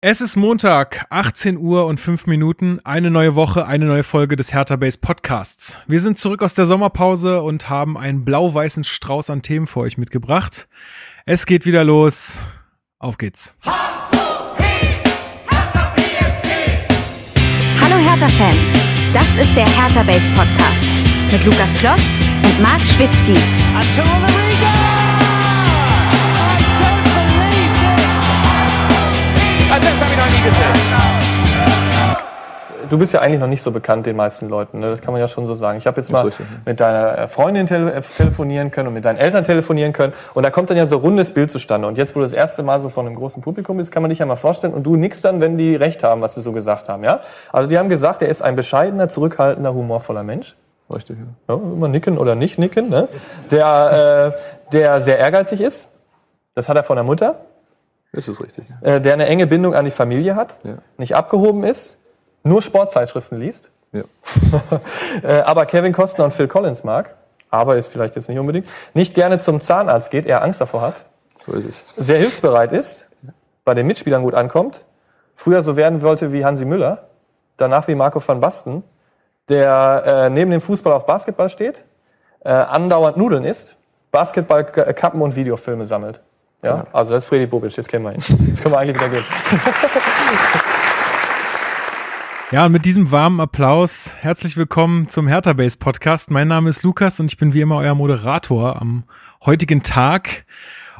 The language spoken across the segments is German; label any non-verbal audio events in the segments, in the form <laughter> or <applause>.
Es ist Montag, 18 Uhr und 5 Minuten, eine neue Woche, eine neue Folge des Hertha Base Podcasts. Wir sind zurück aus der Sommerpause und haben einen blau-weißen Strauß an Themen für euch mitgebracht. Es geht wieder los. Auf geht's. Hallo Hertha-Fans, das ist der Hertha Base Podcast mit Lukas Kloss und Marc Schwitzky. Du bist ja eigentlich noch nicht so bekannt den meisten Leuten, ne? das kann man ja schon so sagen. Ich habe jetzt mal richtig, mit deiner äh, Freundin tele äh, telefonieren können und mit deinen Eltern telefonieren können und da kommt dann ja so ein rundes Bild zustande. Und jetzt, wo du das erste Mal so vor einem großen Publikum bist, kann man dich ja mal vorstellen und du nix dann, wenn die recht haben, was sie so gesagt haben. Ja? Also die haben gesagt, er ist ein bescheidener, zurückhaltender, humorvoller Mensch. Richtig, ja. Ja, immer nicken oder nicht nicken. Ne? Der, äh, der sehr ehrgeizig ist. Das hat er von der Mutter. Das ist richtig. Äh, der eine enge Bindung an die Familie hat. Ja. Nicht abgehoben ist. Nur Sportzeitschriften liest. Ja. <laughs> äh, aber Kevin Costner und Phil Collins mag. Aber ist vielleicht jetzt nicht unbedingt. Nicht gerne zum Zahnarzt geht, er Angst davor hat. So ist es. Sehr hilfsbereit ist. Bei den Mitspielern gut ankommt. Früher so werden wollte wie Hansi Müller. Danach wie Marco van Basten. Der äh, neben dem Fußball auf Basketball steht. Äh, andauernd Nudeln isst. Basketball-Kappen und Videofilme sammelt. Ja, also das ist Freddy Bobic, jetzt kennen wir ihn. Jetzt können wir eigentlich wieder gehen. <laughs> Ja, und mit diesem warmen Applaus herzlich willkommen zum Hertha Base Podcast. Mein Name ist Lukas und ich bin wie immer euer Moderator am heutigen Tag.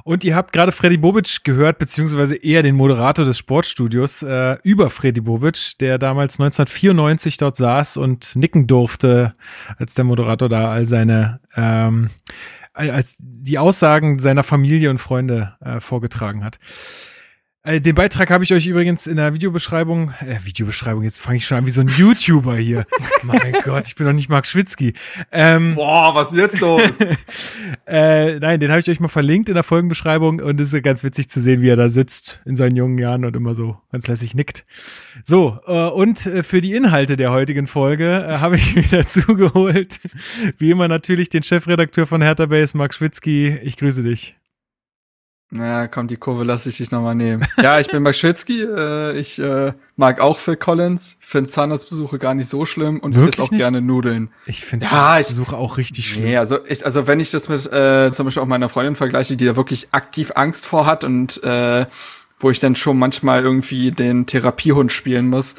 Und ihr habt gerade Freddy Bobic gehört, beziehungsweise eher den Moderator des Sportstudios äh, über Freddy Bobic, der damals 1994 dort saß und nicken durfte, als der Moderator da all seine ähm, als die Aussagen seiner Familie und Freunde äh, vorgetragen hat. Äh, Den Beitrag habe ich euch übrigens in der Videobeschreibung, äh, Videobeschreibung, jetzt fange ich schon an wie so ein YouTuber hier. <laughs> mein Gott, ich bin doch nicht Mark Schwitzky. Ähm, Boah, was ist jetzt los? <laughs> äh, nein, den habe ich euch mal verlinkt in der Folgenbeschreibung und es ist ganz witzig zu sehen, wie er da sitzt in seinen jungen Jahren und immer so ganz lässig nickt. So, äh, und äh, für die Inhalte der heutigen Folge äh, habe ich <laughs> wieder zugeholt, wie immer natürlich den Chefredakteur von Hertha Base, Mark Schwitzky. Ich grüße dich. Naja, komm, die Kurve lasse ich dich nochmal nehmen. <laughs> Ja, ich bin Max Schwitzky. Äh, ich äh, mag auch Phil Collins. Finde Zahnarztbesuche gar nicht so schlimm und Wirklich esse auch nicht? gerne Nudeln. Ich finde Ja, ich- Besuche auch richtig schlimm. Nee, also ich, also wenn ich das mit äh, zum Beispiel auch meiner Freundin vergleiche, die da wirklich aktiv Angst vor hat und äh, wo ich dann schon manchmal irgendwie den Therapiehund spielen muss,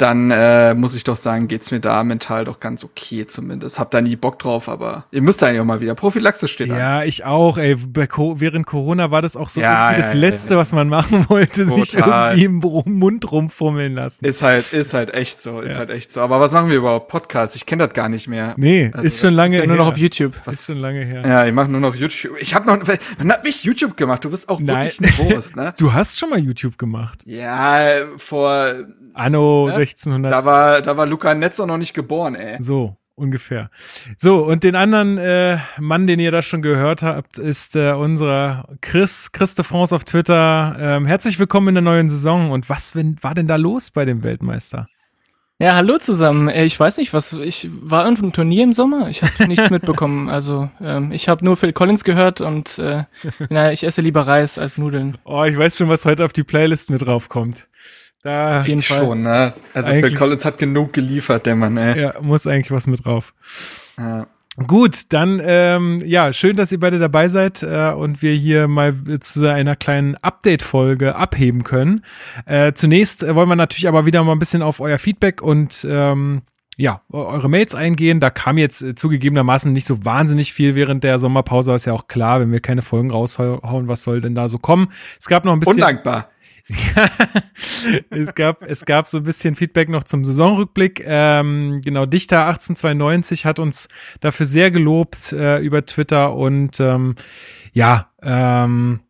dann äh, muss ich doch sagen, geht's mir da mental doch ganz okay zumindest. Hab da nie Bock drauf, aber ihr müsst eigentlich auch mal wieder. Prophylaxe steht an. Ja, ich auch, ey. Bei Co während Corona war das auch so Ja, das ja, Letzte, ja. was man machen <laughs> wollte, sich Total. irgendwie im Mund rumfummeln lassen. Ist halt, ist halt echt so, ist Ja. halt echt so. Aber was machen wir überhaupt? Podcast? Ich kenne das gar nicht mehr. Nee, Also, ist schon lange Ist ja nur her. noch auf YouTube. Ist schon lange her. Ja, ich mache nur noch YouTube. Ich habe noch, wann hat mich YouTube gemacht? Du bist auch Nein. wirklich ein Wurst, ne? <laughs> Du hast schon mal YouTube gemacht. Ja, vor, Anno Ja, 1600. da war, da war Luca Netzer noch nicht geboren, ey. so, ungefähr. So, und den anderen äh, Mann, den ihr da schon gehört habt, ist äh, unser Chris, Chris de France auf Twitter. Ähm, herzlich willkommen in der neuen Saison. Und was wenn, war denn da los bei dem Weltmeister? Ja, hallo zusammen. Äh, Ich weiß nicht, was ich war irgendwo ein Turnier im Sommer. Ich habe nichts <laughs> mitbekommen. Also ähm, ich habe nur Phil Collins gehört und äh, naja, ich esse lieber Reis als Nudeln. Oh, ich weiß schon, was heute auf die Playlist mit draufkommt. Da Auf jeden Fall. Schon, ne? Also Phil Collins hat genug geliefert, der Mann, ey. ja, muss eigentlich was mit drauf. Ja. Gut, dann ähm, ja, schön, dass ihr beide dabei seid äh, und wir hier mal zu einer kleinen Update-Folge abheben können. Äh, zunächst äh, wollen wir natürlich aber wieder mal ein bisschen auf euer Feedback und ähm, ja, eu- eure Mails eingehen. Da kam jetzt äh, zugegebenermaßen nicht so wahnsinnig viel während der Sommerpause, ist ja auch klar, wenn wir keine Folgen raushauen, was soll denn da so kommen? Es gab noch ein bisschen Undankbar. <laughs> es, gab, es gab so ein bisschen Feedback noch zum Saisonrückblick. Ähm, genau, Dichter 1892 hat uns dafür sehr gelobt äh, über Twitter und ähm, ja, ähm,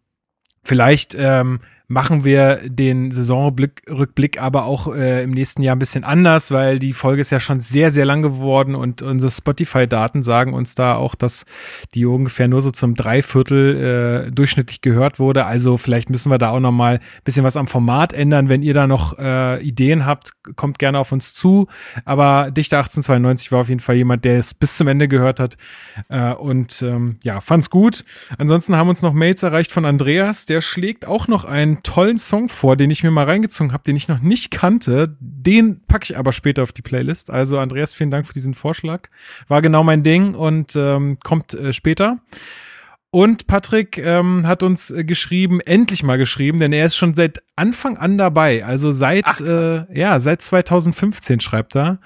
vielleicht ähm, machen wir den Saisonrückblick aber auch äh, im nächsten Jahr ein bisschen anders, weil die Folge ist ja schon sehr, sehr lang geworden und unsere Spotify-Daten sagen uns da auch, dass die ungefähr nur so zum Dreiviertel äh, durchschnittlich gehört wurde. Also vielleicht müssen wir da auch noch mal ein bisschen was am Format ändern. Wenn ihr da noch äh, Ideen habt, kommt gerne auf uns zu. Aber Dichter 1892 war auf jeden Fall jemand, der es bis zum Ende gehört hat äh, und ähm, ja, fand's gut. Ansonsten haben uns noch Mails erreicht von Andreas, der schlägt auch noch einen einen tollen Song vor, den ich mir mal reingezogen habe, den ich noch nicht kannte. Den packe ich aber später auf die Playlist. Also Andreas, vielen Dank für diesen Vorschlag. War genau mein Ding und ähm, kommt äh, später. Und Patrick ähm, hat uns äh, geschrieben, endlich mal geschrieben, denn er ist schon seit Anfang an dabei. Also seit, Ach, äh, ja, seit 2015 schreibt er.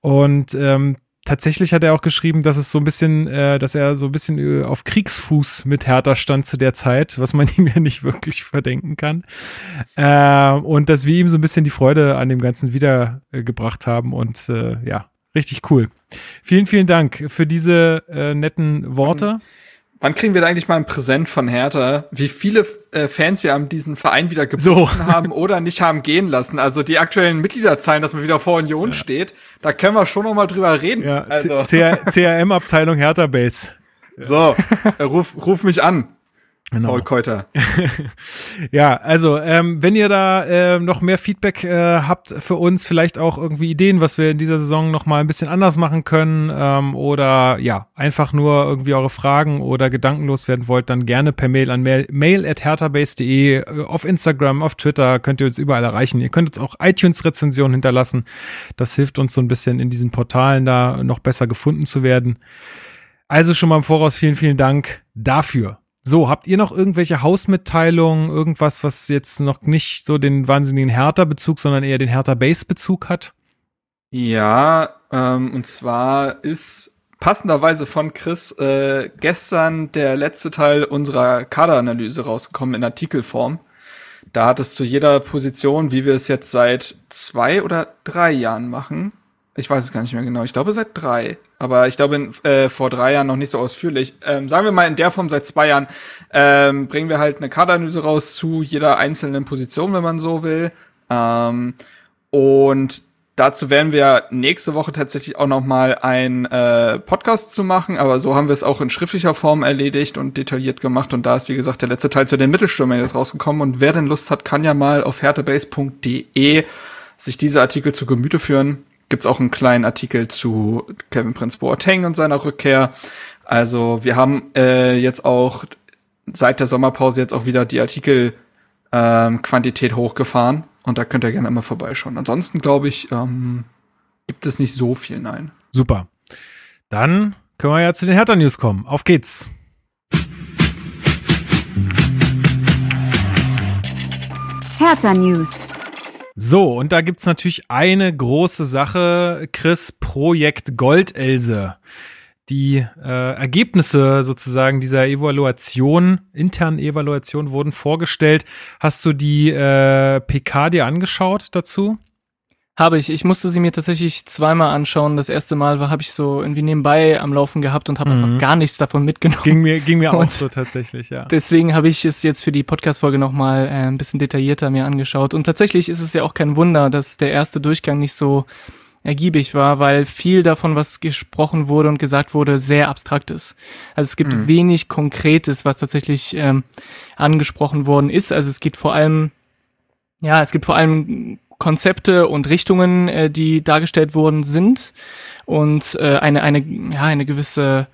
Und ähm, tatsächlich hat er auch geschrieben, dass es so ein bisschen, äh, dass er so ein bisschen äh, auf Kriegsfuß mit Hertha stand zu der Zeit, <laughs> was man ihm ja nicht wirklich verdenken kann. Äh, und dass wir ihm so ein bisschen die Freude an dem Ganzen wiedergebracht haben. Und äh, ja, richtig cool. Vielen, vielen Dank für diese äh, netten Worte. Wann kriegen wir da eigentlich mal ein Präsent von Hertha? Wie viele äh, Fans wir haben diesen Verein wieder gebunden So. <laughs> haben oder nicht haben gehen lassen? Also die aktuellen Mitgliederzahlen, dass man wieder vor Union steht, da können wir schon noch mal drüber reden. Ja, also, CRM-Abteilung Hertha Base. so, äh, ruf, ruf mich an, Genau. Paul Keuter. <laughs> Ja, also ähm, wenn ihr da äh, noch mehr Feedback äh, habt für uns, vielleicht auch irgendwie Ideen, was wir in dieser Saison noch mal ein bisschen anders machen können ähm, oder ja, einfach nur irgendwie eure Fragen oder Gedanken loswerden wollt, dann gerne per Mail an mail, mail at herthabase.de, äh, auf Instagram, auf Twitter, könnt ihr uns überall erreichen. Ihr könnt uns auch iTunes-Rezensionen hinterlassen. Das hilft uns so ein bisschen in diesen Portalen da noch besser gefunden zu werden. Also schon mal im Voraus vielen, vielen Dank dafür. So, habt ihr noch irgendwelche Hausmitteilungen, irgendwas, was jetzt noch nicht so den wahnsinnigen Hertha-Bezug, sondern eher den Hertha-Base-Bezug hat? Ja, ähm, und zwar ist passenderweise von Chris äh, gestern der letzte Teil unserer Kaderanalyse rausgekommen in Artikelform. Da hat es zu jeder Position, wie wir es jetzt seit zwei oder drei Jahren machen. Ich weiß es gar nicht mehr genau. Ich glaube seit drei. Aber ich glaube in, äh, vor drei Jahren noch nicht so ausführlich. Ähm, sagen wir mal in der Form seit zwei Jahren ähm, bringen wir halt eine Kaderanalyse raus zu jeder einzelnen Position, wenn man so will. Ähm, und dazu werden wir nächste Woche tatsächlich auch noch mal ein äh, Podcast zu machen, aber so haben wir es auch in schriftlicher Form erledigt und detailliert gemacht und da ist wie gesagt der letzte Teil zu den Mittelstürmern jetzt rausgekommen und wer denn Lust hat, kann ja mal auf härtebase.de sich diese Artikel zu Gemüte führen. Gibt's auch einen kleinen Artikel zu Kevin Prince Boateng und seiner Rückkehr. Also wir haben äh, jetzt auch seit der Sommerpause jetzt auch wieder die Artikel ähm, Quantität hochgefahren und da könnt ihr gerne mal vorbeischauen. Ansonsten glaube ich, ähm, gibt es nicht so viel, nein. Super. Dann können wir ja zu den Hertha-News kommen. Auf geht's. Hertha News. So, und da gibt's natürlich eine große Sache, Chris, Projekt Goldelse. Die äh, Ergebnisse sozusagen dieser Evaluation, internen Evaluation wurden vorgestellt. Hast du die äh, PK dir angeschaut dazu? Habe ich. Ich musste sie mir tatsächlich zweimal anschauen. Das erste Mal war, habe ich so irgendwie nebenbei am Laufen gehabt und habe Mhm. einfach gar nichts davon mitgenommen. Ging mir, ging mir <laughs> auch Und- so tatsächlich, ja. Deswegen habe ich es jetzt für die Podcast-Folge nochmal äh, ein bisschen detaillierter mir angeschaut. Und tatsächlich ist es ja auch kein Wunder, dass der erste Durchgang nicht so ergiebig war, weil viel davon, was gesprochen wurde und gesagt wurde, sehr abstrakt ist. Also es gibt wenig Konkretes, was tatsächlich ähm, angesprochen worden ist. Also es geht vor allem, ja, es gibt vor allem Konzepte und Richtungen, äh, die dargestellt worden sind und äh, eine, eine, ja, eine gewisse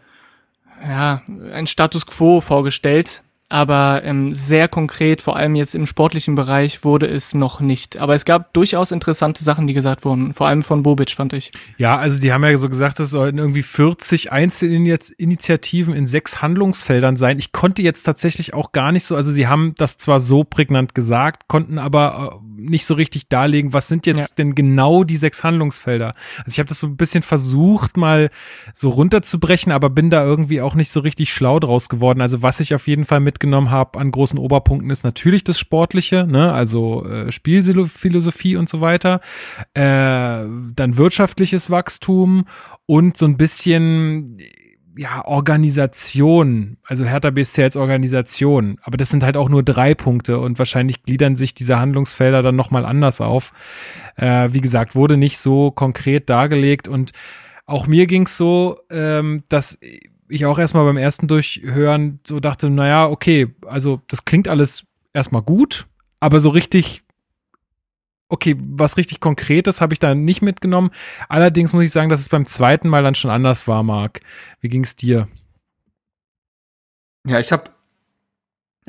ja, ein Status quo vorgestellt, aber ähm, sehr konkret, vor allem jetzt im sportlichen Bereich, wurde es noch nicht. Aber es gab durchaus interessante Sachen, die gesagt wurden, vor allem von Bobic, fand ich. Ja, also die haben ja so gesagt, es sollten irgendwie 40 Einzelinitiativen in sechs Handlungsfeldern sein. Ich konnte jetzt tatsächlich auch gar nicht so, also sie haben das zwar so prägnant gesagt, konnten aber äh, nicht so richtig darlegen, was sind jetzt Ja. denn genau die sechs Handlungsfelder. Also ich habe das so ein bisschen versucht, mal so runterzubrechen, aber bin da irgendwie auch nicht so richtig schlau draus geworden. Also was ich auf jeden Fall mitgenommen habe an großen Oberpunkten ist natürlich das Sportliche, ne? also äh, Spielphilosophie und so weiter. Äh, dann wirtschaftliches Wachstum und so ein bisschen ja, Organisation, also Hertha BSC als Organisation, aber das sind halt auch nur drei Punkte und wahrscheinlich gliedern sich diese Handlungsfelder dann nochmal anders auf. Äh, wie gesagt, wurde nicht so konkret dargelegt und auch mir ging's so, ähm, dass ich auch erstmal beim ersten Durchhören so dachte, naja, okay, also das klingt alles erstmal gut, aber so richtig okay, was richtig Konkretes habe ich da nicht mitgenommen. Allerdings muss ich sagen, dass es beim zweiten Mal dann schon anders war, Marc. Wie ging es dir? Ja, ich habe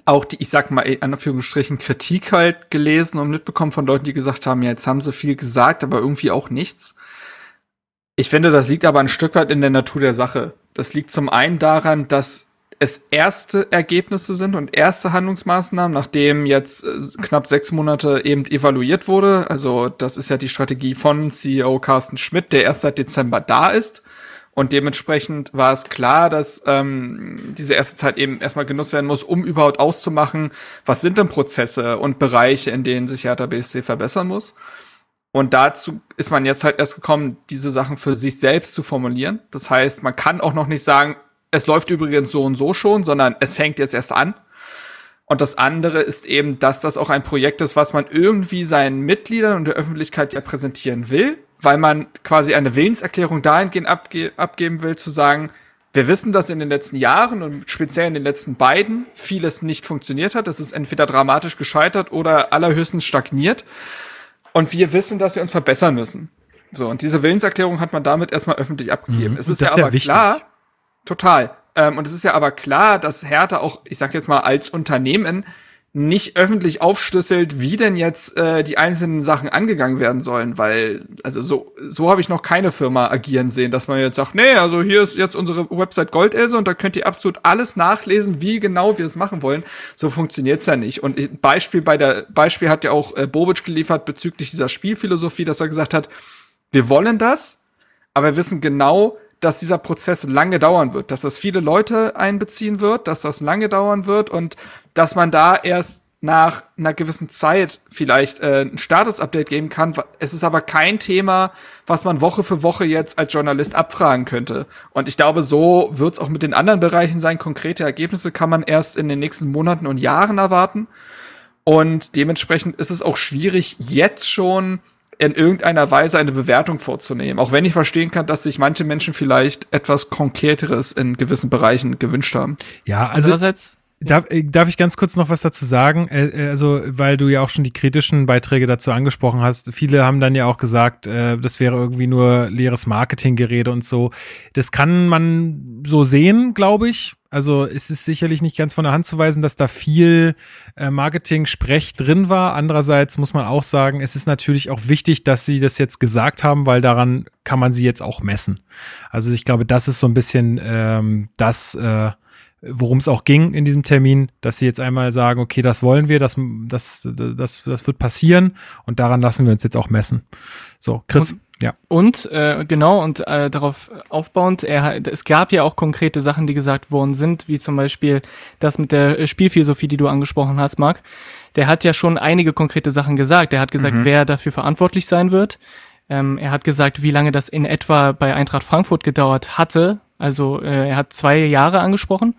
auch die, ich sag mal, in Anführungsstrichen Kritik halt gelesen und mitbekommen von Leuten, die gesagt haben, ja, jetzt haben sie viel gesagt, aber irgendwie auch nichts. Ich finde, das liegt aber ein Stück weit in der Natur der Sache. Das liegt zum einen daran, dass es erste Ergebnisse sind und erste Handlungsmaßnahmen, nachdem jetzt äh, knapp sechs Monate eben evaluiert wurde. Also das ist ja die Strategie von CEO Carsten Schmidt, der erst seit Dezember da ist. Und dementsprechend war es klar, dass ähm, diese erste Zeit eben erstmal genutzt werden muss, um überhaupt auszumachen, was sind denn Prozesse und Bereiche, in denen sich Hertha BSC verbessern muss. Und dazu ist man jetzt halt erst gekommen, diese Sachen für sich selbst zu formulieren. Das heißt, man kann auch noch nicht sagen, es läuft übrigens so und so schon, sondern es fängt jetzt erst an. Und das andere ist eben, dass das auch ein Projekt ist, was man irgendwie seinen Mitgliedern und der Öffentlichkeit ja präsentieren will, weil man quasi eine Willenserklärung dahingehend abge abgeben will, zu sagen, wir wissen, dass in den letzten Jahren und speziell in den letzten beiden vieles nicht funktioniert hat. Es ist entweder dramatisch gescheitert oder allerhöchstens stagniert. Und wir wissen, dass wir uns verbessern müssen. So, und diese Willenserklärung hat man damit erstmal öffentlich abgegeben. Mhm. Es ist ja aber ja klar, Total. Ähm, und es ist ja aber klar, dass Hertha auch, ich sag jetzt mal, als Unternehmen nicht öffentlich aufschlüsselt, wie denn jetzt äh, die einzelnen Sachen angegangen werden sollen, weil also so so habe ich noch keine Firma agieren sehen, dass man jetzt sagt, nee, also hier ist jetzt unsere Website Goldelse und da könnt ihr absolut alles nachlesen, wie genau wir es machen wollen. So funktioniert's ja nicht. Und Beispiel bei der Beispiel hat ja auch äh, Bobic geliefert bezüglich dieser Spielphilosophie, dass er gesagt hat, wir wollen das, aber wir wissen genau, dass dieser Prozess lange dauern wird, dass das viele Leute einbeziehen wird, dass das lange dauern wird und dass man da erst nach einer gewissen Zeit vielleicht äh, ein Status-Update geben kann. Es ist aber kein Thema, was man Woche für Woche jetzt als Journalist abfragen könnte. Und ich glaube, so wird es auch mit den anderen Bereichen sein. Konkrete Ergebnisse kann man erst in den nächsten Monaten und Jahren erwarten. Und dementsprechend ist es auch schwierig, jetzt schon in irgendeiner Weise eine Bewertung vorzunehmen. Auch wenn ich verstehen kann, dass sich manche Menschen vielleicht etwas Konkreteres in gewissen Bereichen gewünscht haben. Ja, also Andererseits Darf, äh, darf ich ganz kurz noch was dazu sagen? Äh, äh, also, weil du ja auch schon die kritischen Beiträge dazu angesprochen hast. Viele haben dann ja auch gesagt, das wäre irgendwie nur leeres Marketinggerede und so. Das kann man so sehen, glaube ich. Also es ist sicherlich nicht ganz von der Hand zu weisen, dass da viel äh, Marketing-Sprech drin war. Andererseits muss man auch sagen, es ist natürlich auch wichtig, dass sie das jetzt gesagt haben, weil daran kann man sie jetzt auch messen. Also ich glaube, das ist so ein bisschen ähm, das, äh, worum es auch ging in diesem Termin, dass sie jetzt einmal sagen, okay, das wollen wir, das, das, das, das wird passieren und daran lassen wir uns jetzt auch messen. So, Chris. Und ja. Und äh, genau, und äh, darauf aufbauend, er, es gab ja auch konkrete Sachen, die gesagt worden sind, wie zum Beispiel das mit der Spielphilosophie, die du angesprochen hast, Marc. Der hat ja schon einige konkrete Sachen gesagt. Er hat gesagt, mhm. wer dafür verantwortlich sein wird. Ähm, er hat gesagt, wie lange das in etwa bei Eintracht Frankfurt gedauert hatte. Also äh, er hat zwei Jahre angesprochen.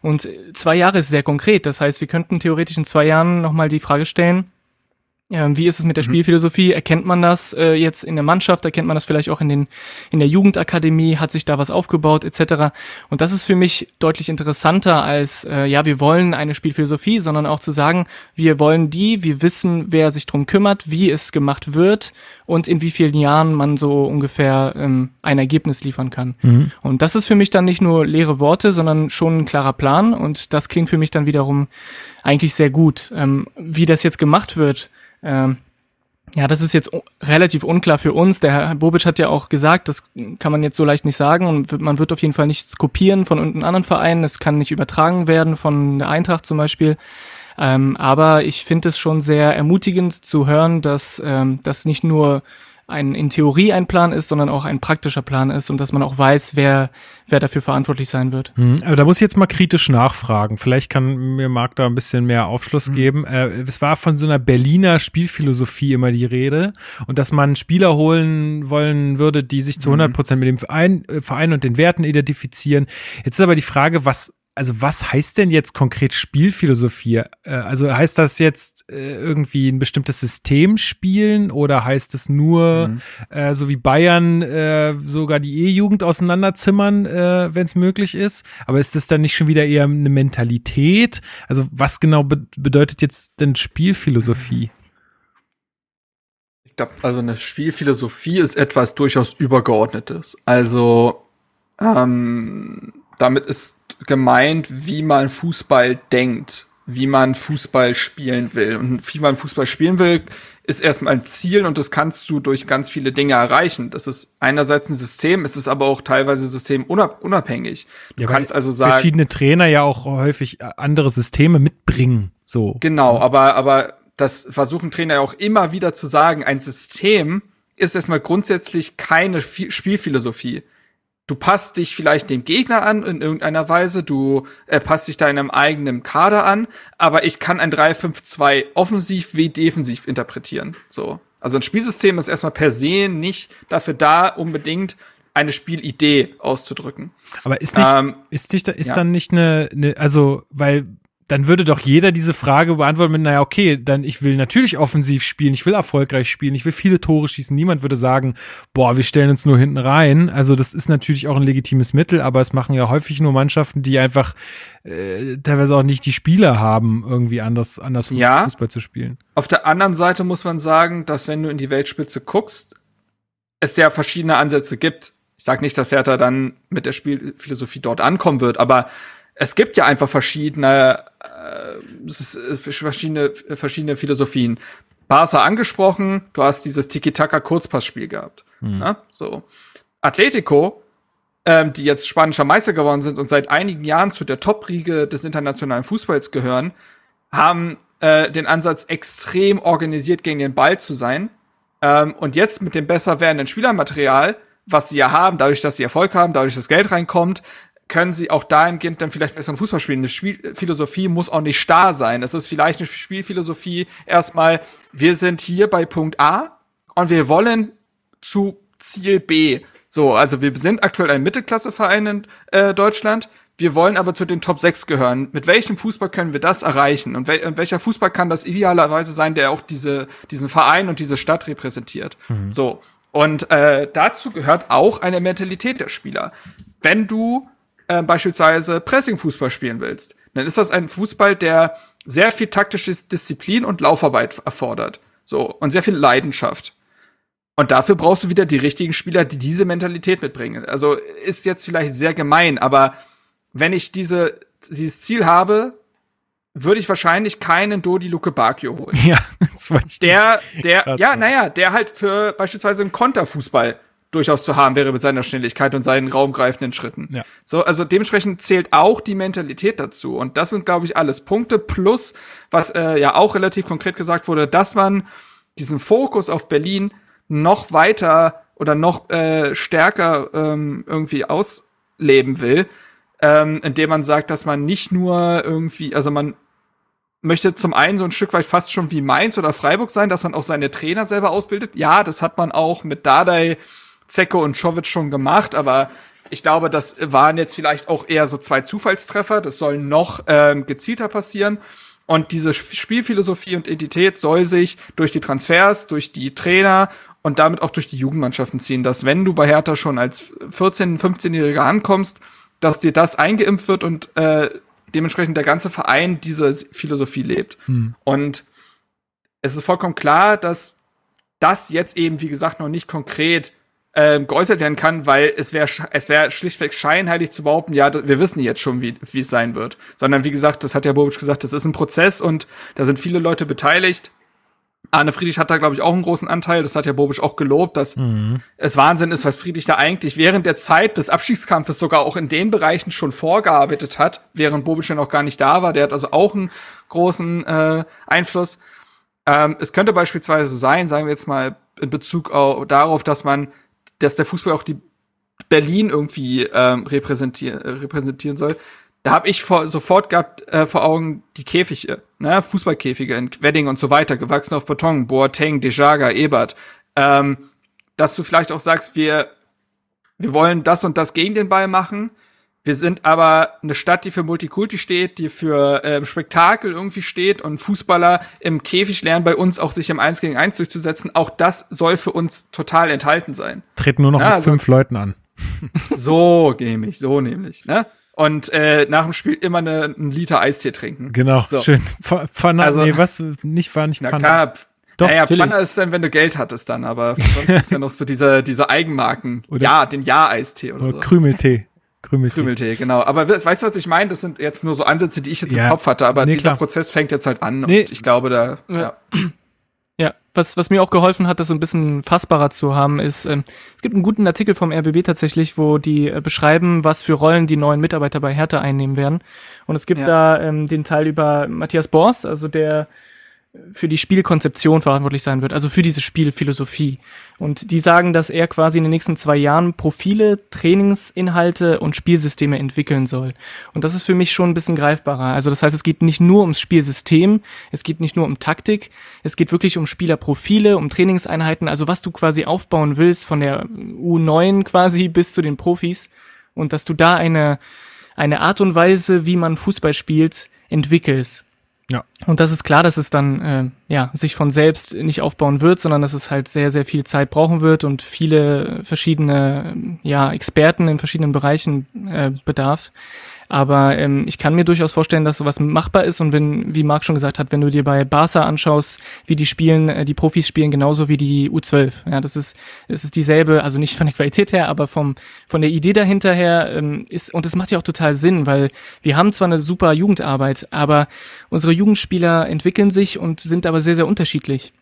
Und zwei Jahre ist sehr konkret. Das heißt, wir könnten theoretisch in zwei Jahren nochmal die Frage stellen, wie ist es mit der mhm. Spielphilosophie? Erkennt man das äh, jetzt in der Mannschaft? Erkennt man das vielleicht auch in, den, in der Jugendakademie? Hat sich da was aufgebaut etc.? Und das ist für mich deutlich interessanter als, äh, ja, wir wollen eine Spielphilosophie, sondern auch zu sagen, wir wollen die, wir wissen, wer sich drum kümmert, wie es gemacht wird und in wie vielen Jahren man so ungefähr ähm, ein Ergebnis liefern kann. Mhm. Und das ist für mich dann nicht nur leere Worte, sondern schon ein klarer Plan und das klingt für mich dann wiederum eigentlich sehr gut. Ähm, wie das jetzt gemacht wird, ähm, ja, das ist jetzt relativ unklar für uns. Der Herr Bobic hat ja auch gesagt, das kann man jetzt so leicht nicht sagen und man wird auf jeden Fall nichts kopieren von irgendeinem anderen Verein. Es kann nicht übertragen werden von der Eintracht zum Beispiel. Ähm, aber ich finde es schon sehr ermutigend zu hören, dass ähm, das nicht nur ein in Theorie ein Plan ist, sondern auch ein praktischer Plan ist und dass man auch weiß, wer, wer dafür verantwortlich sein wird. Mhm, aber da muss ich jetzt mal kritisch nachfragen. Vielleicht kann mir Marc da ein bisschen mehr Aufschluss mhm. geben. Äh, es war von so einer Berliner Spielphilosophie immer die Rede und dass man Spieler holen wollen würde, die sich zu 100 mhm. Prozent mit dem Verein, äh, Verein und den Werten identifizieren. Jetzt ist aber die Frage, was also was heißt denn jetzt konkret Spielphilosophie? Äh, also heißt das jetzt äh, irgendwie ein bestimmtes System spielen oder heißt es nur, mhm. äh, so wie Bayern, äh, sogar die E-Jugend auseinanderzimmern, äh, wenn es möglich ist? Aber ist das dann nicht schon wieder eher eine Mentalität? Also was genau be bedeutet jetzt denn Spielphilosophie? Ich glaube, also eine Spielphilosophie ist etwas durchaus Übergeordnetes. Also ähm, damit ist gemeint, wie man Fußball denkt. wie man Fußball spielen will. Und wie man Fußball spielen will, ist erstmal ein Ziel und das kannst du durch ganz viele Dinge erreichen. Das ist einerseits ein System, es ist aber auch teilweise systemunabhängig. Du Ja, kannst also sagen. verschiedene Trainer ja auch häufig äh, andere Systeme mitbringen. So. Genau, aber, aber das versuchen Trainer ja auch immer wieder zu sagen, ein System ist erstmal grundsätzlich keine Spielphilosophie. Du passt dich vielleicht dem Gegner an in irgendeiner Weise, du äh, passt dich deinem eigenen Kader an, aber ich kann ein 3-5-2 offensiv wie defensiv interpretieren. So. Also ein Spielsystem ist erstmal per se nicht dafür da, unbedingt eine Spielidee auszudrücken. Aber ist nicht, Ähm, ist, nicht, ist ja. dann nicht eine, eine, also, weil dann würde doch jeder diese Frage beantworten mit, naja, okay, dann ich will natürlich offensiv spielen, ich will erfolgreich spielen, ich will viele Tore schießen. Niemand würde sagen, boah, wir stellen uns nur hinten rein. Also das ist natürlich auch ein legitimes Mittel, aber es machen ja häufig nur Mannschaften, die einfach äh, teilweise auch nicht die Spieler haben, irgendwie anders, anders Ja. Fußball zu spielen. Auf der anderen Seite muss man sagen, dass wenn du in die Weltspitze guckst, es ja verschiedene Ansätze gibt. Ich sage nicht, dass Hertha dann mit der Spielphilosophie dort ankommen wird, aber es gibt ja einfach verschiedene, äh, äh, verschiedene, verschiedene Philosophien. Barca angesprochen, du hast dieses Tiki-Taka-Kurzpassspiel gehabt. Ne? So. Atletico, ähm, die jetzt spanischer Meister geworden sind und seit einigen Jahren zu der Top-Riege des internationalen Fußballs gehören, haben äh, den Ansatz, extrem organisiert gegen den Ball zu sein. Ähm, und jetzt mit dem besser werdenden Spielermaterial, was sie ja haben, dadurch, dass sie Erfolg haben, dadurch, dass Geld reinkommt, können sie auch dahingehend dann vielleicht besseren Fußball spielen. Eine Spielphilosophie muss auch nicht starr sein. Es ist vielleicht eine Spielphilosophie erstmal, wir sind hier bei Punkt A und wir wollen zu Ziel B. So, also wir sind aktuell ein Mittelklasseverein in äh, Deutschland. Wir wollen aber zu den Top 6 gehören. Mit welchem Fußball können wir das erreichen? Und, wel und welcher Fußball kann das idealerweise sein, der auch diese, diesen Verein und diese Stadt repräsentiert? So. Und äh, dazu gehört auch eine Mentalität der Spieler. Wenn du äh, beispielsweise Pressing-Fußball spielen willst, dann ist das ein Fußball, der sehr viel taktische Disziplin und Laufarbeit erfordert. So. Und sehr viel Leidenschaft. Und dafür brauchst du wieder die richtigen Spieler, die diese Mentalität mitbringen. Also ist jetzt vielleicht sehr gemein, aber wenn ich diese, dieses Ziel habe, würde ich wahrscheinlich keinen Dodi Luke Bacchio holen. <laughs> Ja, das wollte ich Der, der, ja, naja, der halt für beispielsweise einen Konterfußball durchaus zu haben wäre mit seiner Schnelligkeit und seinen raumgreifenden Schritten. Ja. So, also dementsprechend zählt auch die Mentalität dazu. Und das sind, glaube ich, alles Punkte plus, was äh, ja auch relativ konkret gesagt wurde, dass man diesen Fokus auf Berlin noch weiter oder noch äh, stärker ähm, irgendwie ausleben will, ähm, indem man sagt, dass man nicht nur irgendwie, also man möchte zum einen so ein Stück weit fast schon wie Mainz oder Freiburg sein, dass man auch seine Trainer selber ausbildet. Ja, das hat man auch mit Dardai, Zecke und Czovic schon gemacht, aber ich glaube, das waren jetzt vielleicht auch eher so zwei Zufallstreffer. Das soll noch ähm, gezielter passieren. Und diese Sp- Spielphilosophie und Identität soll sich durch die Transfers, durch die Trainer und damit auch durch die Jugendmannschaften ziehen, dass wenn du bei Hertha schon als 14-, 15-Jähriger ankommst, dass dir das eingeimpft wird und äh, dementsprechend der ganze Verein diese Philosophie lebt. Und es ist vollkommen klar, dass das jetzt eben, wie gesagt, noch nicht konkret ähm, geäußert werden kann, weil es wäre es wäre schlichtweg scheinheilig zu behaupten, ja, wir wissen jetzt schon, wie wie es sein wird. Sondern wie gesagt, das hat ja Bobic gesagt, das ist ein Prozess und da sind viele Leute beteiligt. Arne Friedrich hat da, glaube ich, auch einen großen Anteil. Das hat ja Bobic auch gelobt, dass es Wahnsinn ist, was Friedrich da eigentlich während der Zeit des Abstiegskampfes sogar auch in den Bereichen schon vorgearbeitet hat, während Bobic ja noch gar nicht da war. Der hat also auch einen großen äh, Einfluss. Ähm, es könnte beispielsweise sein, sagen wir jetzt mal in Bezug au- darauf, dass man, dass der Fußball auch die Berlin irgendwie ähm, repräsentieren, repräsentieren soll. Da habe ich vor, sofort gehabt äh, vor Augen die Käfige, ne? Fußballkäfige in Wedding und so weiter, gewachsen auf Beton, Boateng, Dejaga, Ebert. Ähm, dass du vielleicht auch sagst, wir, wir wollen das und das gegen den Ball machen. Wir sind aber eine Stadt, die für Multikulti steht, die für ähm, Spektakel irgendwie steht und Fußballer im Käfig lernen bei uns auch sich im 1 gegen 1 durchzusetzen. Auch das soll für uns total enthalten sein. treten nur noch Ja, mit also- fünf Leuten an. <laughs> So nämlich, so nämlich, ne? Und äh, nach dem Spiel immer eine, einen Liter Eistee trinken. Genau, So. schön. Pf- Pfanne, Also- nee, was? Nicht war nicht Na Pfanne. klar, Doch, naja, natürlich. Pfanne ist dann, wenn du Geld hattest dann, aber sonst gibt's ja noch so diese, diese Eigenmarken. <laughs> Oder- ja, den Ja-Eistee oder, Oder so. Krümeltee. Krümeltee. Krümeltee, genau. Aber we- weißt du, was ich meine? Das sind jetzt nur so Ansätze, die ich jetzt Ja. im Kopf hatte, aber Nee, dieser klar. Prozess fängt jetzt halt an Nee. und ich glaube, da, Ja. ja. <clears throat> Ja, was, was mir auch geholfen hat, das so ein bisschen fassbarer zu haben, ist, ähm, es gibt einen guten Artikel vom RBB tatsächlich, wo die äh, beschreiben, was für Rollen die neuen Mitarbeiter bei Hertha einnehmen werden. Und es gibt Ja. da ähm, den Teil über Matthias Borst, also der für die Spielkonzeption verantwortlich sein wird, also für diese Spielphilosophie. Und die sagen, dass er quasi in den nächsten zwei Jahren Profile, Trainingsinhalte und Spielsysteme entwickeln soll. Und das ist für mich schon ein bisschen greifbarer. Also das heißt, es geht nicht nur ums Spielsystem, es geht nicht nur um Taktik, es geht wirklich um Spielerprofile, um Trainingseinheiten, also was du quasi aufbauen willst von der U9 quasi bis zu den Profis und dass du da eine, eine Art und Weise, wie man Fußball spielt, entwickelst. Ja. Und das ist klar, dass es dann äh, ja sich von selbst nicht aufbauen wird, sondern dass es halt sehr sehr viel Zeit brauchen wird und viele verschiedene ja Experten in verschiedenen Bereichen äh, bedarf. Aber ähm, ich kann mir durchaus vorstellen, dass sowas machbar ist und wenn, wie Marc schon gesagt hat, wenn du dir bei Barca anschaust, wie die spielen, äh, die Profis spielen genauso wie die U12. Ja, das ist, es ist dieselbe, also nicht von der Qualität her, aber vom von der Idee dahinter her ähm, ist und es macht ja auch total Sinn, weil wir haben zwar eine super Jugendarbeit, aber unsere Jugendspieler entwickeln sich und sind aber sehr sehr unterschiedlich.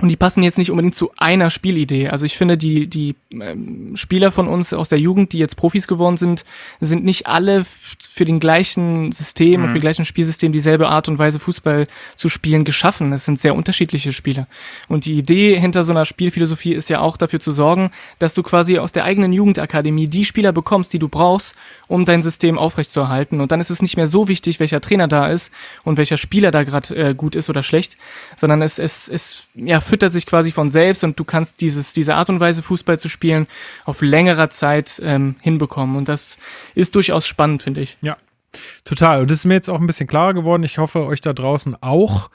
Und die passen jetzt nicht unbedingt zu einer Spielidee. Also ich finde, die, die ähm, Spieler von uns aus der Jugend, die jetzt Profis geworden sind, sind nicht alle für den gleichen System und für den gleichen Spielsystem dieselbe Art und Weise Fußball zu spielen geschaffen. Es sind sehr unterschiedliche Spieler. Und die Idee hinter so einer Spielphilosophie ist ja auch dafür zu sorgen, dass du quasi aus der eigenen Jugendakademie die Spieler bekommst, die du brauchst, um dein System aufrechtzuerhalten. Und dann ist es nicht mehr so wichtig, welcher Trainer da ist und welcher Spieler da gerade äh, gut ist oder schlecht, sondern es, es, es ja, füttert sich quasi von selbst und du kannst dieses, diese Art und Weise, Fußball zu spielen, auf längerer Zeit ähm, hinbekommen. Und das ist durchaus spannend, finde ich. Ja, total. Und das ist mir jetzt auch ein bisschen klarer geworden. Ich hoffe, euch da draußen auch.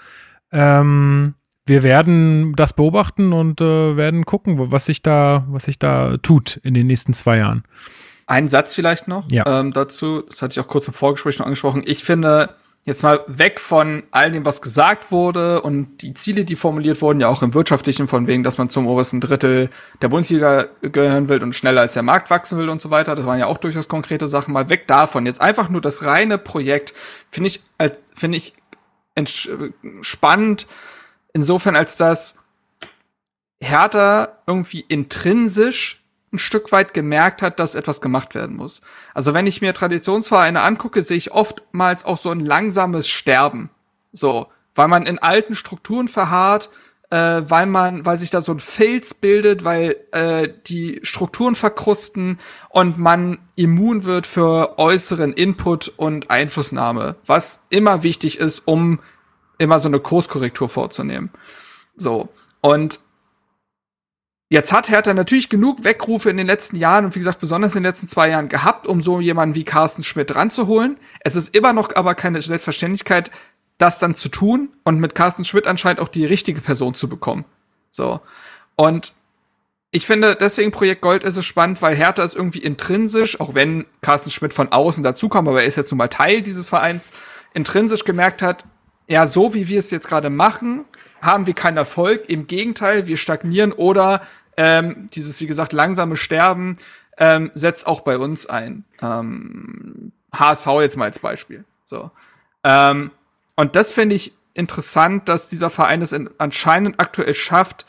Ähm, wir werden das beobachten und äh, werden gucken, was sich da, was sich da tut in den nächsten zwei Jahren. Ein Satz vielleicht noch Ja. ähm, dazu, das hatte ich auch kurz im Vorgespräch noch angesprochen. Ich finde, jetzt mal weg von all dem, was gesagt wurde und die Ziele, die formuliert wurden, ja auch im Wirtschaftlichen, von wegen, dass man zum obersten Drittel der Bundesliga gehören will und schneller als der Markt wachsen will und so weiter. Das waren ja auch durchaus konkrete Sachen. Mal weg davon. Jetzt einfach nur das reine Projekt finde ich, als- finde ich spannend insofern, als dass Hertha irgendwie intrinsisch ein Stück weit gemerkt hat, dass etwas gemacht werden muss. Also wenn ich mir Traditionsvereine angucke, sehe ich oftmals auch so ein langsames Sterben. So, weil man in alten Strukturen verharrt, äh, weil man, weil sich da so ein Filz bildet, weil äh, die Strukturen verkrusten und man immun wird für äußeren Input und Einflussnahme, was immer wichtig ist, um immer so eine Kurskorrektur vorzunehmen. So. Und Jetzt hat Hertha natürlich genug Weckrufe in den letzten Jahren und wie gesagt, besonders in den letzten zwei Jahren gehabt, um so jemanden wie Carsten Schmidt ranzuholen. Es ist immer noch aber keine Selbstverständlichkeit, das dann zu tun und mit Carsten Schmidt anscheinend auch die richtige Person zu bekommen. So. Und ich finde, deswegen Projekt Gold ist es spannend, weil Hertha ist irgendwie intrinsisch, auch wenn Carsten Schmidt von außen dazukommt, aber er ist jetzt nun mal Teil dieses Vereins, intrinsisch gemerkt hat, ja, so wie wir es jetzt gerade machen, haben wir keinen Erfolg. Im Gegenteil, wir stagnieren oder ähm, dieses, wie gesagt, langsame Sterben ähm, setzt auch bei uns ein. Ähm, HSV jetzt mal als Beispiel. So. Ähm, und das finde ich interessant, dass dieser Verein es in, anscheinend aktuell schafft,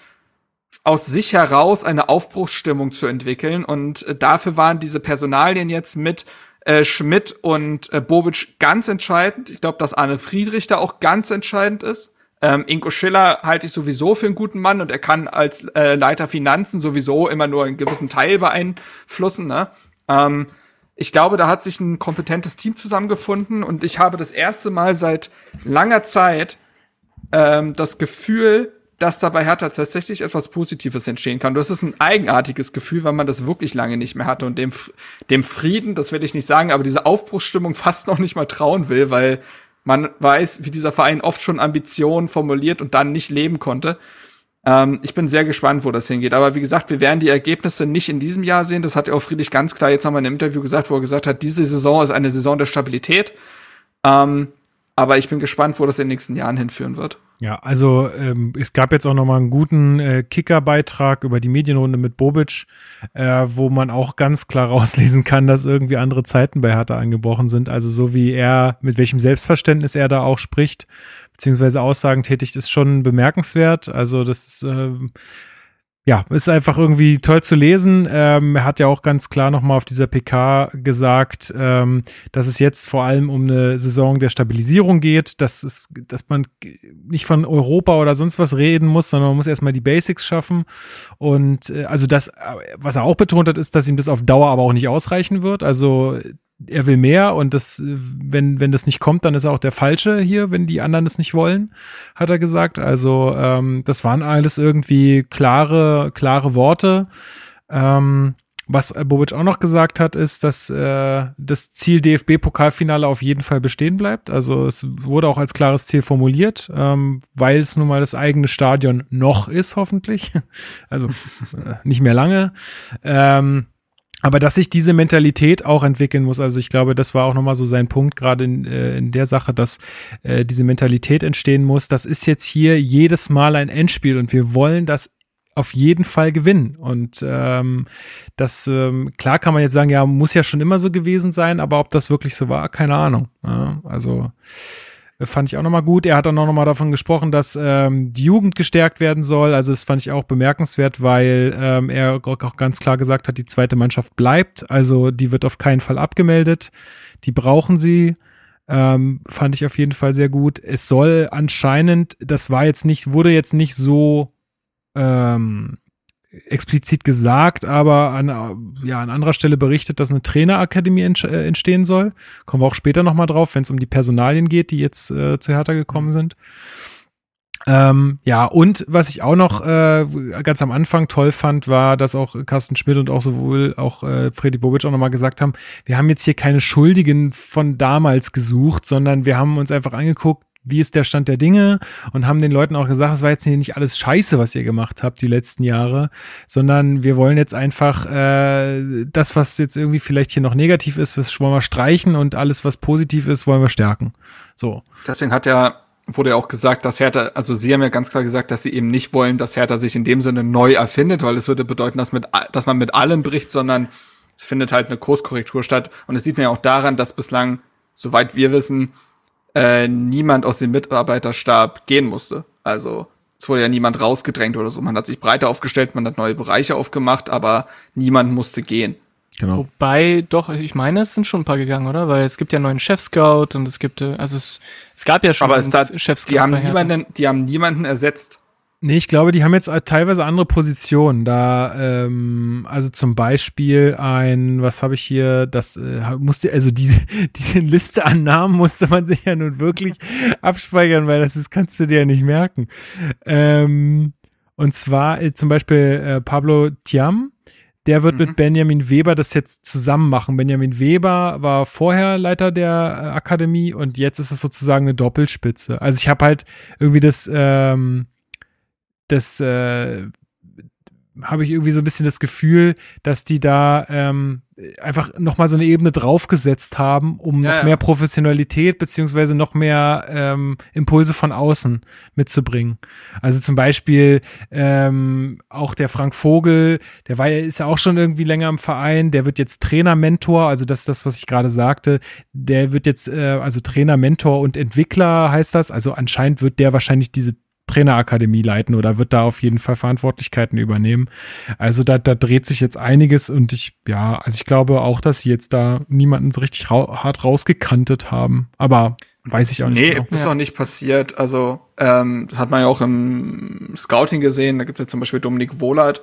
aus sich heraus eine Aufbruchsstimmung zu entwickeln. Und äh, dafür waren diese Personalien jetzt mit äh, Schmidt und äh, Bobic ganz entscheidend. Ich glaube, dass Arne Friedrich da auch ganz entscheidend ist. Ähm, Ingo Schiller halte ich sowieso für einen guten Mann und er kann als äh, Leiter Finanzen sowieso immer nur einen gewissen Teil beeinflussen. Ne? Ähm, ich glaube, da hat sich ein kompetentes Team zusammengefunden und ich habe das erste Mal seit langer Zeit ähm, das Gefühl, dass da bei Hertha tatsächlich etwas Positives entstehen kann. Das ist ein eigenartiges Gefühl, weil man das wirklich lange nicht mehr hatte und dem, dem Frieden, das will ich nicht sagen, aber diese Aufbruchsstimmung <laughs> fast noch nicht mal trauen will, weil man weiß, wie dieser Verein oft schon Ambitionen formuliert und dann nicht leben konnte. Ähm, ich bin sehr gespannt, wo das hingeht. Aber wie gesagt, wir werden die Ergebnisse nicht in diesem Jahr sehen. Das hat ja auch Friedrich ganz klar jetzt nochmal in einem Interview gesagt, wo er gesagt hat, diese Saison ist eine Saison der Stabilität. Ähm, aber ich bin gespannt, wo das in den nächsten Jahren hinführen wird. Ja, also ähm, es gab jetzt auch noch mal einen guten äh, Kicker-Beitrag über die Medienrunde mit Bobic, äh, wo man auch ganz klar <laughs> rauslesen kann, dass irgendwie andere Zeiten bei Hertha angebrochen sind. Also so wie er, mit welchem Selbstverständnis er da auch spricht, beziehungsweise Aussagen tätigt, ist schon bemerkenswert. Also das äh, ja, ist einfach irgendwie toll zu lesen. Ähm, er hat ja auch ganz klar nochmal auf dieser PK gesagt, ähm, dass es jetzt vor allem um eine Saison der Stabilisierung geht, dass, es, dass man nicht von Europa oder sonst was reden muss, sondern man muss erstmal die Basics schaffen. Und äh, also das, was er auch betont hat, ist, dass ihm das auf Dauer aber auch nicht ausreichen wird. Also er will mehr und das, wenn, wenn das nicht kommt, dann ist er auch der Falsche hier, wenn die anderen es nicht wollen, hat er gesagt. Also ähm, das waren alles irgendwie klare, klare Worte. Ähm, was Bobic auch noch gesagt hat, ist, dass äh, das Ziel DFB-Pokalfinale auf jeden Fall bestehen bleibt. Also es wurde auch als klares Ziel formuliert, ähm, weil es nun mal das eigene Stadion noch ist, hoffentlich. <laughs> Also äh, nicht mehr lange. Ähm, aber dass sich diese Mentalität auch entwickeln muss, also ich glaube, das war auch nochmal so sein Punkt, gerade in, äh, in der Sache, dass äh, diese Mentalität entstehen muss. Das ist jetzt hier jedes Mal ein Endspiel und wir wollen das auf jeden Fall gewinnen. Und ähm, das, ähm, klar kann man jetzt sagen, ja, muss ja schon immer so gewesen sein, aber ob das wirklich so war, keine Ahnung. Ja, also fand ich auch nochmal gut. Er hat dann auch nochmal davon gesprochen, dass ähm, die Jugend gestärkt werden soll. Also das fand ich auch bemerkenswert, weil ähm, er auch ganz klar gesagt hat, die zweite Mannschaft bleibt. Also die wird auf keinen Fall abgemeldet. Die brauchen sie. Ähm, fand ich auf jeden Fall sehr gut. Es soll anscheinend, das war jetzt nicht, wurde jetzt nicht so ähm, explizit gesagt, aber an, ja, an anderer Stelle berichtet, dass eine Trainerakademie äh, entstehen soll. Kommen wir auch später nochmal drauf, wenn es um die Personalien geht, die jetzt äh, zu Hertha gekommen sind. Ähm, ja, und was ich auch noch äh, ganz am Anfang toll fand, war, dass auch Carsten Schmidt und auch sowohl auch äh, Freddy Bobic auch nochmal gesagt haben, wir haben jetzt hier keine Schuldigen von damals gesucht, sondern wir haben uns einfach angeguckt, wie ist der Stand der Dinge und haben den Leuten auch gesagt, es war jetzt nicht alles scheiße, was ihr gemacht habt die letzten Jahre, sondern wir wollen jetzt einfach äh, das, was jetzt irgendwie vielleicht hier noch negativ ist, das wollen wir streichen und alles, was positiv ist, wollen wir stärken. So. Deswegen hat ja wurde ja auch gesagt, dass Hertha, also sie haben ja ganz klar gesagt, dass sie eben nicht wollen, dass Hertha sich in dem Sinne neu erfindet, weil es würde bedeuten, dass, mit, dass man mit allem bricht, sondern es findet halt eine Kurskorrektur statt. Und es sieht man ja auch daran, dass bislang, soweit wir wissen, äh, niemand aus dem Mitarbeiterstab gehen musste. Also es wurde ja niemand rausgedrängt oder so. Man hat sich breiter aufgestellt, man hat neue Bereiche aufgemacht, aber niemand musste gehen. Genau. Wobei, doch, ich meine, es sind schon ein paar gegangen, oder? Weil es gibt ja einen neuen Chef-Scout und es gibt, äh, also es, es gab ja schon aber einen Chef-Scout. Die haben niemanden, die haben niemanden ersetzt. Nee, ich glaube, die haben jetzt teilweise andere Positionen. Da, ähm, also zum Beispiel ein, was habe ich hier, das äh, musste, also diese, <laughs> diese Liste an Namen musste man sich ja nun wirklich abspeichern, weil das ist, kannst du dir ja nicht merken. Ähm, und zwar äh, zum Beispiel äh, Pablo Tiam, der wird mhm. mit Benjamin Weber das jetzt zusammen machen. Benjamin Weber war vorher Leiter der äh, Akademie und jetzt ist es sozusagen eine Doppelspitze. Also ich habe halt irgendwie das, ähm, das äh, habe ich irgendwie so ein bisschen das Gefühl, dass die da ähm, einfach nochmal so eine Ebene draufgesetzt haben, um ja, noch ja. mehr Professionalität beziehungsweise noch mehr ähm, Impulse von außen mitzubringen. Also zum Beispiel ähm, auch der Frank Vogel, der war ist ja auch schon irgendwie länger im Verein, der wird jetzt Trainer, Mentor, also das ist das, was ich gerade sagte, der wird jetzt, äh, also Trainer, Mentor und Entwickler heißt das, also anscheinend wird der wahrscheinlich diese Trainerakademie leiten oder wird da auf jeden Fall Verantwortlichkeiten übernehmen. Also da, da dreht sich jetzt einiges und ich, ja, also ich glaube auch, dass sie jetzt da niemanden so richtig ra hart rausgekantet haben. Aber weiß ich auch nicht. Nee, genau. ist auch nicht passiert. Also ähm, hat man ja auch im Scouting gesehen. Da gibt es ja zum Beispiel Dominik Wohlert.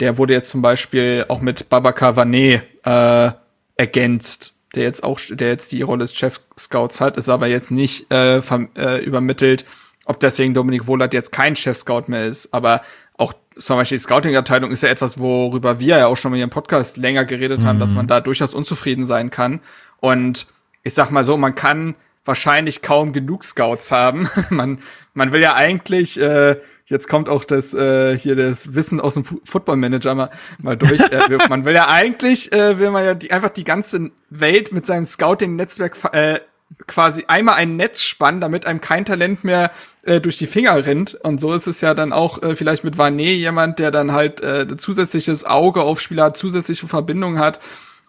Der wurde jetzt zum Beispiel auch mit Babacar Vanet äh, ergänzt der jetzt auch, der jetzt die Rolle des Chef-Scouts hat, ist aber jetzt nicht äh, äh, übermittelt, ob deswegen Dominik Wohlert jetzt kein Chef-Scout mehr ist, aber auch zum Beispiel die Scouting-Abteilung ist ja etwas, worüber wir ja auch schon mal in ihrem Podcast länger geredet mhm. haben, dass mhm. man da durchaus unzufrieden sein kann. Und ich sag mal so, man kann wahrscheinlich kaum genug Scouts haben. <laughs> man, man will ja eigentlich, äh, jetzt kommt auch das äh, hier das Wissen aus dem Football Manager mal, mal durch. äh, <laughs> man will ja eigentlich, äh, will man ja die, einfach die ganze Welt mit seinem Scouting-Netzwerk äh, quasi einmal ein Netz spannen, damit einem kein Talent mehr äh, durch die Finger rennt. Und so ist es ja dann auch äh, vielleicht mit Vanet jemand, der dann halt äh, zusätzliches Auge auf Spieler hat, zusätzliche Verbindungen hat.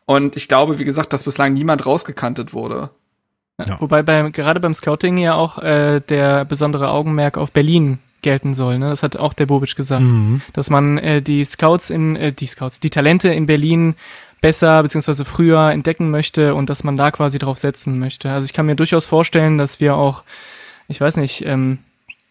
Und ich glaube, wie gesagt, dass bislang niemand rausgekantet wurde. Ja. Wobei beim, gerade beim Scouting ja auch äh, der besondere Augenmerk auf Berlin gelten soll. Ne? Das hat auch der Bobic gesagt, mhm. dass man äh, die Scouts in äh, die Scouts, die Talente in Berlin besser beziehungsweise früher entdecken möchte und dass man da quasi drauf setzen möchte. Also ich kann mir durchaus vorstellen, dass wir auch, ich weiß nicht, ähm,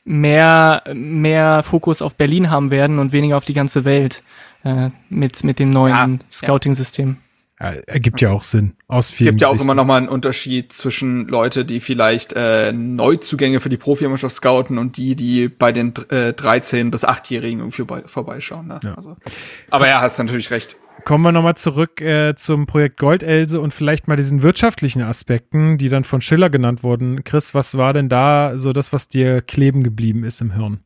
mehr mehr Fokus auf Berlin haben werden und weniger auf die ganze Welt äh, mit mit dem neuen ja, Scouting-System. Ja, ergibt ja auch Sinn. Aus vielen gibt ja auch immer noch mal einen Unterschied zwischen Leute, die vielleicht äh, Neuzugänge für die Profimannschaft scouten und die, die bei den äh, 13- bis 8-Jährigen irgendwie bei, vorbeischauen. Ne? Ja. Also, aber ja, hast natürlich recht. Kommen wir nochmal zurück äh, zum Projekt Goldelse und vielleicht mal diesen wirtschaftlichen Aspekten, die dann von Schiller genannt wurden. Chris, was war denn da so das, was dir kleben geblieben ist im Hirn?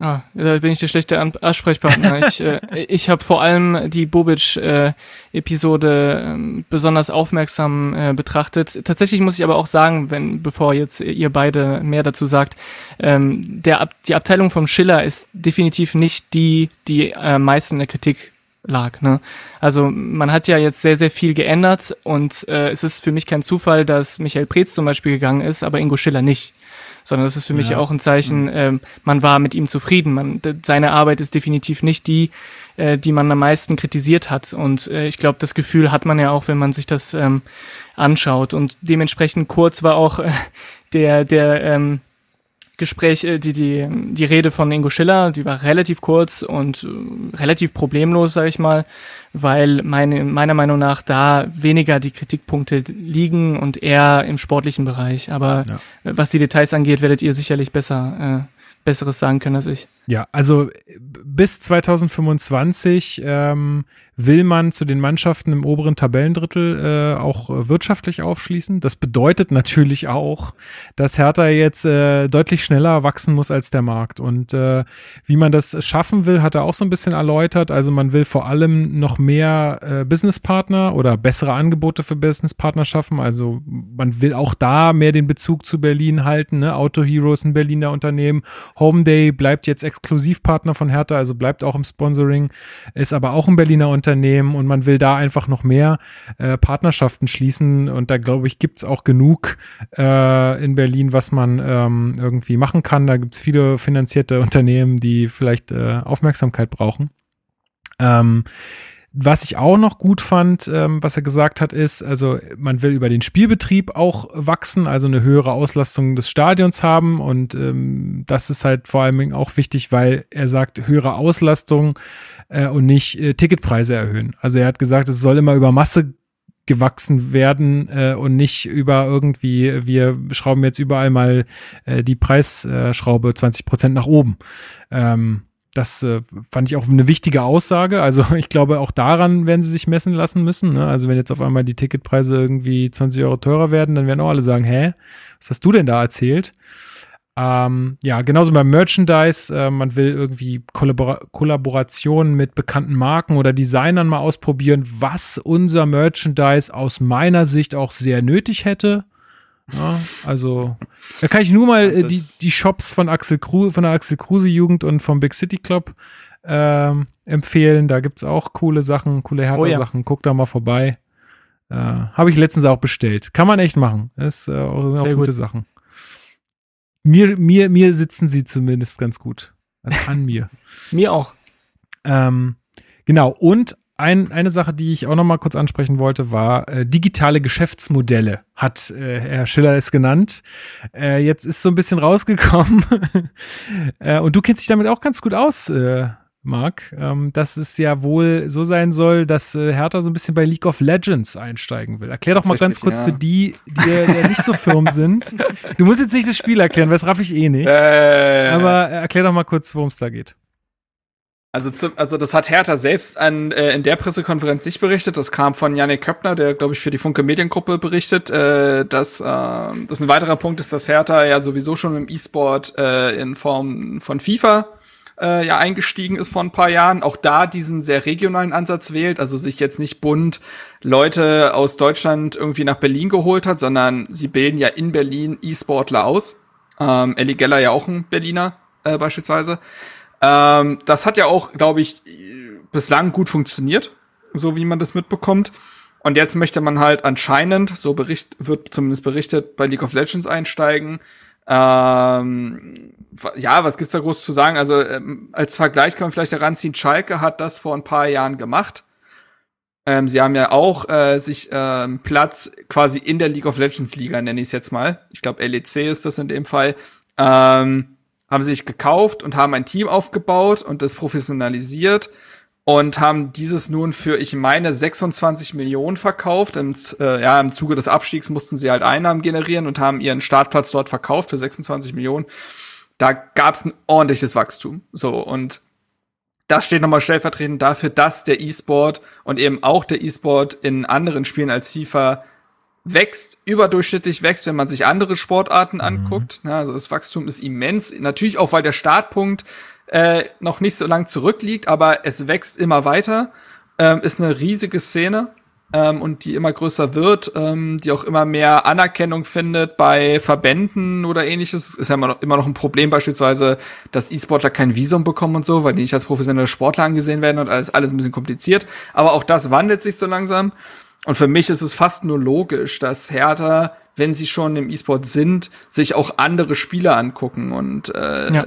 Ah, da bin ich der schlechte Ansprechpartner. <laughs> ich äh, ich habe vor allem die Bobic-Episode äh, besonders aufmerksam äh, betrachtet. Tatsächlich muss ich aber auch sagen, wenn bevor jetzt ihr beide mehr dazu sagt, ähm, der die Abteilung vom Schiller ist definitiv nicht die, die äh, meisten in der Kritik lag. Ne? Also man hat ja jetzt sehr, sehr viel geändert und äh, es ist für mich kein Zufall, dass Michael Preetz zum Beispiel gegangen ist, aber Ingo Schiller nicht sondern das ist für mich ja. auch ein Zeichen, ähm, man war mit ihm zufrieden. Man, seine Arbeit ist definitiv nicht die, äh, die man am meisten kritisiert hat. Und äh, ich glaube, das Gefühl hat man ja auch, wenn man sich das ähm, anschaut. Und dementsprechend kurz war auch äh, der, der ähm, Gespräch, äh, die, die, die Rede von Ingo Schiller, die war relativ kurz und äh, relativ problemlos, sage ich mal, weil meine, meiner Meinung nach da weniger die Kritikpunkte liegen und eher im sportlichen Bereich. Aber ja. was die Details angeht, werdet ihr sicherlich besser, äh, Besseres sagen können als ich. Ja, also bis 2025 ähm, will man zu den Mannschaften im oberen Tabellendrittel äh, auch äh, wirtschaftlich aufschließen. Das bedeutet natürlich auch, dass Hertha jetzt äh, deutlich schneller wachsen muss als der Markt. Und äh, wie man das schaffen will, hat er auch so ein bisschen erläutert. Also man will vor allem noch mehr äh, Businesspartner oder bessere Angebote für Businesspartner schaffen. Also man will auch da mehr den Bezug zu Berlin halten. Ne? Auto Heroes, ein Berliner Unternehmen. Home Day bleibt jetzt Exklusivpartner von Hertha, also bleibt auch im Sponsoring, ist aber auch ein Berliner Unternehmen und man will da einfach noch mehr äh, Partnerschaften schließen und da glaube ich, gibt es auch genug äh, in Berlin, was man ähm, irgendwie machen kann. Da gibt es viele finanzierte Unternehmen, die vielleicht äh, Aufmerksamkeit brauchen. Ähm, was ich auch noch gut fand, ähm, was er gesagt hat, ist, also man will über den Spielbetrieb auch wachsen, also eine höhere Auslastung des Stadions haben und ähm, das ist halt vor allem auch wichtig, weil er sagt, höhere Auslastung äh, und nicht äh, Ticketpreise erhöhen. Also er hat gesagt, es soll immer über Masse gewachsen werden äh, und nicht über irgendwie, wir schrauben jetzt überall mal äh, die Preisschraube 20 Prozent nach oben. Ähm, das äh, fand ich auch eine wichtige Aussage. Also <laughs> ich glaube, auch daran werden sie sich messen lassen müssen. Ne? Also wenn jetzt auf einmal die Ticketpreise irgendwie 20 Euro teurer werden, dann werden auch alle sagen, hä, was hast du denn da erzählt? Ähm, ja, genauso beim Merchandise. Äh, man will irgendwie Kollabor Kollaborationen mit bekannten Marken oder Designern mal ausprobieren, was unser Merchandise aus meiner Sicht auch sehr nötig hätte. Ja, also, da kann ich nur mal äh, die, die Shops von Axel Kruse, von der Axel Kruse Jugend und vom Big City Club ähm, empfehlen. Da gibt's auch coole Sachen, coole Hertha-Sachen. Oh, ja. Guck da mal vorbei. Äh, Habe ich letztens auch bestellt. Kann man echt machen. Das äh, auch, auch gute Sachen. Mir, mir, mir sitzen sie zumindest ganz gut. Also an <laughs> mir. mir auch. Ähm, genau. Und ein, eine Sache, die ich auch noch mal kurz ansprechen wollte, war äh, digitale Geschäftsmodelle, hat äh, Herr Schiller es genannt. Äh, jetzt ist so ein bisschen rausgekommen <laughs> äh, und du kennst dich damit auch ganz gut aus, äh, Marc, ähm, dass es ja wohl so sein soll, dass äh, Hertha so ein bisschen bei League of Legends einsteigen will. Erklär doch mal ganz kurz ja. für die, die ja nicht so firm sind. Du musst jetzt nicht das Spiel erklären, weil das raff ich eh nicht. Äh, Aber erklär doch mal kurz, worum es da geht. Also, zu, also das hat Hertha selbst an, äh, in der Pressekonferenz nicht berichtet. Das kam von Janik Köppner, der, glaube ich, für die Funke Mediengruppe berichtet, äh, dass äh, das ein weiterer Punkt ist, dass Hertha ja sowieso schon im E-Sport äh, in Form von FIFA äh, ja eingestiegen ist vor ein paar Jahren, auch da diesen sehr regionalen Ansatz wählt, also sich jetzt nicht bunt Leute aus Deutschland irgendwie nach Berlin geholt hat, sondern sie bilden ja in Berlin E-Sportler aus. Ähm, Ellie Geller ja auch ein Berliner äh, beispielsweise. Ähm, das hat ja auch, glaube ich, bislang gut funktioniert, so wie man das mitbekommt. Und jetzt möchte man halt anscheinend, so bericht, wird zumindest berichtet, bei League of Legends einsteigen. Ähm, ja, was gibt's da groß zu sagen? Also ähm, als Vergleich kann man vielleicht heranziehen, Schalke hat das vor ein paar Jahren gemacht. Ähm, sie haben ja auch äh, sich ähm, Platz quasi in der League of Legends Liga, nenne ich es jetzt mal. Ich glaube, LEC ist das in dem Fall. Ähm, haben sich gekauft und haben ein Team aufgebaut und das professionalisiert und haben dieses nun für, ich meine, 26 Millionen verkauft. Im, äh, ja, im Zuge des Abstiegs mussten sie halt Einnahmen generieren und haben ihren Startplatz dort verkauft für 26 Millionen. Da gab es ein ordentliches Wachstum. So, und das steht nochmal stellvertretend dafür, dass der E-Sport und eben auch der E-Sport in anderen Spielen als FIFA wächst, überdurchschnittlich wächst, wenn man sich andere Sportarten mhm. anguckt. Ja, also das Wachstum ist immens. Natürlich auch, weil der Startpunkt äh, noch nicht so lang zurückliegt, aber es wächst immer weiter. Ähm, ist eine riesige Szene ähm, und die immer größer wird, ähm, die auch immer mehr Anerkennung findet bei Verbänden oder ähnliches. Ist ja immer noch, immer noch ein Problem beispielsweise, dass E-Sportler kein Visum bekommen und so, weil die nicht als professionelle Sportler angesehen werden und alles, alles ein bisschen kompliziert. Aber auch das wandelt sich so langsam. Und für mich ist es fast nur logisch, dass Hertha wenn sie schon im E-Sport sind, sich auch andere Spiele angucken. Und äh, ja.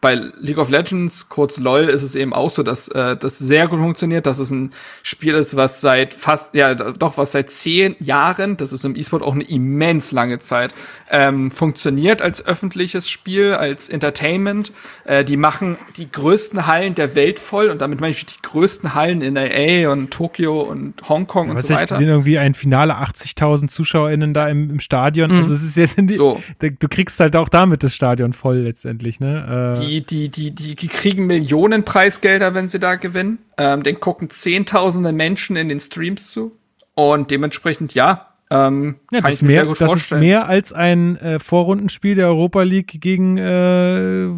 bei League of Legends, kurz LOL, ist es eben auch so, dass äh, das sehr gut funktioniert, dass es ein Spiel ist, was seit fast, ja doch, was seit zehn Jahren, das ist im E-Sport auch eine immens lange Zeit, ähm, funktioniert als öffentliches Spiel, als Entertainment. Äh, die machen die größten Hallen der Welt voll und damit meine ich die größten Hallen in LA und Tokio und Hongkong ja, und so weiter. Ich, sind irgendwie ein Finale 80.000 ZuschauerInnen da im, im Stadion. Mhm. Also es ist jetzt in die, so. du kriegst halt auch damit das Stadion voll letztendlich, ne? Äh. Die, die, die, die, die kriegen Millionen Preisgelder, wenn sie da gewinnen. Ähm, den gucken zehntausende Menschen in den Streams zu. Und dementsprechend, ja, ähm, ja, das, ist mehr, das ist mehr als ein äh, Vorrundenspiel der Europa League gegen, äh,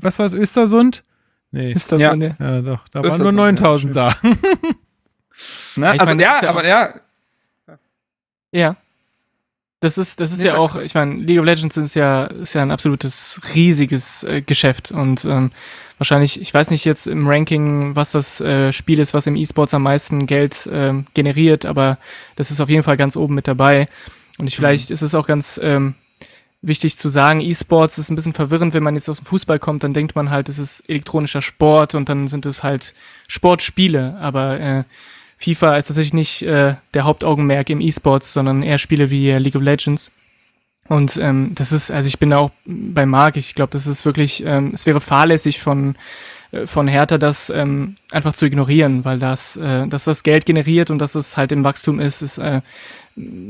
was war es, Östersund? Nee. Östersund, ja. ja. doch, da Östersund, waren nur 9000 ja, da. <laughs> Na, also, meine, ja, aber ja. Ja. Das ist, das ist nee, ja auch, ich meine, League of Legends ist ja, ist ja ein absolutes riesiges äh, Geschäft und ähm, wahrscheinlich, ich weiß nicht jetzt im Ranking, was das äh, Spiel ist, was im E-Sports am meisten Geld äh, generiert, aber das ist auf jeden Fall ganz oben mit dabei. Und ich, vielleicht mhm. ist es auch ganz ähm, wichtig zu sagen, E-Sports ist ein bisschen verwirrend, wenn man jetzt aus dem Fußball kommt, dann denkt man halt, es ist elektronischer Sport und dann sind es halt Sportspiele, aber äh, FIFA ist tatsächlich nicht äh, der Hauptaugenmerk im E-Sports, sondern eher Spiele wie äh, League of Legends. Und ähm, das ist, also ich bin da auch bei Marc, ich glaube, das ist wirklich, ähm, es wäre fahrlässig von, äh, von Hertha, das ähm, einfach zu ignorieren, weil das, äh, dass das Geld generiert und dass es halt im Wachstum ist, ist äh,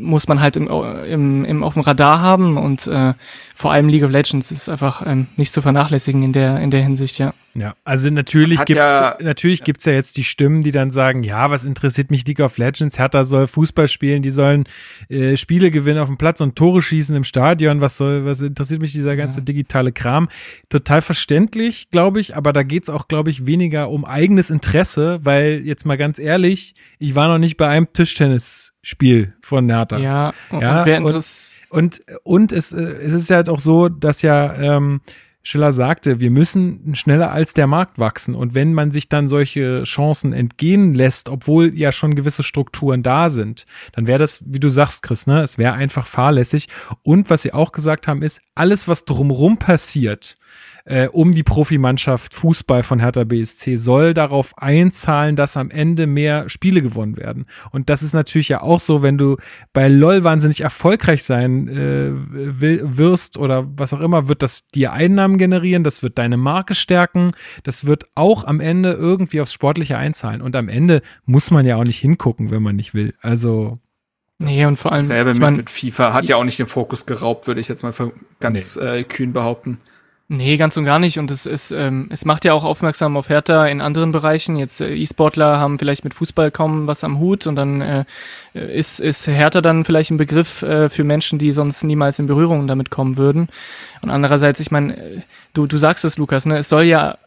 muss man halt im, im, im auf dem Radar haben und äh, vor allem League of Legends ist einfach ähm, nicht zu vernachlässigen in der in der Hinsicht, ja. Ja, also natürlich gibt es ja, natürlich ja. gibt's ja jetzt die Stimmen, die dann sagen, ja, was interessiert mich League of Legends? Hertha soll Fußball spielen, die sollen äh, Spiele gewinnen auf dem Platz und Tore schießen im Stadion. Was soll, was interessiert mich dieser ganze ja. digitale Kram? Total verständlich, glaube ich, aber da geht's auch, glaube ich, weniger um eigenes Interesse, weil jetzt mal ganz ehrlich, ich war noch nicht bei einem Tischtennisspiel von Hertha. Ja, ja und, und, und es, äh, es ist ja halt auch so, dass ja ähm, Schiller sagte, wir müssen schneller als der Markt wachsen. Und wenn man sich dann solche Chancen entgehen lässt, obwohl ja schon gewisse Strukturen da sind, dann wäre das, wie du sagst, Chris, ne, es wäre einfach fahrlässig. Und was sie auch gesagt haben, ist, alles, was drumherum passiert, äh, um die Profimannschaft Fußball von Hertha BSC soll darauf einzahlen, dass am Ende mehr Spiele gewonnen werden. Und das ist natürlich ja auch so, wenn du bei LOL wahnsinnig erfolgreich sein äh, wirst oder was auch immer, wird das dir Einnahmen generieren, das wird deine Marke stärken, das wird auch am Ende irgendwie aufs Sportliche einzahlen. Und am Ende muss man ja auch nicht hingucken, wenn man nicht will. Also Nee, und vor allem. Dasselbe mit, mit FIFA hat ja auch nicht den Fokus geraubt, würde ich jetzt mal ganz nee. äh, kühn behaupten. Nee, ganz und gar nicht. Und es ist, ähm, es macht ja auch aufmerksam auf Hertha in anderen Bereichen. Jetzt äh, E-Sportler haben vielleicht mit Fußball kaum was am Hut und dann äh, ist, ist Hertha dann vielleicht ein Begriff äh, für Menschen, die sonst niemals in Berührung damit kommen würden. Und andererseits, ich meine, äh, du, du sagst es, Lukas, ne, es soll ja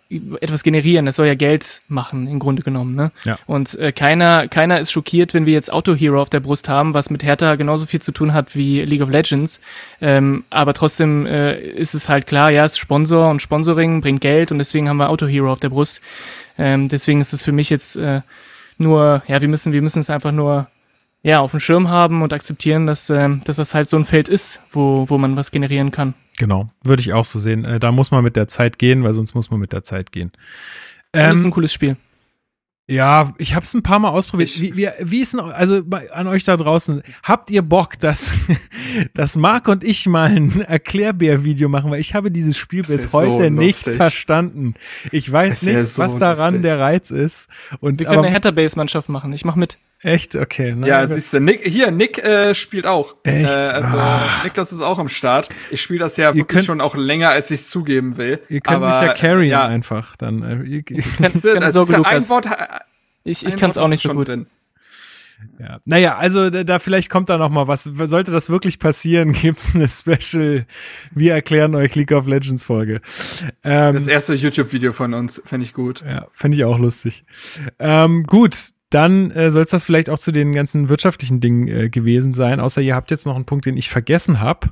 etwas generieren. Das soll ja Geld machen, im Grunde genommen. Ne? Ja. Und äh, keiner, keiner ist schockiert, wenn wir jetzt Auto Hero auf der Brust haben, was mit Hertha genauso viel zu tun hat wie League of Legends. Ähm, aber trotzdem äh, ist es halt klar, ja, es ist Sponsor und Sponsoring bringt Geld und deswegen haben wir Auto Hero auf der Brust. Ähm, deswegen ist es für mich jetzt äh, nur, ja, wir müssen, wir müssen es einfach nur ja, auf dem Schirm haben und akzeptieren, dass, ähm, dass das halt so ein Feld ist, wo, wo man was generieren kann. Genau, würde ich auch so sehen. Äh, da muss man mit der Zeit gehen, weil sonst muss man mit der Zeit gehen. Ähm, das ist ein cooles Spiel. ja, ich habe es ein paar Mal ausprobiert. Wie, wie, wie ist denn, also an euch da draußen, habt ihr Bock, dass, <laughs> dass Marc und ich mal ein Erklärbär-Video machen? Weil ich habe dieses Spiel Das bis ist so heute nicht verstanden. Ich weiß Das nicht, so was daran lustig. der Reiz ist. Und Wir können aber, eine Hertha-Base-Mannschaft machen. Ich mach mit. Echt, okay. Ne? Ja, siehst du, Nick, hier, Nick äh, spielt auch. Echt? Äh, also, Ah. Niklas ist auch am Start. Ich spiele das ja wirklich könnt- schon auch länger, als ich zugeben will. Ihr könnt aber, mich ja carryen ja, einfach. Dann, äh, ihr, <laughs> Das ist, keine das ist Sorge, ja ein. Wort, Ich, ich ein kann es auch nicht ist so gut. Drin. Ja. Naja, also da, da vielleicht kommt da noch mal was. Sollte das wirklich passieren, <laughs> gibt's eine Special Wir erklären euch League of Legends Folge. Ähm, Das erste YouTube-Video von uns, fände ich gut. ja, fände ich auch lustig. Ähm, gut, dann äh, soll es das vielleicht auch zu den ganzen wirtschaftlichen Dingen äh, gewesen sein. Außer ihr habt jetzt noch einen Punkt, den ich vergessen habe.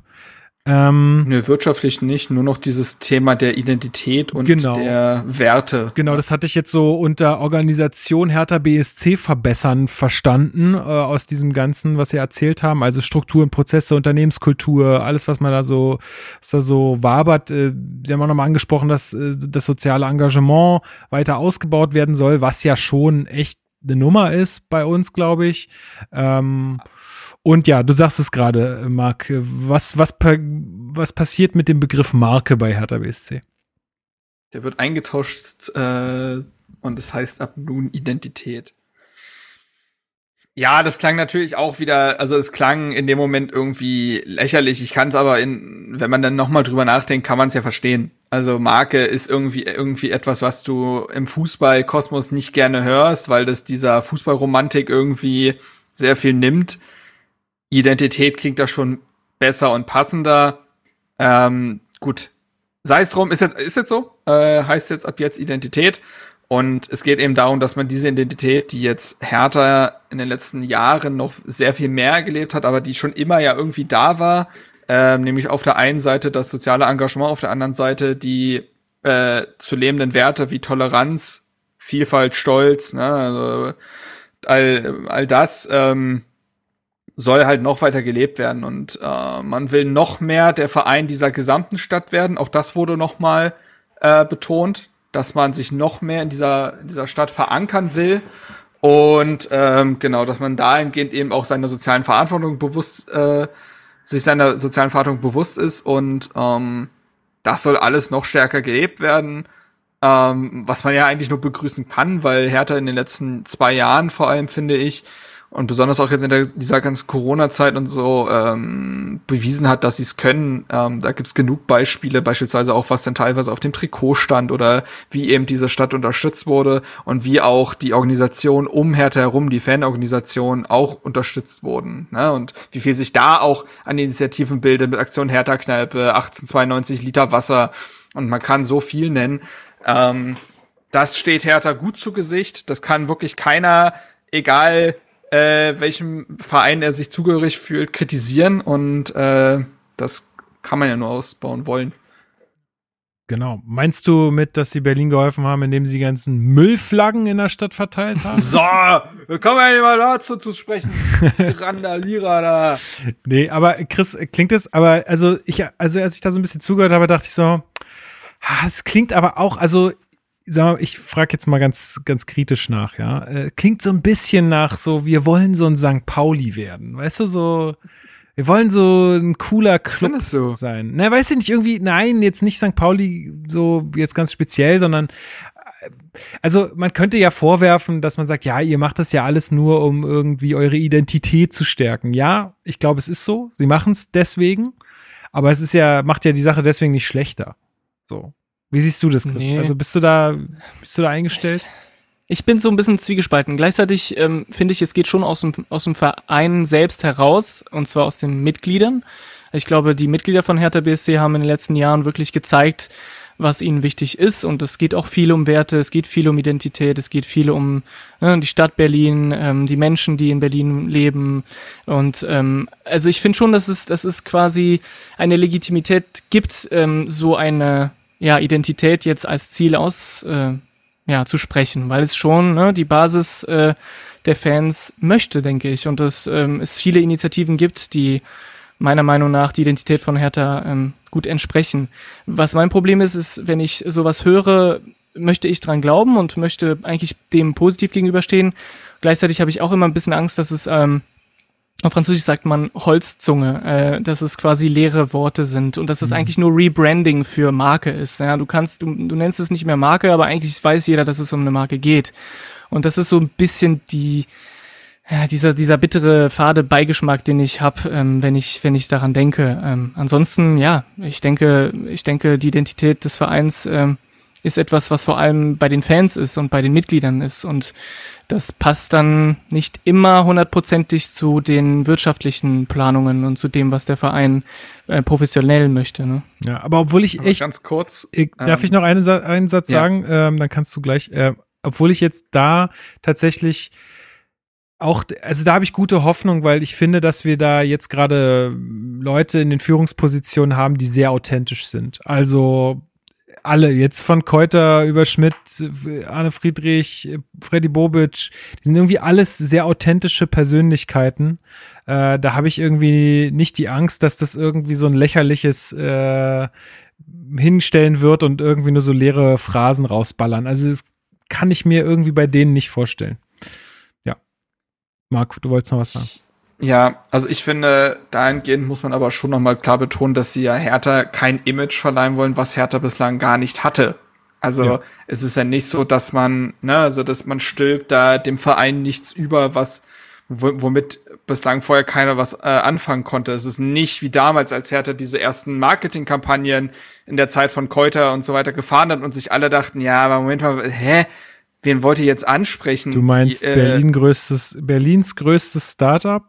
Ähm, Nö, wirtschaftlich nicht, nur noch dieses Thema der Identität und Genau. der Werte. Genau, das hatte ich jetzt so unter Organisation Hertha BSC verbessern verstanden, äh, aus diesem Ganzen, was Sie erzählt haben. Also Strukturen, Prozesse, Unternehmenskultur, alles, was man da so, was da so wabert. Äh, Sie haben auch nochmal angesprochen, dass äh, das soziale Engagement weiter ausgebaut werden soll, was ja schon echt eine Nummer ist bei uns, glaube ich. Ähm, und ja, du sagst es gerade, Marc, was, was, was passiert mit dem Begriff Marke bei Hertha BSC? Der wird eingetauscht äh, und das heißt ab nun Identität. Ja, das klang natürlich auch wieder, also es klang in dem Moment irgendwie lächerlich. Ich kann es aber in, wenn man dann noch mal drüber nachdenkt, kann man es ja verstehen. Also Marke ist irgendwie irgendwie etwas, was du im Fußballkosmos nicht gerne hörst, weil das dieser Fußballromantik irgendwie sehr viel nimmt. Identität klingt da schon besser und passender. Ähm, gut, sei es drum, ist jetzt, ist jetzt so, äh, heißt jetzt ab jetzt Identität. Und es geht eben darum, dass man diese Identität, die jetzt Hertha in den letzten Jahren noch sehr viel mehr gelebt hat, aber die schon immer ja irgendwie da war, ähm, nämlich auf der einen Seite das soziale Engagement, auf der anderen Seite die äh, zu lebenden Werte wie Toleranz, Vielfalt, Stolz, ne, also all, all das ähm, soll halt noch weiter gelebt werden und äh, man will noch mehr der Verein dieser gesamten Stadt werden. Auch das wurde noch mal äh, betont, dass man sich noch mehr in dieser, in dieser Stadt verankern will und ähm, genau, dass man dahingehend eben auch seiner sozialen Verantwortung bewusst äh, sich seiner sozialen Verantwortung bewusst ist und ähm, das soll alles noch stärker gelebt werden. Ähm, was man ja eigentlich nur begrüßen kann, weil Hertha in den letzten zwei Jahren vor allem, finde ich, und besonders auch jetzt in der, dieser ganzen Corona-Zeit und so ähm, bewiesen hat, dass sie es können. Ähm, da gibt's genug Beispiele, beispielsweise auch, was dann teilweise auf dem Trikot stand oder wie eben diese Stadt unterstützt wurde und wie auch die Organisation um Hertha herum, die Fanorganisation, auch unterstützt wurden. Ne? Und wie viel sich da auch an Initiativen bildet mit Aktion Hertha-Kneipe, 1892 Liter Wasser und man kann so viel nennen. Ähm, das steht Hertha gut zu Gesicht. Das kann wirklich keiner, egal äh, welchem Verein er sich zugehörig fühlt, kritisieren. Und äh, das kann man ja nur ausbauen wollen. Genau. Meinst du mit, dass sie Berlin geholfen haben, indem sie die ganzen Müllflaggen in der Stadt verteilt haben? So, wir kommen ja nicht mal dazu zu sprechen. <laughs> Randalierer da. nee, aber Chris, klingt es, aber also ich, also als ich da so ein bisschen zugehört habe, dachte ich so, ah, es klingt aber auch, also mal, ich frage jetzt mal ganz, ganz kritisch nach, ja. Äh, klingt so ein bisschen nach so, wir wollen so ein St. Pauli werden. Weißt du, so, wir wollen so ein cooler Club du? sein. Na, weiß ich nicht, irgendwie, nein, jetzt nicht St. Pauli so jetzt ganz speziell, sondern äh, also man könnte ja vorwerfen, dass man sagt, ja, ihr macht das ja alles nur, um irgendwie eure Identität zu stärken. Ja, ich glaube, es ist so. Sie machen es deswegen, aber es ist ja, macht ja die Sache deswegen nicht schlechter. So. Wie siehst du das, Chris? Nee. Also bist du da, bist du da eingestellt? Ich bin so ein bisschen zwiegespalten. Gleichzeitig ähm, finde ich, es geht schon aus dem, aus dem Verein selbst heraus, und zwar aus den Mitgliedern. Ich glaube, die Mitglieder von Hertha BSC haben in den letzten Jahren wirklich gezeigt, was ihnen wichtig ist. Und es geht auch viel um Werte, es geht viel um Identität, es geht viel um ne, die Stadt Berlin, ähm, die Menschen, die in Berlin leben. Und ähm, also ich finde schon, dass es, dass es quasi eine Legitimität gibt, ähm, so eine ja, Identität jetzt als Ziel aus äh, ja, zu sprechen, weil es schon ne, die Basis äh, der Fans möchte, denke ich. Und dass ähm, es viele Initiativen gibt, die meiner Meinung nach die Identität von Hertha ähm, gut entsprechen. Was mein Problem ist, ist, wenn ich sowas höre, möchte ich dran glauben und möchte eigentlich dem positiv gegenüberstehen. Gleichzeitig habe ich auch immer ein bisschen Angst, dass es ähm, auf Französisch sagt man Holzzunge, äh, dass es quasi leere Worte sind und dass es mhm. eigentlich nur Rebranding für Marke ist. Ja, du kannst, du, du nennst es nicht mehr Marke, aber eigentlich weiß jeder, dass es um eine Marke geht. Und das ist so ein bisschen die, ja, dieser, dieser bittere, fade Beigeschmack, den ich habe, ähm, wenn ich, wenn ich daran denke. Ähm, ansonsten, ja, ich denke, ich denke, die Identität des Vereins ähm, ist etwas, was vor allem bei den Fans ist und bei den Mitgliedern ist. Und das passt dann nicht immer hundertprozentig zu den wirtschaftlichen Planungen und zu dem, was der Verein äh, professionell möchte. Ne? Ja, aber obwohl ich echt. Ganz kurz. Ich, darf ähm, ich noch eine, einen Satz ja. sagen? Ähm, dann kannst du gleich. Äh, obwohl ich jetzt da tatsächlich auch, also da habe ich gute Hoffnung, weil ich finde, dass wir da jetzt gerade Leute in den Führungspositionen haben, die sehr authentisch sind. Also alle, jetzt von Keuter über Schmidt, Arne Friedrich, Freddy Bobic, die sind irgendwie alles sehr authentische Persönlichkeiten. Äh, da habe ich irgendwie nicht die Angst, dass das irgendwie so ein lächerliches äh, hinstellen wird und irgendwie nur so leere Phrasen rausballern. Also das kann ich mir irgendwie bei denen nicht vorstellen. Ja. Marc, du wolltest noch was sagen. Ja, also ich finde, dahingehend muss man aber schon nochmal klar betonen, dass sie ja Hertha kein Image verleihen wollen, was Hertha bislang gar nicht hatte. Also ja. es ist ja nicht so, dass man, ne, also dass man stülpt da dem Verein nichts über, was womit bislang vorher keiner was äh, anfangen konnte. Es ist nicht wie damals, als Hertha diese ersten Marketingkampagnen in der Zeit von Keuter und so weiter gefahren hat und sich alle dachten, ja, aber Moment mal, hä? Wen wollt ihr jetzt ansprechen? Du meinst äh, Berlin größtes, Berlins größtes Startup?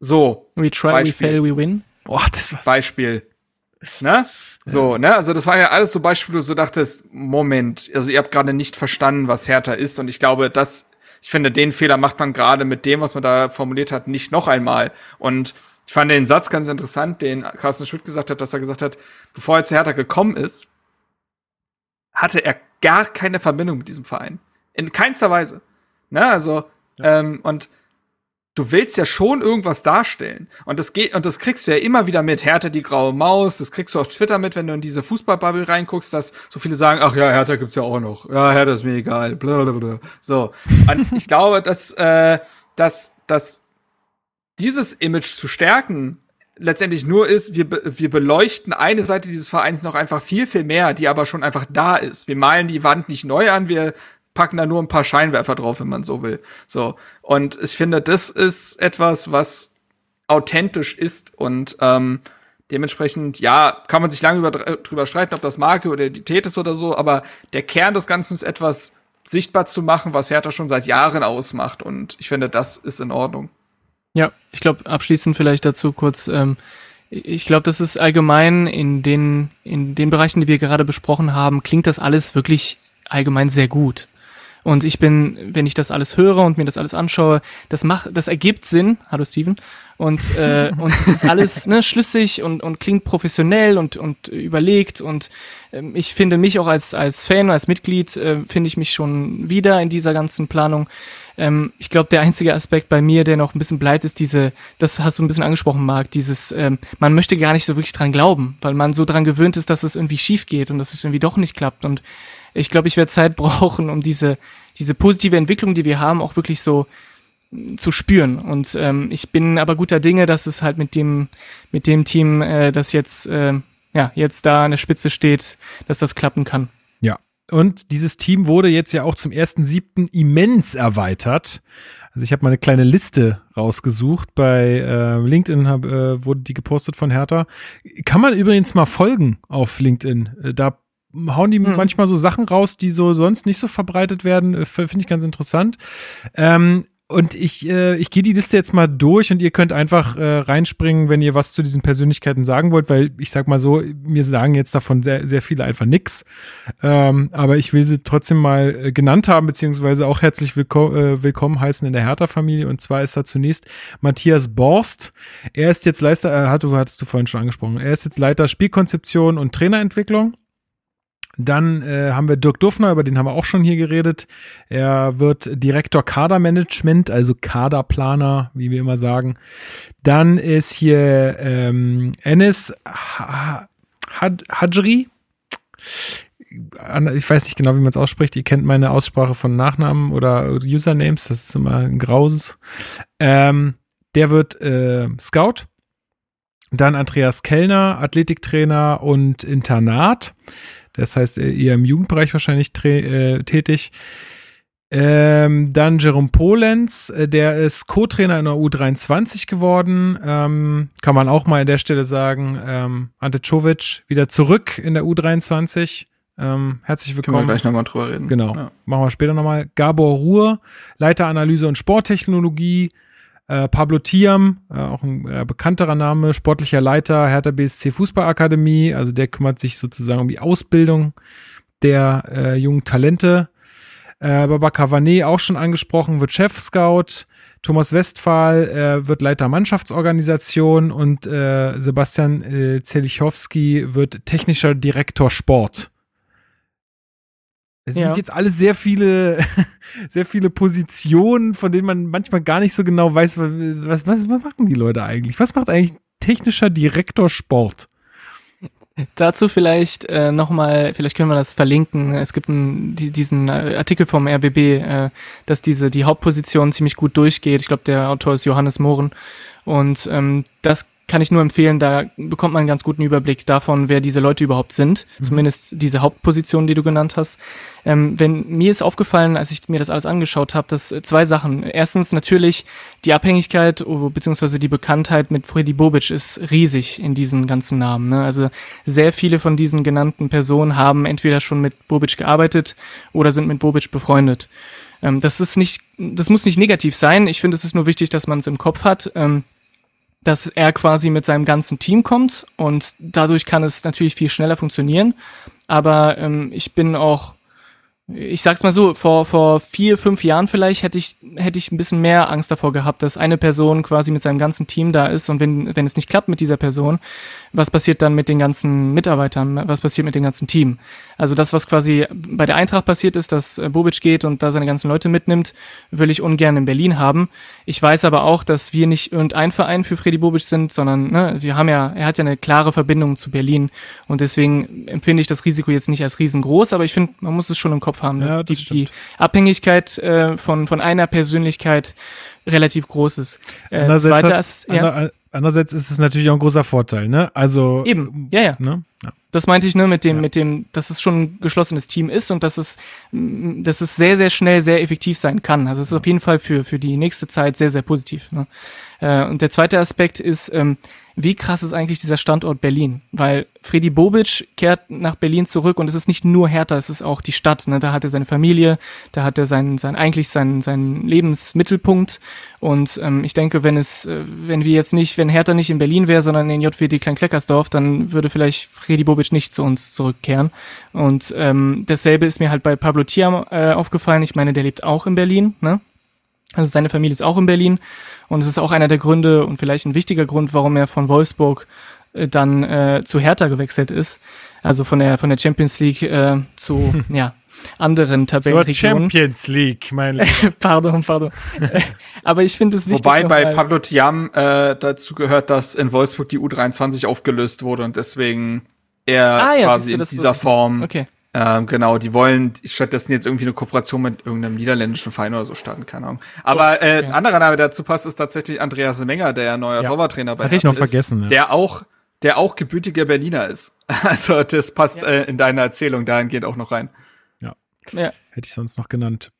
So. We try, Beispiel. we fail, we win. Boah, das war Beispiel. Ne? So, ne? Also das waren ja alles so Beispiele, wo du so dachtest, Moment, also ihr habt gerade nicht verstanden, was Hertha ist. Und ich glaube, das, ich finde, den Fehler macht man gerade mit dem, was man da formuliert hat, nicht noch einmal. Und ich fand den Satz ganz interessant, den Carsten Schmidt gesagt hat, dass er gesagt hat, bevor er zu Hertha gekommen ist, hatte er gar keine Verbindung mit diesem Verein. In keinster Weise. Ne, also, ja. ähm, und du willst ja schon irgendwas darstellen. Und das geht, und das kriegst du ja immer wieder mit. Hertha die graue Maus, das kriegst du auf Twitter mit, wenn du in diese Fußballbubble reinguckst, dass so viele sagen, ach ja, Hertha gibt's ja auch noch. Ja, Hertha ist mir egal. Blablabla. So. Und <laughs> ich glaube, dass, äh, dass, dass dieses Image zu stärken letztendlich nur ist, wir, wir beleuchten eine Seite dieses Vereins noch einfach viel, viel mehr, die aber schon einfach da ist. Wir malen die Wand nicht neu an, wir packen da nur ein paar Scheinwerfer drauf, wenn man so will. So. Und ich finde, das ist etwas, was authentisch ist und ähm, dementsprechend, ja, kann man sich lange über, drüber streiten, ob das Marke oder Identität ist oder so, aber der Kern des Ganzen ist etwas sichtbar zu machen, was Hertha schon seit Jahren ausmacht und ich finde, das ist in Ordnung. Ja, ich glaube, abschließend vielleicht dazu kurz, ähm, ich glaube, das ist allgemein in den, in den Bereichen, die wir gerade besprochen haben, klingt das alles wirklich allgemein sehr gut. Und ich bin, wenn ich das alles höre und mir das alles anschaue, das macht, das ergibt Sinn. Hallo Steven. Und, äh, <laughs> und es ist alles ne, schlüssig und, und klingt professionell und, und überlegt. Und ähm, ich finde mich auch als, als Fan, als Mitglied, äh, finde ich mich schon wieder in dieser ganzen Planung. Ähm, ich glaube, der einzige Aspekt bei mir, der noch ein bisschen bleibt, ist diese, das hast du ein bisschen angesprochen, Marc, dieses, ähm, man möchte gar nicht so wirklich dran glauben, weil man so dran gewöhnt ist, dass es irgendwie schief geht und dass es irgendwie doch nicht klappt. Und ich glaube, ich werde Zeit <laughs> brauchen, um diese, diese positive Entwicklung, die wir haben, auch wirklich so mm, zu spüren. Und ähm, ich bin aber guter Dinge, dass es halt mit dem, mit dem Team, äh, das jetzt, äh, ja, jetzt da an der Spitze steht, dass das klappen kann. Ja. Und dieses Team wurde jetzt ja auch zum ersten siebten immens erweitert. Also ich habe mal eine kleine Liste rausgesucht. Bei äh, LinkedIn hab, äh, wurde die gepostet von Hertha. Kann man übrigens mal folgen auf LinkedIn. Äh, da hauen die hm. manchmal so Sachen raus, die so sonst nicht so verbreitet werden. Äh, Finde ich ganz interessant. Ähm, und ich, äh, ich gehe die Liste jetzt mal durch und ihr könnt einfach äh, reinspringen, wenn ihr was zu diesen Persönlichkeiten sagen wollt, weil ich sag mal so, mir sagen jetzt davon sehr, sehr viele einfach nix. Ähm, aber ich will sie trotzdem mal äh, genannt haben, beziehungsweise auch herzlich willko äh, willkommen heißen in der Hertha-Familie. Und zwar ist da zunächst Matthias Borst. Er ist jetzt Leiter, äh, hat, hattest du vorhin schon angesprochen, er ist jetzt Leiter Spielkonzeption und Trainerentwicklung. Dann äh, haben wir Dirk Duffner, über den haben wir auch schon hier geredet. Er wird Direktor Kadermanagement, also Kaderplaner, wie wir immer sagen. Dann ist hier ähm, Enes Hadri. Ich weiß nicht genau, wie man es ausspricht. Ihr kennt meine Aussprache von Nachnamen oder Usernames. Das ist immer ein Grauses. Ähm, der wird äh, Scout. Dann Andreas Kellner, Athletiktrainer und Internat. Das heißt, eher im Jugendbereich wahrscheinlich äh, tätig. Ähm, dann Jerome Polenz, äh, der ist Co-Trainer in der U23 geworden. Ähm, kann man auch mal an der Stelle sagen. Ähm, Ante Czovic wieder zurück in der U23. Ähm, herzlich willkommen. Können wir gleich nochmal drüber reden. Genau. Ja. Machen wir später nochmal. Gabor Ruhr, Leiter Analyse und Sporttechnologie. Äh, Pablo Tiam, äh, auch ein äh, bekannterer Name, sportlicher Leiter Hertha BSC Fußballakademie. Also der kümmert sich sozusagen um die Ausbildung der jungen Talente. Äh, Baba Cavanet, auch schon angesprochen, wird Chef-Scout. Thomas Westphal wird Leiter Mannschaftsorganisation und Sebastian äh, Zelichowski wird technischer Direktor Sport. Es ja. sind jetzt alles sehr viele, <laughs> sehr viele Positionen, von denen man manchmal gar nicht so genau weiß, was, was, was machen die Leute eigentlich? Was macht eigentlich technischer Direktor Sport? Dazu vielleicht äh, nochmal, vielleicht können wir das verlinken. Es gibt einen, die, diesen Artikel vom RBB, äh, dass diese die Hauptposition ziemlich gut durchgeht. Ich glaube, der Autor ist Johannes Mohren. Und ähm, das kann ich nur empfehlen, da bekommt man einen ganz guten Überblick davon, wer diese Leute überhaupt sind. Mhm. Zumindest diese Hauptpositionen, die du genannt hast. Ähm, wenn mir ist aufgefallen, als ich mir das alles angeschaut habe, dass äh, zwei Sachen. Erstens natürlich die Abhängigkeit oh, beziehungsweise die Bekanntheit mit Freddy Bobic ist riesig in diesen ganzen Namen. Ne? Also sehr viele von diesen genannten Personen haben entweder schon mit Bobic gearbeitet oder sind mit Bobic befreundet. Ähm, das ist nicht, das muss nicht negativ sein. Ich finde, es ist nur wichtig, dass man es im Kopf hat. Ähm, dass er quasi mit seinem ganzen Team kommt und dadurch kann es natürlich viel schneller funktionieren. Aber ähm, ich bin auch ich sag's mal so, vor, vor vier, fünf Jahren vielleicht hätte ich, hätte ich ein bisschen mehr Angst davor gehabt, dass eine Person quasi mit seinem ganzen Team da ist und wenn, wenn es nicht klappt mit dieser Person, was passiert dann mit den ganzen Mitarbeitern, was passiert mit dem ganzen Team? Also das, was quasi bei der Eintracht passiert ist, dass äh, Bobic geht und da seine ganzen Leute mitnimmt, will ich ungern in Berlin haben. Ich weiß aber auch, dass wir nicht irgendein Verein für Freddy Bobic sind, sondern ne, wir haben ja, er hat ja eine klare Verbindung zu Berlin und deswegen empfinde ich das Risiko jetzt nicht als riesengroß, aber ich finde, man muss es schon im Kopf Kopf haben, dass ja, das die, die, Abhängigkeit äh, von, von einer Persönlichkeit relativ groß ist. Äh, andererseits, hast, ja. andererseits ist es natürlich auch ein großer Vorteil, ne? Also eben, ja, ja. Ne? ja. Das meinte ich nur mit dem, mit dem, dass es schon ein geschlossenes Team ist und dass es, dass es sehr, sehr schnell sehr effektiv sein kann. Also es ist auf jeden Fall für, für die nächste Zeit sehr, sehr positiv. Ne? Äh, und der zweite Aspekt ist, ähm, wie krass ist eigentlich dieser Standort Berlin? Weil Freddy Bobic kehrt nach Berlin zurück und es ist nicht nur Hertha, es ist auch die Stadt. Ne? Da hat er seine Familie, da hat er sein, sein eigentlich seinen, seinen Lebensmittelpunkt. Und ähm, ich denke, wenn es, äh, wenn wir jetzt nicht, wenn Hertha nicht in Berlin wäre, sondern in JWD Kleinkleckersdorf, dann würde vielleicht Freddy Bobic nicht zu uns zurückkehren. Und ähm, dasselbe ist mir halt bei Pablo Tiam äh, aufgefallen. Ich meine, der lebt auch in Berlin, ne? Also seine Familie ist auch in Berlin und es ist auch einer der Gründe und vielleicht ein wichtiger Grund, warum er von Wolfsburg äh, dann äh, zu Hertha gewechselt ist. Also von der von der Champions League äh, zu <laughs> ja anderen Tabellenregionen. Champions League, mein <laughs> Pardon, pardon. <laughs> Aber ich finde es wichtig. Wobei bei Pablo Tiam äh, dazu gehört, dass in Wolfsburg die U23 aufgelöst wurde und deswegen er ah, ja, quasi in dieser Form okay. Ähm, genau, die wollen stattdessen jetzt irgendwie eine Kooperation mit irgendeinem niederländischen Verein oder so starten, keine Ahnung. Aber äh, ein anderer Name, der dazu passt, ist tatsächlich Andreas Menger, der neuer ja. Torwarttrainer bei Hatte ich noch ist, vergessen. Ja. Der auch, der auch gebürtiger Berliner ist. <laughs> Also das passt ja. äh, in deine Erzählung dahingehend auch noch rein. Ja. ja. Hätte ich sonst noch genannt.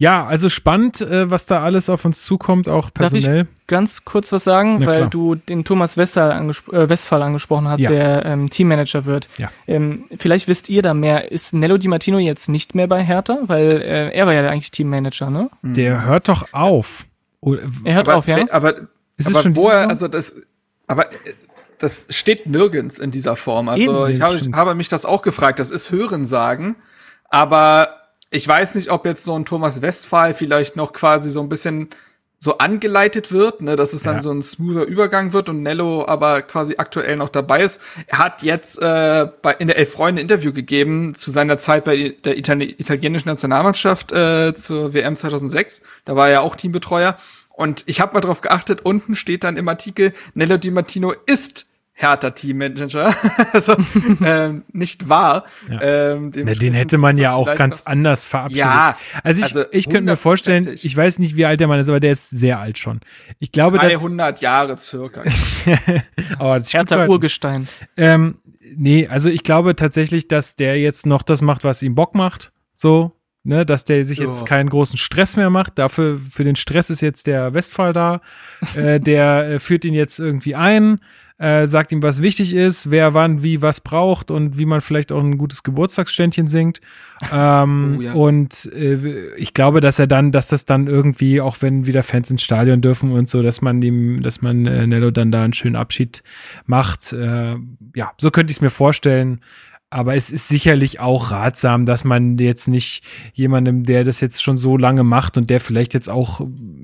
Ja, also spannend, äh, was da alles auf uns zukommt, auch Darf ich personell. ganz kurz was sagen, Na weil klar. du den Thomas Westphal, angespro äh, Westphal angesprochen hast, Ja. der ähm, Teammanager wird. Ja. Ähm, vielleicht wisst ihr da mehr. Ist Nello Di Martino jetzt nicht mehr bei Hertha? Weil äh, er war ja eigentlich Teammanager, ne? Der hört doch auf. Oder, Er hört aber, auf, ja? Aber, Ist es aber schon woher, diese also das, aber äh, das steht nirgends in dieser Form. Also Eben, ich habe, habe mich das auch gefragt. Das ist Hörensagen, aber ich weiß nicht, ob jetzt so ein Thomas Westphal vielleicht noch quasi so ein bisschen so angeleitet wird, ne, dass es dann Ja. so ein smoother Übergang wird und Nello aber quasi aktuell noch dabei ist. Er hat jetzt äh, bei, in der Elf Freunde Interview gegeben zu seiner Zeit bei der Itali italienischen Nationalmannschaft äh, zur WM 2006. Da war er auch Teambetreuer. Und ich habe mal drauf geachtet, unten steht dann im Artikel, Nello Di Martino ist Hertha Teammanager. <laughs> also ähm, nicht wahr. Ja. Ähm, Na, den hätte man ja auch ganz noch- anders verabschiedet. Ja, also ich, also ich könnte mir vorstellen, ich weiß nicht, wie alt der Mann ist, aber der ist sehr alt schon. Ich glaube, dass 300 Jahre circa. <laughs> aber das gehört. Urgestein. Ähm, nee, also ich glaube tatsächlich, dass der jetzt noch das macht, was ihm Bock macht. So, ne, dass der sich Ja. jetzt keinen großen Stress mehr macht. Dafür, für den Stress ist jetzt der Westphal da. äh, der äh, führt ihn jetzt irgendwie ein, äh, sagt ihm, was wichtig ist, wer wann wie was braucht und wie man vielleicht auch ein gutes Geburtstagsständchen singt. <laughs> Ähm, Oh, ja. Und äh, ich glaube, dass er dann, dass das dann irgendwie, auch wenn wieder Fans ins Stadion dürfen und so, dass man ihm, dass man äh, Nello dann da einen schönen Abschied macht. Äh, ja, so könnte ich es mir vorstellen. Aber es ist sicherlich auch ratsam, dass man jetzt nicht jemandem, der das jetzt schon so lange macht und der vielleicht jetzt auch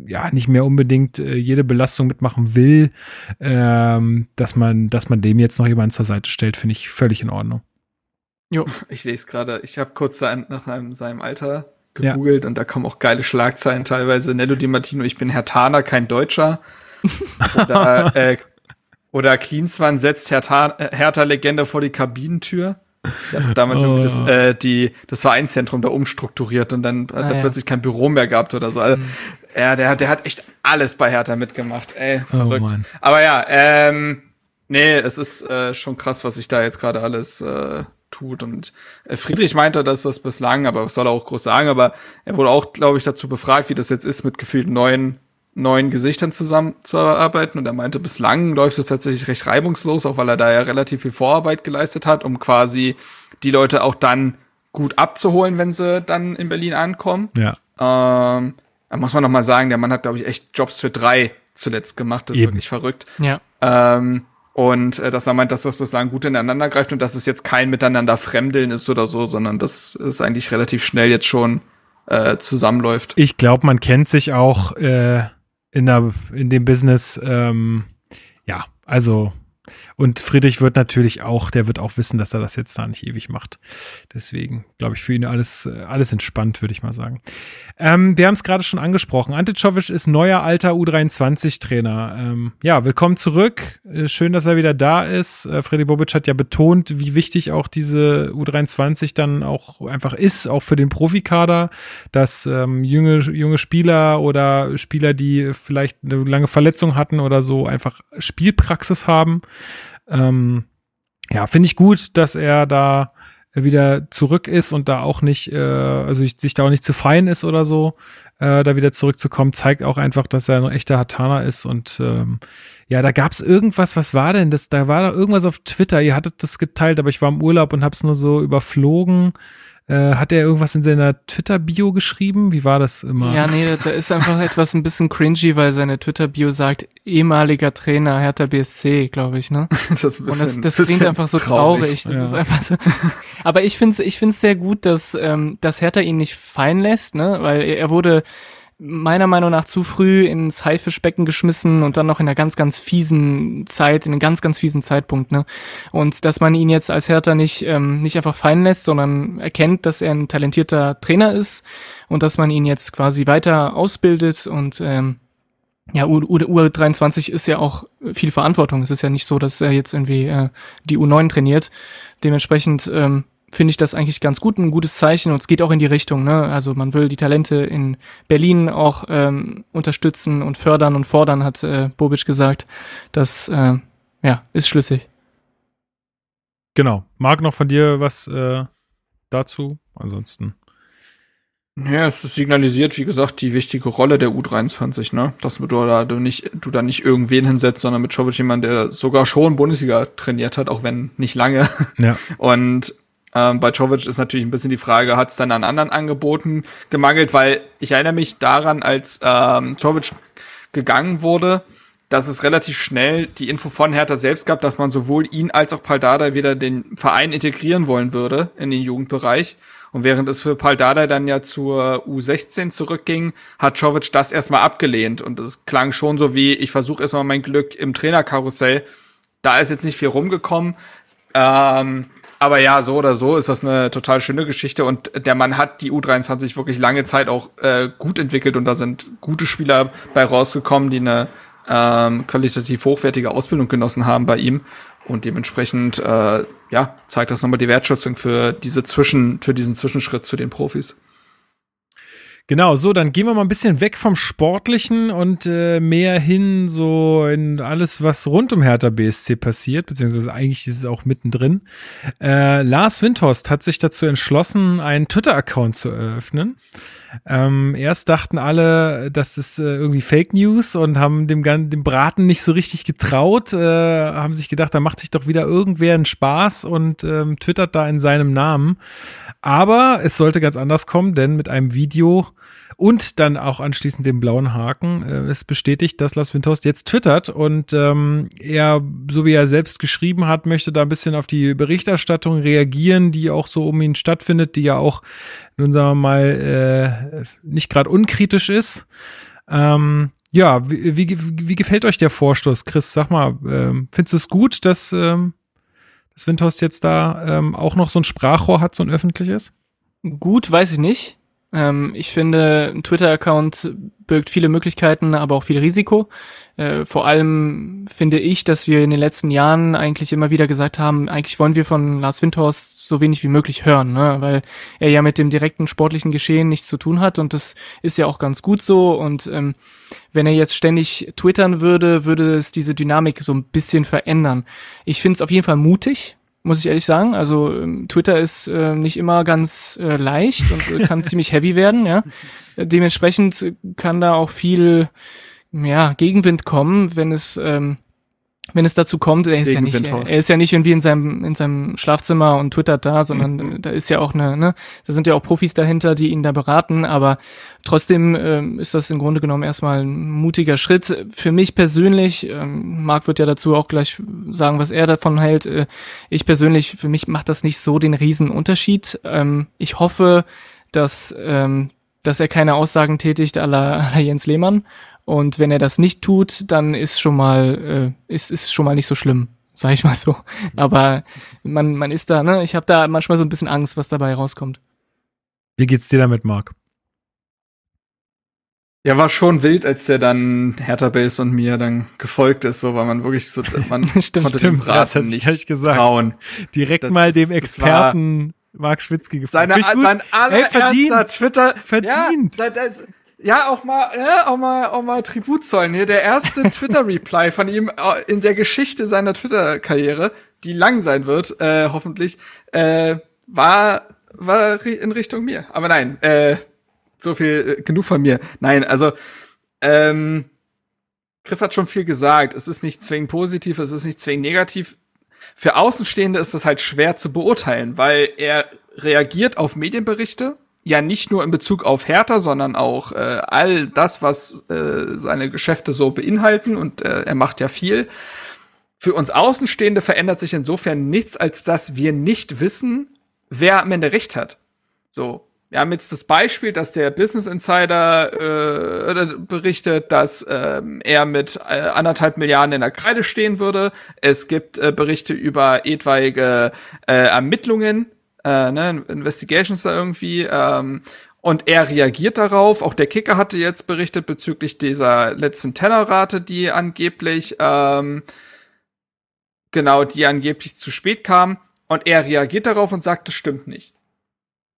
ja nicht mehr unbedingt äh, jede Belastung mitmachen will, ähm, dass man, dass man dem jetzt noch jemanden zur Seite stellt, finde ich völlig in Ordnung. <laughs> Ich lese gerade, ich habe kurz sein, nach seinem, seinem Alter Ja. gegoogelt und da kommen auch geile Schlagzeilen teilweise. Nello Di Martino, ich bin Herr Taner, kein Deutscher. <laughs> oder, äh, oder Klinsmann setzt Hertha- äh, Hertha-Legende vor die Kabinentür. Der hat damals irgendwie das, Oh. äh, die, das Vereinszentrum da umstrukturiert und dann hat Ah, er ja. plötzlich kein Büro mehr gehabt oder so. Also, ja, der, hat- der hat echt alles bei Hertha mitgemacht. Ey, verrückt. Oh. Aber ja, ähm, nee, es ist äh, schon krass, was sich da jetzt gerade alles äh, tut. Und äh, Friedrich meinte, dass das bislang, aber was soll er auch groß sagen, aber er wurde auch, glaube ich, dazu befragt, wie das jetzt ist, mit gefühlt neuen, neuen Gesichtern zusammenzuarbeiten. Und er meinte, bislang läuft es tatsächlich recht reibungslos, auch weil er da ja relativ viel Vorarbeit geleistet hat, um quasi die Leute auch dann gut abzuholen, wenn sie dann in Berlin ankommen. Ja. Ähm, da muss man noch mal sagen, der Mann hat, glaube ich, echt Jobs für drei zuletzt gemacht. Das ist Eben. wirklich verrückt. Ja. Ähm, und äh, dass er meint, dass das bislang gut ineinander greift und dass es jetzt kein Miteinander Fremdeln ist oder so, sondern dass es eigentlich relativ schnell jetzt schon äh, zusammenläuft. Ich glaube, man kennt sich auch äh, in, der, in dem Business. Ähm, ja, also und Friedrich wird natürlich auch, der wird auch wissen, dass er das jetzt da nicht ewig macht. Deswegen glaube ich für ihn alles, äh, alles entspannt, würde ich mal sagen. Ähm, wir haben es gerade schon angesprochen. Ante Czovic ist neuer alter U23-Trainer. Ähm, ja, willkommen zurück. Äh, schön, dass er wieder da ist. Äh, Freddy Bobic hat ja betont, wie wichtig auch diese U23 dann auch einfach ist, auch für den Profikader, dass ähm, junge, junge Spieler oder Spieler, die vielleicht eine lange Verletzung hatten oder so, einfach Spielpraxis haben. Ähm, ja, finde ich gut, dass er da wieder zurück ist und da auch nicht, äh, also ich, sich da auch nicht zu fein ist oder so, äh, da wieder zurückzukommen, zeigt auch einfach, dass er ein echter Hatana ist und ähm, ja, da gab's irgendwas, was war denn das? Da war da irgendwas auf Twitter, ihr hattet das geteilt, aber ich war im Urlaub und hab's nur so überflogen. Äh, hat er irgendwas in seiner Twitter-Bio geschrieben? Wie war das immer? Ja, nee, <laughs> da ist einfach etwas ein bisschen cringy, weil seine Twitter-Bio sagt, ehemaliger Trainer Hertha BSC, glaube ich, ne? <laughs> Das ist ein Und das, bisschen- das klingt bisschen einfach so traurig. Das Ja. ist einfach so. Aber ich finde es ich find's sehr gut, dass, ähm, dass Hertha ihn nicht fallen lässt, ne? Weil er er wurde meiner Meinung nach zu früh ins Haifischbecken geschmissen und dann noch in einer ganz, ganz fiesen Zeit, in einem ganz, ganz fiesen Zeitpunkt, ne? Und dass man ihn jetzt als Hertha nicht, ähm, nicht einfach fallen lässt, sondern erkennt, dass er ein talentierter Trainer ist und dass man ihn jetzt quasi weiter ausbildet und ähm, ja, U, U, U23 ist ja auch viel Verantwortung. Es ist ja nicht so, dass er jetzt irgendwie äh, die U9 trainiert. Dementsprechend ähm, finde ich das eigentlich ganz gut, ein gutes Zeichen und es geht auch in die Richtung. Ne? Also man will die Talente in Berlin auch ähm, unterstützen und fördern und fordern, hat äh, Bobic gesagt. Das äh, ja, ist schlüssig. Genau. Marc, noch von dir was äh, dazu? Ansonsten. Ja, es signalisiert, wie gesagt, die wichtige Rolle der U23, ne? Dass du da du nicht, du da nicht irgendwen hinsetzt, sondern mit Jovic jemand, der sogar schon Bundesliga trainiert hat, auch wenn nicht lange. Ja. Und ähm, bei Jovic ist natürlich ein bisschen die Frage, hat es dann an anderen Angeboten gemangelt, weil ich erinnere mich daran, als ähm, Jovic gegangen wurde, dass es relativ schnell die Info von Hertha selbst gab, dass man sowohl ihn als auch Paldada wieder den Verein integrieren wollen würde in den Jugendbereich. Und während es für Paldada dann ja zur U16 zurückging, hat Czovic das erstmal abgelehnt. Und das klang schon so wie, ich versuche erstmal mein Glück im Trainerkarussell. Da ist jetzt nicht viel rumgekommen. Ähm, aber ja, so oder so ist das eine total schöne Geschichte. Und der Mann hat die U23 wirklich lange Zeit auch äh, gut entwickelt. Und da sind gute Spieler bei rausgekommen, die eine ähm, qualitativ hochwertige Ausbildung genossen haben bei ihm. Und dementsprechend, äh, ja, zeigt das nochmal die Wertschätzung für diese Zwischen, für diesen Zwischenschritt zu den Profis. Genau, so, dann gehen wir mal ein bisschen weg vom Sportlichen und äh, mehr hin so in alles, was rund um Hertha BSC passiert, beziehungsweise eigentlich ist es auch mittendrin. Äh, Lars Windhorst hat sich dazu entschlossen, einen Twitter-Account zu eröffnen. Ähm, erst dachten alle, das ist äh, irgendwie Fake News und haben dem, dem Braten nicht so richtig getraut, äh, haben sich gedacht, da macht sich doch wieder irgendwer einen Spaß und ähm, twittert da in seinem Namen. Aber es sollte ganz anders kommen, denn mit einem Video und dann auch anschließend dem blauen Haken äh, ist bestätigt, dass Lars Windhorst jetzt twittert und ähm, er, so wie er selbst geschrieben hat, möchte da ein bisschen auf die Berichterstattung reagieren, die auch so um ihn stattfindet, die ja auch, nun sagen wir mal, äh, nicht gerade unkritisch ist. Ähm, ja, wie, wie, wie gefällt euch der Vorstoß, Chris? Sag mal, ähm, findest du es gut, dass, ähm, dass Windhorst jetzt da ähm, auch noch so ein Sprachrohr hat, so ein öffentliches? Gut, weiß ich nicht. Ähm, ich finde, ein Twitter-Account birgt viele Möglichkeiten, aber auch viel Risiko. Äh, vor allem finde ich, dass wir in den letzten Jahren eigentlich immer wieder gesagt haben, eigentlich wollen wir von Lars Windhorst so wenig wie möglich hören, ne? weil er ja mit dem direkten sportlichen Geschehen nichts zu tun hat und das ist ja auch ganz gut so. Und ähm, wenn er jetzt ständig twittern würde, würde es diese Dynamik so ein bisschen verändern. Ich finde es auf jeden Fall mutig, muss ich ehrlich sagen. Also ähm, Twitter ist äh, nicht immer ganz äh, leicht und äh, kann <laughs> ziemlich heavy werden, ja. Dementsprechend kann da auch viel ja, Gegenwind kommen, wenn es ähm, wenn es dazu kommt, er ist ja nicht, er ist ja nicht irgendwie in seinem, in seinem Schlafzimmer und twittert da, sondern <laughs> da ist ja auch eine, ne, da sind ja auch Profis dahinter, die ihn da beraten, aber trotzdem ähm, ist das im Grunde genommen erstmal ein mutiger Schritt. Für mich persönlich, ähm, Marc wird ja dazu auch gleich sagen, was er davon hält. Äh, ich persönlich, für mich macht das nicht so den riesen Unterschied. Ähm, ich hoffe, dass, ähm, dass er keine Aussagen tätigt la <laughs> Jens Lehmann und wenn er das nicht tut, dann ist schon mal, äh, ist, ist schon mal nicht so schlimm, sag ich mal so. Aber man, man ist da, ne? Ich habe da manchmal so ein bisschen Angst, was dabei rauskommt. Wie geht's dir damit, Marc? Ja, war schon wild, als der dann Hertha Base und mir dann gefolgt ist, so weil man wirklich so, man <laughs> stimmt, konnte stimmt, dem Braten nicht trauen. Direkt das mal dem Experten Marc Schwitzky gefragt. Seine, sein allererster Twitter verdient. Ja, das, ja, auch mal, ja, auch mal, auch mal Tribut zollen hier. Der erste <laughs> Twitter-Reply von ihm äh, in der Geschichte seiner Twitter-Karriere, die lang sein wird, äh, hoffentlich, äh, war, war in Richtung mir. Aber nein, äh, so viel, äh, genug von mir. Nein, also, ähm, Chris hat schon viel gesagt. Es ist nicht zwingend positiv, es ist nicht zwingend negativ. Für Außenstehende ist das halt schwer zu beurteilen, weil er reagiert auf Medienberichte ja nicht nur in Bezug auf Hertha, sondern auch äh, all das, was äh, seine Geschäfte so beinhalten und äh, er macht ja viel. Für uns Außenstehende verändert sich insofern nichts, als dass wir nicht wissen, wer am Ende recht hat. So, wir haben jetzt das Beispiel, dass der Business Insider äh, berichtet, dass ähm, er mit äh, anderthalb Milliarden in der Kreide stehen würde. Es gibt äh, Berichte über etwaige äh, Ermittlungen äh, ne, Investigations da irgendwie. Ähm, und er reagiert darauf. Auch der Kicker hatte jetzt berichtet bezüglich dieser letzten Tellerrate, die angeblich, ähm, genau, die angeblich zu spät kam. Und er reagiert darauf und sagt, das stimmt nicht.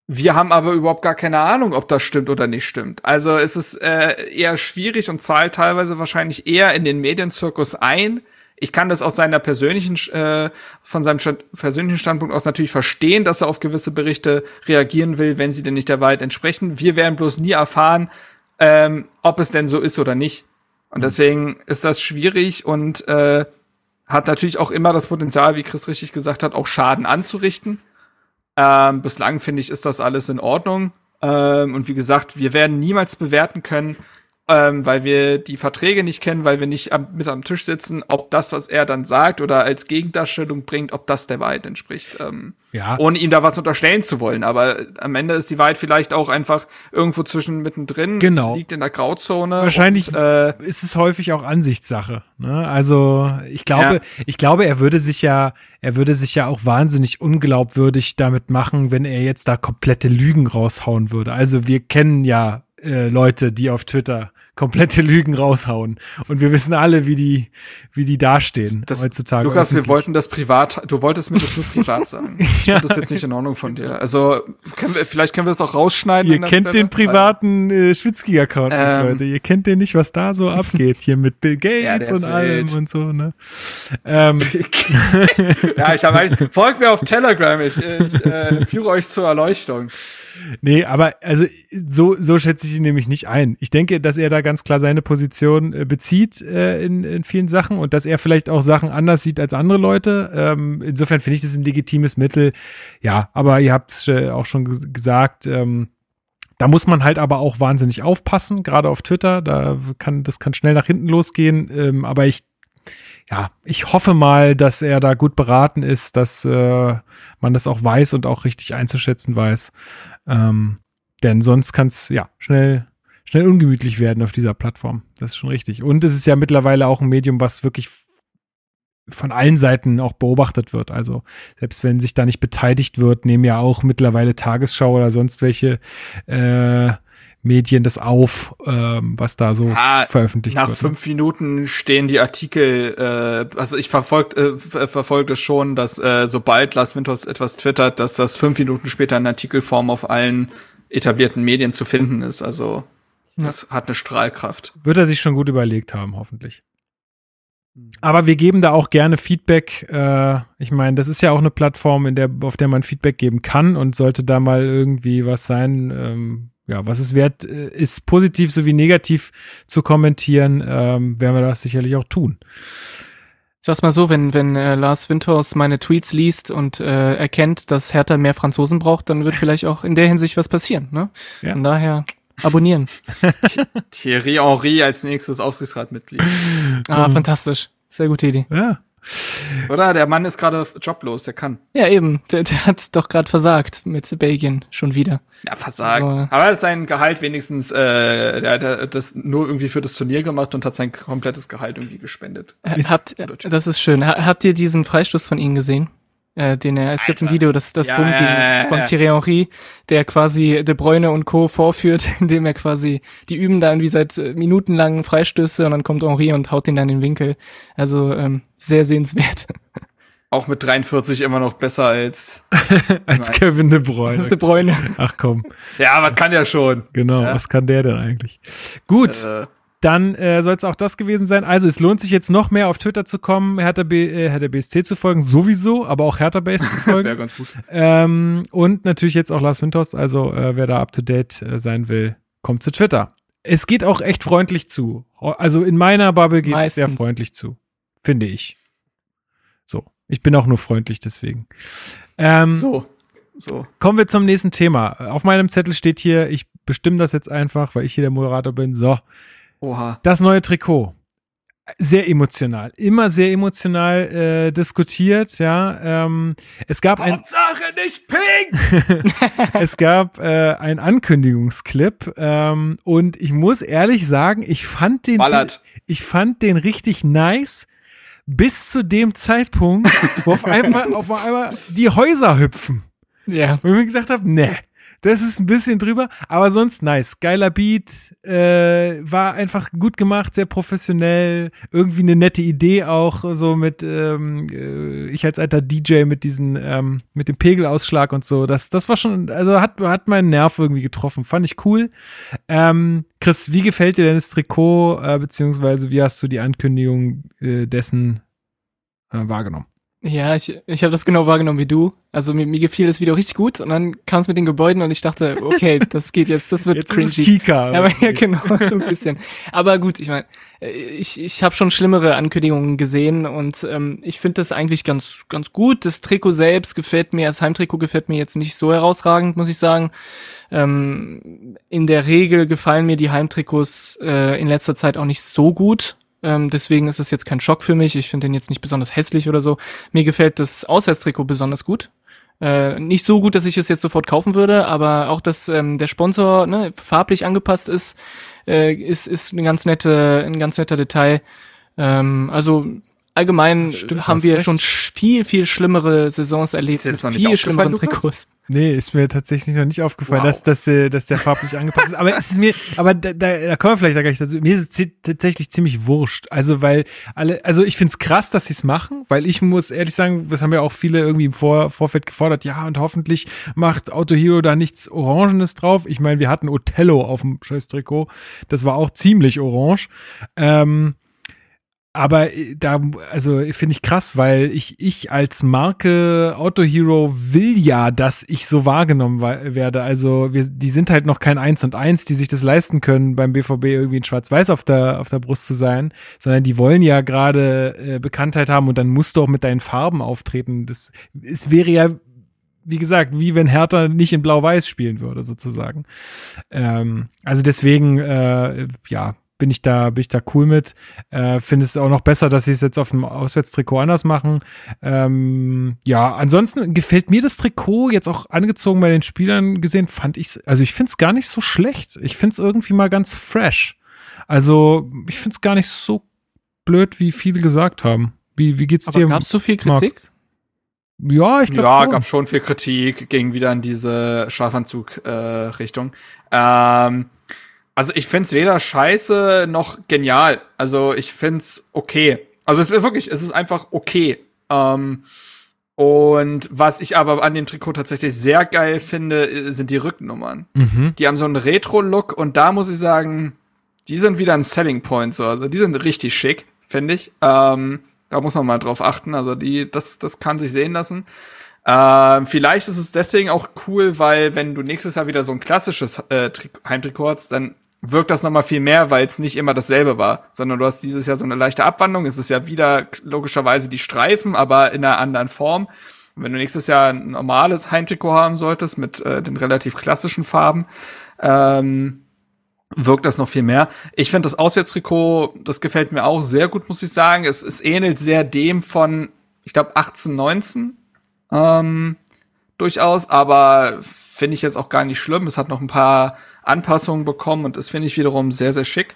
Wir haben aber überhaupt gar keine Ahnung, ob das stimmt oder nicht stimmt. Also es ist äh, eher schwierig und zahlt teilweise wahrscheinlich eher in den Medienzirkus ein, Ich kann das aus seiner persönlichen, äh, von seinem persönlichen Standpunkt aus natürlich verstehen, dass er auf gewisse Berichte reagieren will, wenn sie denn nicht der Wahrheit entsprechen. Wir werden bloß nie erfahren, ähm, ob es denn so ist oder nicht. Und deswegen ist das schwierig und äh, hat natürlich auch immer das Potenzial, wie Chris richtig gesagt hat, auch Schaden anzurichten. Ähm, bislang finde ich, ist das alles in Ordnung. Ähm, und wie gesagt, wir werden niemals bewerten können, ähm, weil wir die Verträge nicht kennen, weil wir nicht am, mit am Tisch sitzen, ob das, was er dann sagt oder als Gegendarstellung bringt, ob das der Wahrheit entspricht. Ähm, Ja. Ohne ihm da was unterstellen zu wollen. Aber am Ende ist die Wahrheit vielleicht auch einfach irgendwo zwischen mittendrin. Genau. Es liegt in der Grauzone. Wahrscheinlich Und, äh, ist es häufig auch Ansichtssache. Ne? Also ich glaube, Ja. ich glaube, er würde sich ja, er würde sich ja auch wahnsinnig unglaubwürdig damit machen, wenn er jetzt da komplette Lügen raushauen würde. Also wir kennen ja äh, Leute, die auf Twitter komplette Lügen raushauen. Und wir wissen alle, wie die, wie die dastehen das, heutzutage. Lukas, wir wollten das privat, du wolltest mir das nur privat <laughs> sagen. Ich Ja. finde das jetzt nicht in Ordnung von dir. Also, können wir, vielleicht können wir das auch rausschneiden. Ihr kennt Stelle. den privaten äh, Schwitzki-Account nicht, Ähm. Leute. Ihr kennt den nicht, was da so abgeht. Hier mit Bill Ja, Gates der und allem wild. und so, ne? Ähm, <laughs> ja, ich habe halt, folgt mir auf Telegram, ich, ich äh, führe euch zur Erleuchtung. Nee, aber also so, so schätze ich ihn nämlich nicht ein. Ich denke, dass er da ganz klar seine Position äh, bezieht äh, in, in vielen Sachen und dass er vielleicht auch Sachen anders sieht als andere Leute. Ähm, insofern finde ich das ein legitimes Mittel. Ja, aber ihr habt es äh, auch schon ges- gesagt, ähm, da muss man halt aber auch wahnsinnig aufpassen, gerade auf Twitter. Da kann, das kann schnell nach hinten losgehen. Ähm, aber ich, ja, ich hoffe mal, dass er da gut beraten ist, dass äh, man das auch weiß und auch richtig einzuschätzen weiß. Ähm, denn sonst kann es ja schnell, schnell ungemütlich werden auf dieser Plattform. Das ist schon richtig. Und es ist ja mittlerweile auch ein Medium, was wirklich von allen Seiten auch beobachtet wird. Also selbst wenn sich da nicht beteiligt wird, nehmen ja auch mittlerweile Tagesschau oder sonst welche äh, Medien das auf, ähm, was da so Ah, veröffentlicht Nach wird. fünf Minuten stehen die Artikel, äh, also ich verfolge äh, ver- verfolge das schon, dass äh, sobald Lars Winters etwas twittert, dass das fünf Minuten später in Artikelform auf allen etablierten Medien zu finden ist. Also das hat eine Strahlkraft. Wird er sich schon gut überlegt haben, hoffentlich. Aber wir geben da auch gerne Feedback. Äh, ich meine, das ist ja auch eine Plattform, in der, auf der man Feedback geben kann und sollte da mal irgendwie was sein, ähm, ja, was es wert äh, ist, positiv sowie negativ zu kommentieren, ähm, werden wir das sicherlich auch tun. Ich sag's mal so, wenn, wenn äh, Lars Winters meine Tweets liest und äh, erkennt, dass Hertha mehr Franzosen braucht, dann wird vielleicht auch in der Hinsicht was passieren. Ne? Ja. Von daher abonnieren. <laughs> Thierry Henry als nächstes Aufsichtsratmitglied. Ah, fantastisch. Sehr gute Idee. Ja, Oder? Der Mann ist gerade joblos, der kann. Ja, eben. Der, der hat doch gerade versagt mit Belgien schon wieder. Ja, versagt. Aber- Aber er hat sein Gehalt wenigstens, äh, der hat das nur irgendwie für das Turnier gemacht und hat sein komplettes Gehalt irgendwie gespendet. Äh, Ist- Habt, das ist schön. Ha- Habt ihr diesen Freistoß von ihm gesehen? Äh, den er, es gibt ein Alter. Video, das, das Ja, rumging ja, ja, ja. von Thierry Henry, der quasi De Bruyne und Co. vorführt, <laughs> indem er quasi, die üben da irgendwie seit äh, Minuten lang Freistöße und dann kommt Henry und haut den dann in den Winkel. Also ähm, sehr sehenswert. <laughs> Auch mit 43 immer noch besser als. <laughs> als Nice. Kevin De Das Bruyne. ist De Bruyne. Ach komm, Ja, man kann ja schon. genau, Ja. was kann der denn eigentlich? Gut, Äh, dann äh, soll es auch das gewesen sein. Also es lohnt sich jetzt noch mehr auf Twitter zu kommen, Hertha, B, äh, Hertha BSC zu folgen, sowieso, aber auch Hertha Base zu <laughs> folgen. Wäre ganz gut. ähm, und natürlich jetzt auch Lars Winters, also äh, wer da up to date äh, sein will, kommt zu Twitter. Es geht auch echt freundlich zu. Also in meiner Bubble geht es sehr freundlich zu, finde ich. So, ich bin auch nur freundlich deswegen. Ähm, So. So. Kommen wir zum nächsten Thema. Auf meinem Zettel steht hier, ich bestimme das jetzt einfach, weil ich hier der Moderator bin. So, Oha. das neue Trikot. Sehr emotional, immer sehr emotional äh, diskutiert, ja. Ähm, es gab ein, Hauptsache nicht pink! <laughs> es gab äh, einen Ankündigungsclip ähm, und ich muss ehrlich sagen, ich fand den, Ballert. ich fand den richtig nice bis zu dem Zeitpunkt, wo auf einmal, <laughs> auf einmal die Häuser hüpfen. Ja. Wo ich mir gesagt habe, ne, das ist ein bisschen drüber, aber sonst nice. Geiler Beat, äh, war einfach gut gemacht, sehr professionell, irgendwie eine nette Idee auch, so mit, ähm, äh, ich als alter DJ mit diesen, ähm, mit dem Pegelausschlag und so. Das, das war schon, also hat, hat meinen Nerv irgendwie getroffen, fand ich cool. Ähm, Chris, wie gefällt dir denn das Trikot, äh, beziehungsweise wie hast du die Ankündigung äh, dessen äh, wahrgenommen. Ja, ich, ich habe das genau wahrgenommen wie du. Also mir, mir gefiel das Video richtig gut und dann kam es mit den Gebäuden und ich dachte, okay, <laughs> das geht jetzt, das wird Jetzt cringy. ist Kika. Aber ja, genau, <laughs> so ein bisschen. Aber gut, ich meine, ich, ich habe schon schlimmere Ankündigungen gesehen und ähm, ich finde das eigentlich ganz, ganz gut. Das Trikot selbst gefällt mir, das Heimtrikot gefällt mir jetzt nicht so herausragend, muss ich sagen. Ähm, in der Regel gefallen mir die Heimtrikots äh, in letzter Zeit auch nicht so gut. Ähm, deswegen ist es jetzt kein Schock für mich. Ich finde den jetzt nicht besonders hässlich oder so. Mir gefällt das Auswärtstrikot besonders gut. Äh, nicht so gut, dass ich es jetzt sofort kaufen würde, aber auch, dass ähm, der Sponsor ne, farblich angepasst ist, äh, ist, ist ein ganz nette, ein ganz netter Detail. Ähm, also allgemein Stimmt, haben wir recht. schon sch- viel, viel schlimmere Saisons erlebt. Ist jetzt mit noch nicht viel aufgefallen, schlimmeren? Trikots. Nee, ist mir tatsächlich noch nicht aufgefallen, Wow. dass, dass, dass der farblich angepasst ist. Aber es ist mir, aber da, da, da kommen wir vielleicht da gleich dazu. Mir ist es tatsächlich ziemlich wurscht. Also, weil alle, also ich find's krass, dass sie es machen, weil ich muss ehrlich sagen, das haben ja auch viele irgendwie im Vor Vorfeld gefordert, ja, und hoffentlich macht Auto Hero da nichts Orangenes drauf. Ich meine, wir hatten Othello auf dem scheiß Trikot. Das war auch ziemlich orange. Ähm, aber äh, da, also finde ich krass, weil ich, ich als Marke Auto Hero will ja, dass ich so wahrgenommen wa- werde. Also wir, die sind halt noch kein Eins und Eins, die sich das leisten können, beim BVB irgendwie in Schwarz-Weiß auf der, auf der Brust zu sein, sondern die wollen ja gerade äh, Bekanntheit haben und dann musst du auch mit deinen Farben auftreten. Das, es wäre ja, wie gesagt, wie wenn Hertha nicht in Blau-Weiß spielen würde, sozusagen. Ähm, also deswegen, äh, ja, bin ich da, bin ich da cool mit. Äh, Finde es auch noch besser, dass sie es jetzt auf dem Auswärtstrikot anders machen. Ähm, ja, ansonsten gefällt mir das Trikot jetzt auch angezogen bei den Spielern gesehen, fand ich, also ich finde es gar nicht so schlecht. Ich finde es irgendwie mal ganz fresh. Also ich finde es gar nicht so blöd, wie viele gesagt haben. Wie, wie geht's Aber dir? gab es so viel Marc? Kritik? ja, ich glaube Ja, schon. gab schon viel Kritik, ging wieder in diese Schlafanzug-Richtung. ähm, also ich find's weder scheiße noch genial. Also ich find's okay. Also es ist wirklich, es ist einfach okay. Ähm, und was ich aber an dem Trikot tatsächlich sehr geil finde, sind die Rückennummern. Mhm. Die haben so einen Retro-Look und da muss ich sagen, die sind wieder ein Selling Point. So. Also die sind richtig schick, finde ich. Ähm, da muss man mal drauf achten. Also die, das, das kann sich sehen lassen. Ähm, vielleicht ist es deswegen auch cool, weil wenn du nächstes Jahr wieder so ein klassisches äh, Trik- Heimtrikot hast, dann wirkt das noch mal viel mehr, weil es nicht immer dasselbe war, sondern du hast dieses Jahr so eine leichte Abwandlung. Es ist ja wieder logischerweise die Streifen, aber in einer anderen Form. Und wenn du nächstes Jahr ein normales Heimtrikot haben solltest mit äh, den relativ klassischen Farben, ähm, wirkt das noch viel mehr. Ich finde das Auswärtstrikot, das gefällt mir auch sehr gut, muss ich sagen. Es, es ähnelt sehr dem von, ich glaube, 18, 19 ähm, durchaus, aber finde ich jetzt auch gar nicht schlimm. Es hat noch ein paar Anpassungen bekommen und das finde ich wiederum sehr, sehr schick.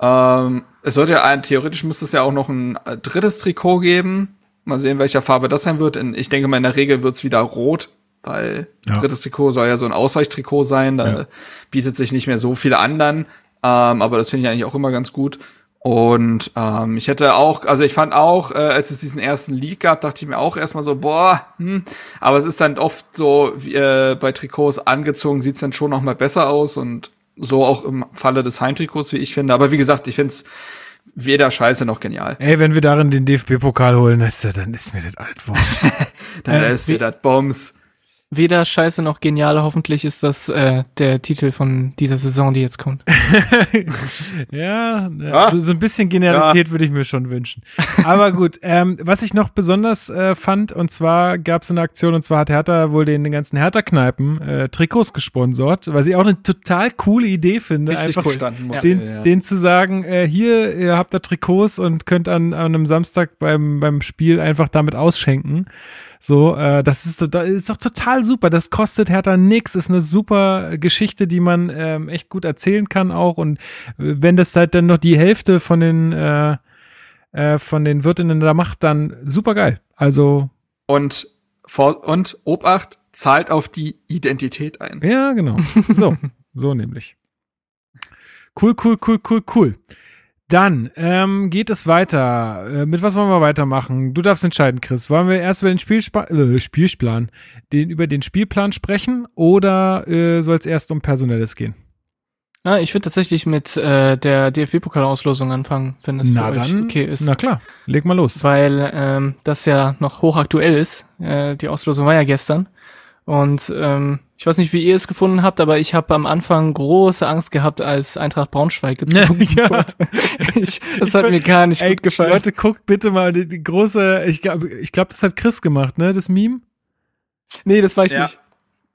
Ähm, es sollte ja ein, theoretisch müsste es ja auch noch ein äh, drittes Trikot geben. Mal sehen, welcher Farbe das sein wird. In, ich denke mal, in der Regel wird es wieder rot, weil Ja. drittes Trikot soll ja so ein Ausweichtrikot sein. Da Ja. bietet sich nicht mehr so viele anderen. Ähm, aber das finde ich eigentlich auch immer ganz gut. Und ähm, ich hätte auch, also ich fand auch, äh, als es diesen ersten Leak gab, dachte ich mir auch erstmal so, boah, hm. aber es ist dann oft so, wie, äh, bei Trikots angezogen, sieht's dann schon noch mal besser aus und so auch im Falle des Heimtrikots, wie ich finde. Aber wie gesagt, ich find's weder scheiße noch genial. Ey, wenn wir darin den DFB-Pokal holen, ist, ja- dann ist mir das alles <laughs> wurscht. Dann Äh, ist wieder Bombs. Weder scheiße noch genial. Hoffentlich ist das äh, der Titel von dieser Saison, die jetzt kommt. <laughs> ja, Ah. so, so ein bisschen Genialität würde ich mir schon wünschen. Aber gut, ähm, was ich noch besonders äh, fand, und zwar gab es eine Aktion, und zwar hat Hertha wohl den, den ganzen Hertha-Kneipen äh, Trikots gesponsert, was ich auch eine total coole Idee finde. Richtig einfach cool. Standen, den, ja. den zu sagen, äh, hier, ihr habt da Trikots und könnt an, an einem Samstag beim, beim Spiel einfach damit ausschenken. So, äh, das ist, das ist doch total super. Das kostet Hertha nix, ist eine super Geschichte, die man ähm, echt gut erzählen kann auch. Und äh, wenn das halt dann noch die Hälfte von den äh, äh, von den Wirtinnen da macht, dann super geil. Also, Und, vor, und Obacht zahlt auf die Identität ein. ja, genau. So, <laughs> so nämlich. Cool, cool, cool, cool, cool. Dann ähm, geht es weiter. Äh, mit was wollen wir weitermachen? Du darfst entscheiden, Chris. Wollen wir erst über den Spielspa äh, Spielplan, den, über den Spielplan sprechen oder äh, soll es erst um Personelles gehen? Ah, ich würde tatsächlich mit äh, der DFB-Pokalauslosung anfangen, wenn es Na für euch dann, okay ist. na klar, leg mal los. weil ähm, das ja noch hochaktuell ist. Äh, die Auslosung war ja gestern. Und ähm, ich weiß nicht, wie ihr es gefunden habt, aber ich habe am Anfang große Angst gehabt, als Eintracht Braunschweig <laughs> gezogen Ja. wurde. Ich, das Ich hat mein, mir gar nicht Ey, gut gefallen. Leute, guckt bitte mal die, die große, ich glaube, ich glaub, das hat Chris gemacht, ne, das Meme? nee, das war ich Ja. nicht.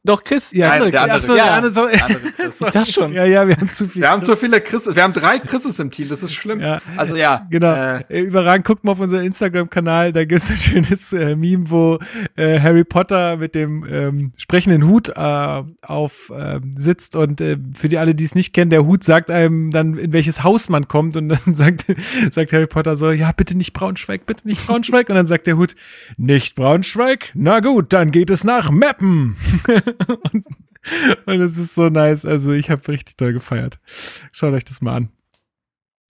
Doch, Chris. Ja, Nein, der andere Ach so, Ja. der andere, so, Der andere Chris. Ich <laughs> dachte schon. Ja, ja, wir haben zu viel. Wir haben zu viele Chrises, wir haben drei Chrises im Team, das ist schlimm. Ja. Also ja, Genau. Äh, Überragend, guckt mal auf unseren Instagram-Kanal, da gibt's ein <laughs> schönes äh, Meme, wo äh, Harry Potter mit dem ähm, sprechenden Hut äh, auf äh, sitzt und äh, für die alle, die es nicht kennen, der Hut sagt einem dann, in welches Haus man kommt und dann <laughs> sagt, sagt Harry Potter so, ja, bitte nicht Braunschweig, bitte nicht Braunschweig und dann sagt der Hut, nicht Braunschweig? Na gut, dann geht es nach Meppen. <laughs> und, und es ist so nice, also ich habe richtig toll gefeiert. Schaut euch das mal an.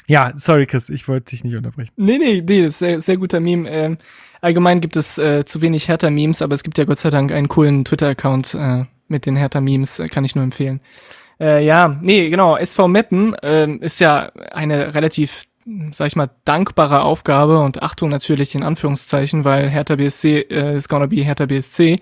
Ja, sorry, Chris, ich wollte dich nicht unterbrechen. Nee, nee, nee, das ist sehr, sehr guter Meme. Ähm, allgemein gibt es äh, zu wenig Hertha-Memes, aber es gibt ja Gott sei Dank einen coolen Twitter-Account äh, mit den Hertha-Memes, äh, kann ich nur empfehlen. Äh, ja, nee, genau, SV Meppen ähm, ist ja eine relativ, sag ich mal, dankbare Aufgabe und Achtung natürlich in Anführungszeichen, weil Hertha BSC äh, is gonna be Hertha BSC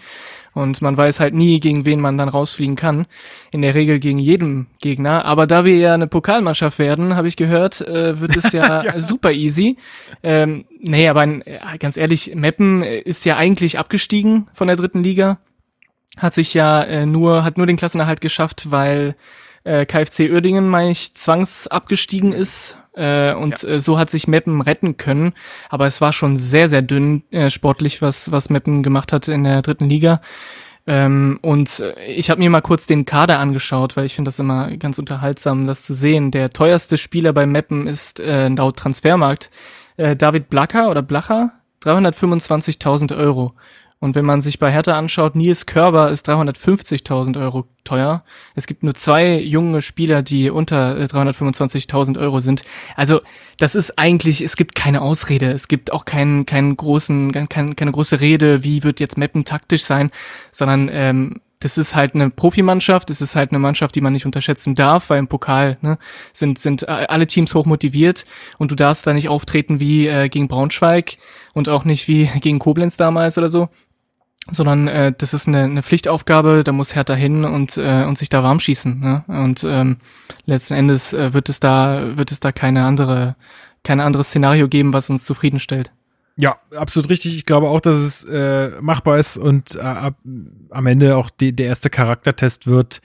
und man weiß halt nie, gegen wen man dann rausfliegen kann. In der Regel gegen jedem Gegner. Aber da wir ja eine Pokalmannschaft werden, habe ich gehört, äh, wird es <laughs> ja, super easy. Ähm, nee, aber äh, ganz ehrlich, Meppen ist ja eigentlich abgestiegen von der dritten Liga. Hat sich ja äh, nur, hat nur den Klassenerhalt geschafft, weil äh, KfC Uerdingen, meine ich, zwangsabgestiegen ist. Äh, und äh, so hat sich Meppen retten können. Aber es war schon sehr, sehr dünn äh, sportlich, was, was Meppen gemacht hat in der dritten Liga. Ähm, und äh, ich habe mir mal kurz den Kader angeschaut, weil ich finde das immer ganz unterhaltsam, das zu sehen. Der teuerste Spieler bei Meppen ist äh, laut Transfermarkt äh, David Blacker oder Blacher, 325.000 Euro. Und wenn man sich bei Hertha anschaut, Nils Körber ist 350.000 Euro teuer. Es gibt nur zwei junge Spieler, die unter äh, 325.000 Euro sind. Also das ist eigentlich, es gibt keine Ausrede. Es gibt auch keinen, keinen großen, kein, keine große Rede, wie wird jetzt Meppen taktisch sein, sondern ähm, das ist halt eine Profimannschaft, es ist halt eine Mannschaft, die man nicht unterschätzen darf, weil im Pokal ne, sind, sind äh, alle Teams hoch motiviert und du darfst da nicht auftreten wie äh, gegen Braunschweig und auch nicht wie <laughs> gegen Koblenz damals oder so, sondern äh, das ist eine, eine Pflichtaufgabe, da muss Hertha hin und, äh, und sich da warm schießen. Ne? Und ähm, letzten Endes äh, wird es da, wird es da keine andere, kein anderes Szenario geben, was uns zufriedenstellt. Ja, absolut richtig. Ich glaube auch, dass es äh, machbar ist und äh, ab, am Ende auch die, der erste Charaktertest wird,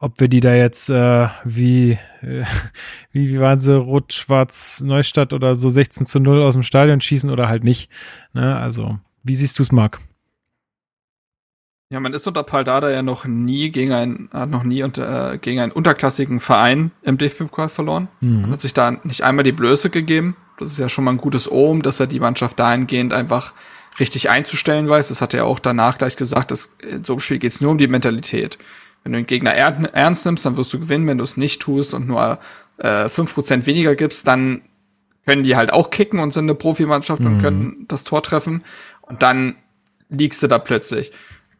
ob wir die da jetzt äh, wie, äh, <laughs> wie, wie waren sie, Rot-Schwarz Neustadt oder so 16 zu 0 aus dem Stadion schießen oder halt nicht. Ne? Also, wie siehst du es, Marc? Ja, man ist unter Paldada ja noch nie gegen ein, hat noch nie unter, äh, gegen einen unterklassigen Verein im DFB-Pokal verloren. Mhm. Hat sich da nicht einmal die Blöße gegeben. Das ist ja schon mal ein gutes Ohm, dass er die Mannschaft dahingehend einfach richtig einzustellen weiß. Das hat er auch danach gleich gesagt, dass in so einem Spiel geht's nur um die Mentalität. Wenn du den Gegner er ernst nimmst, dann wirst du gewinnen. Wenn du es nicht tust und nur äh, 5% weniger gibst, dann können die halt auch kicken und sind eine Profimannschaft und können das Tor treffen. Und dann liegst du da plötzlich.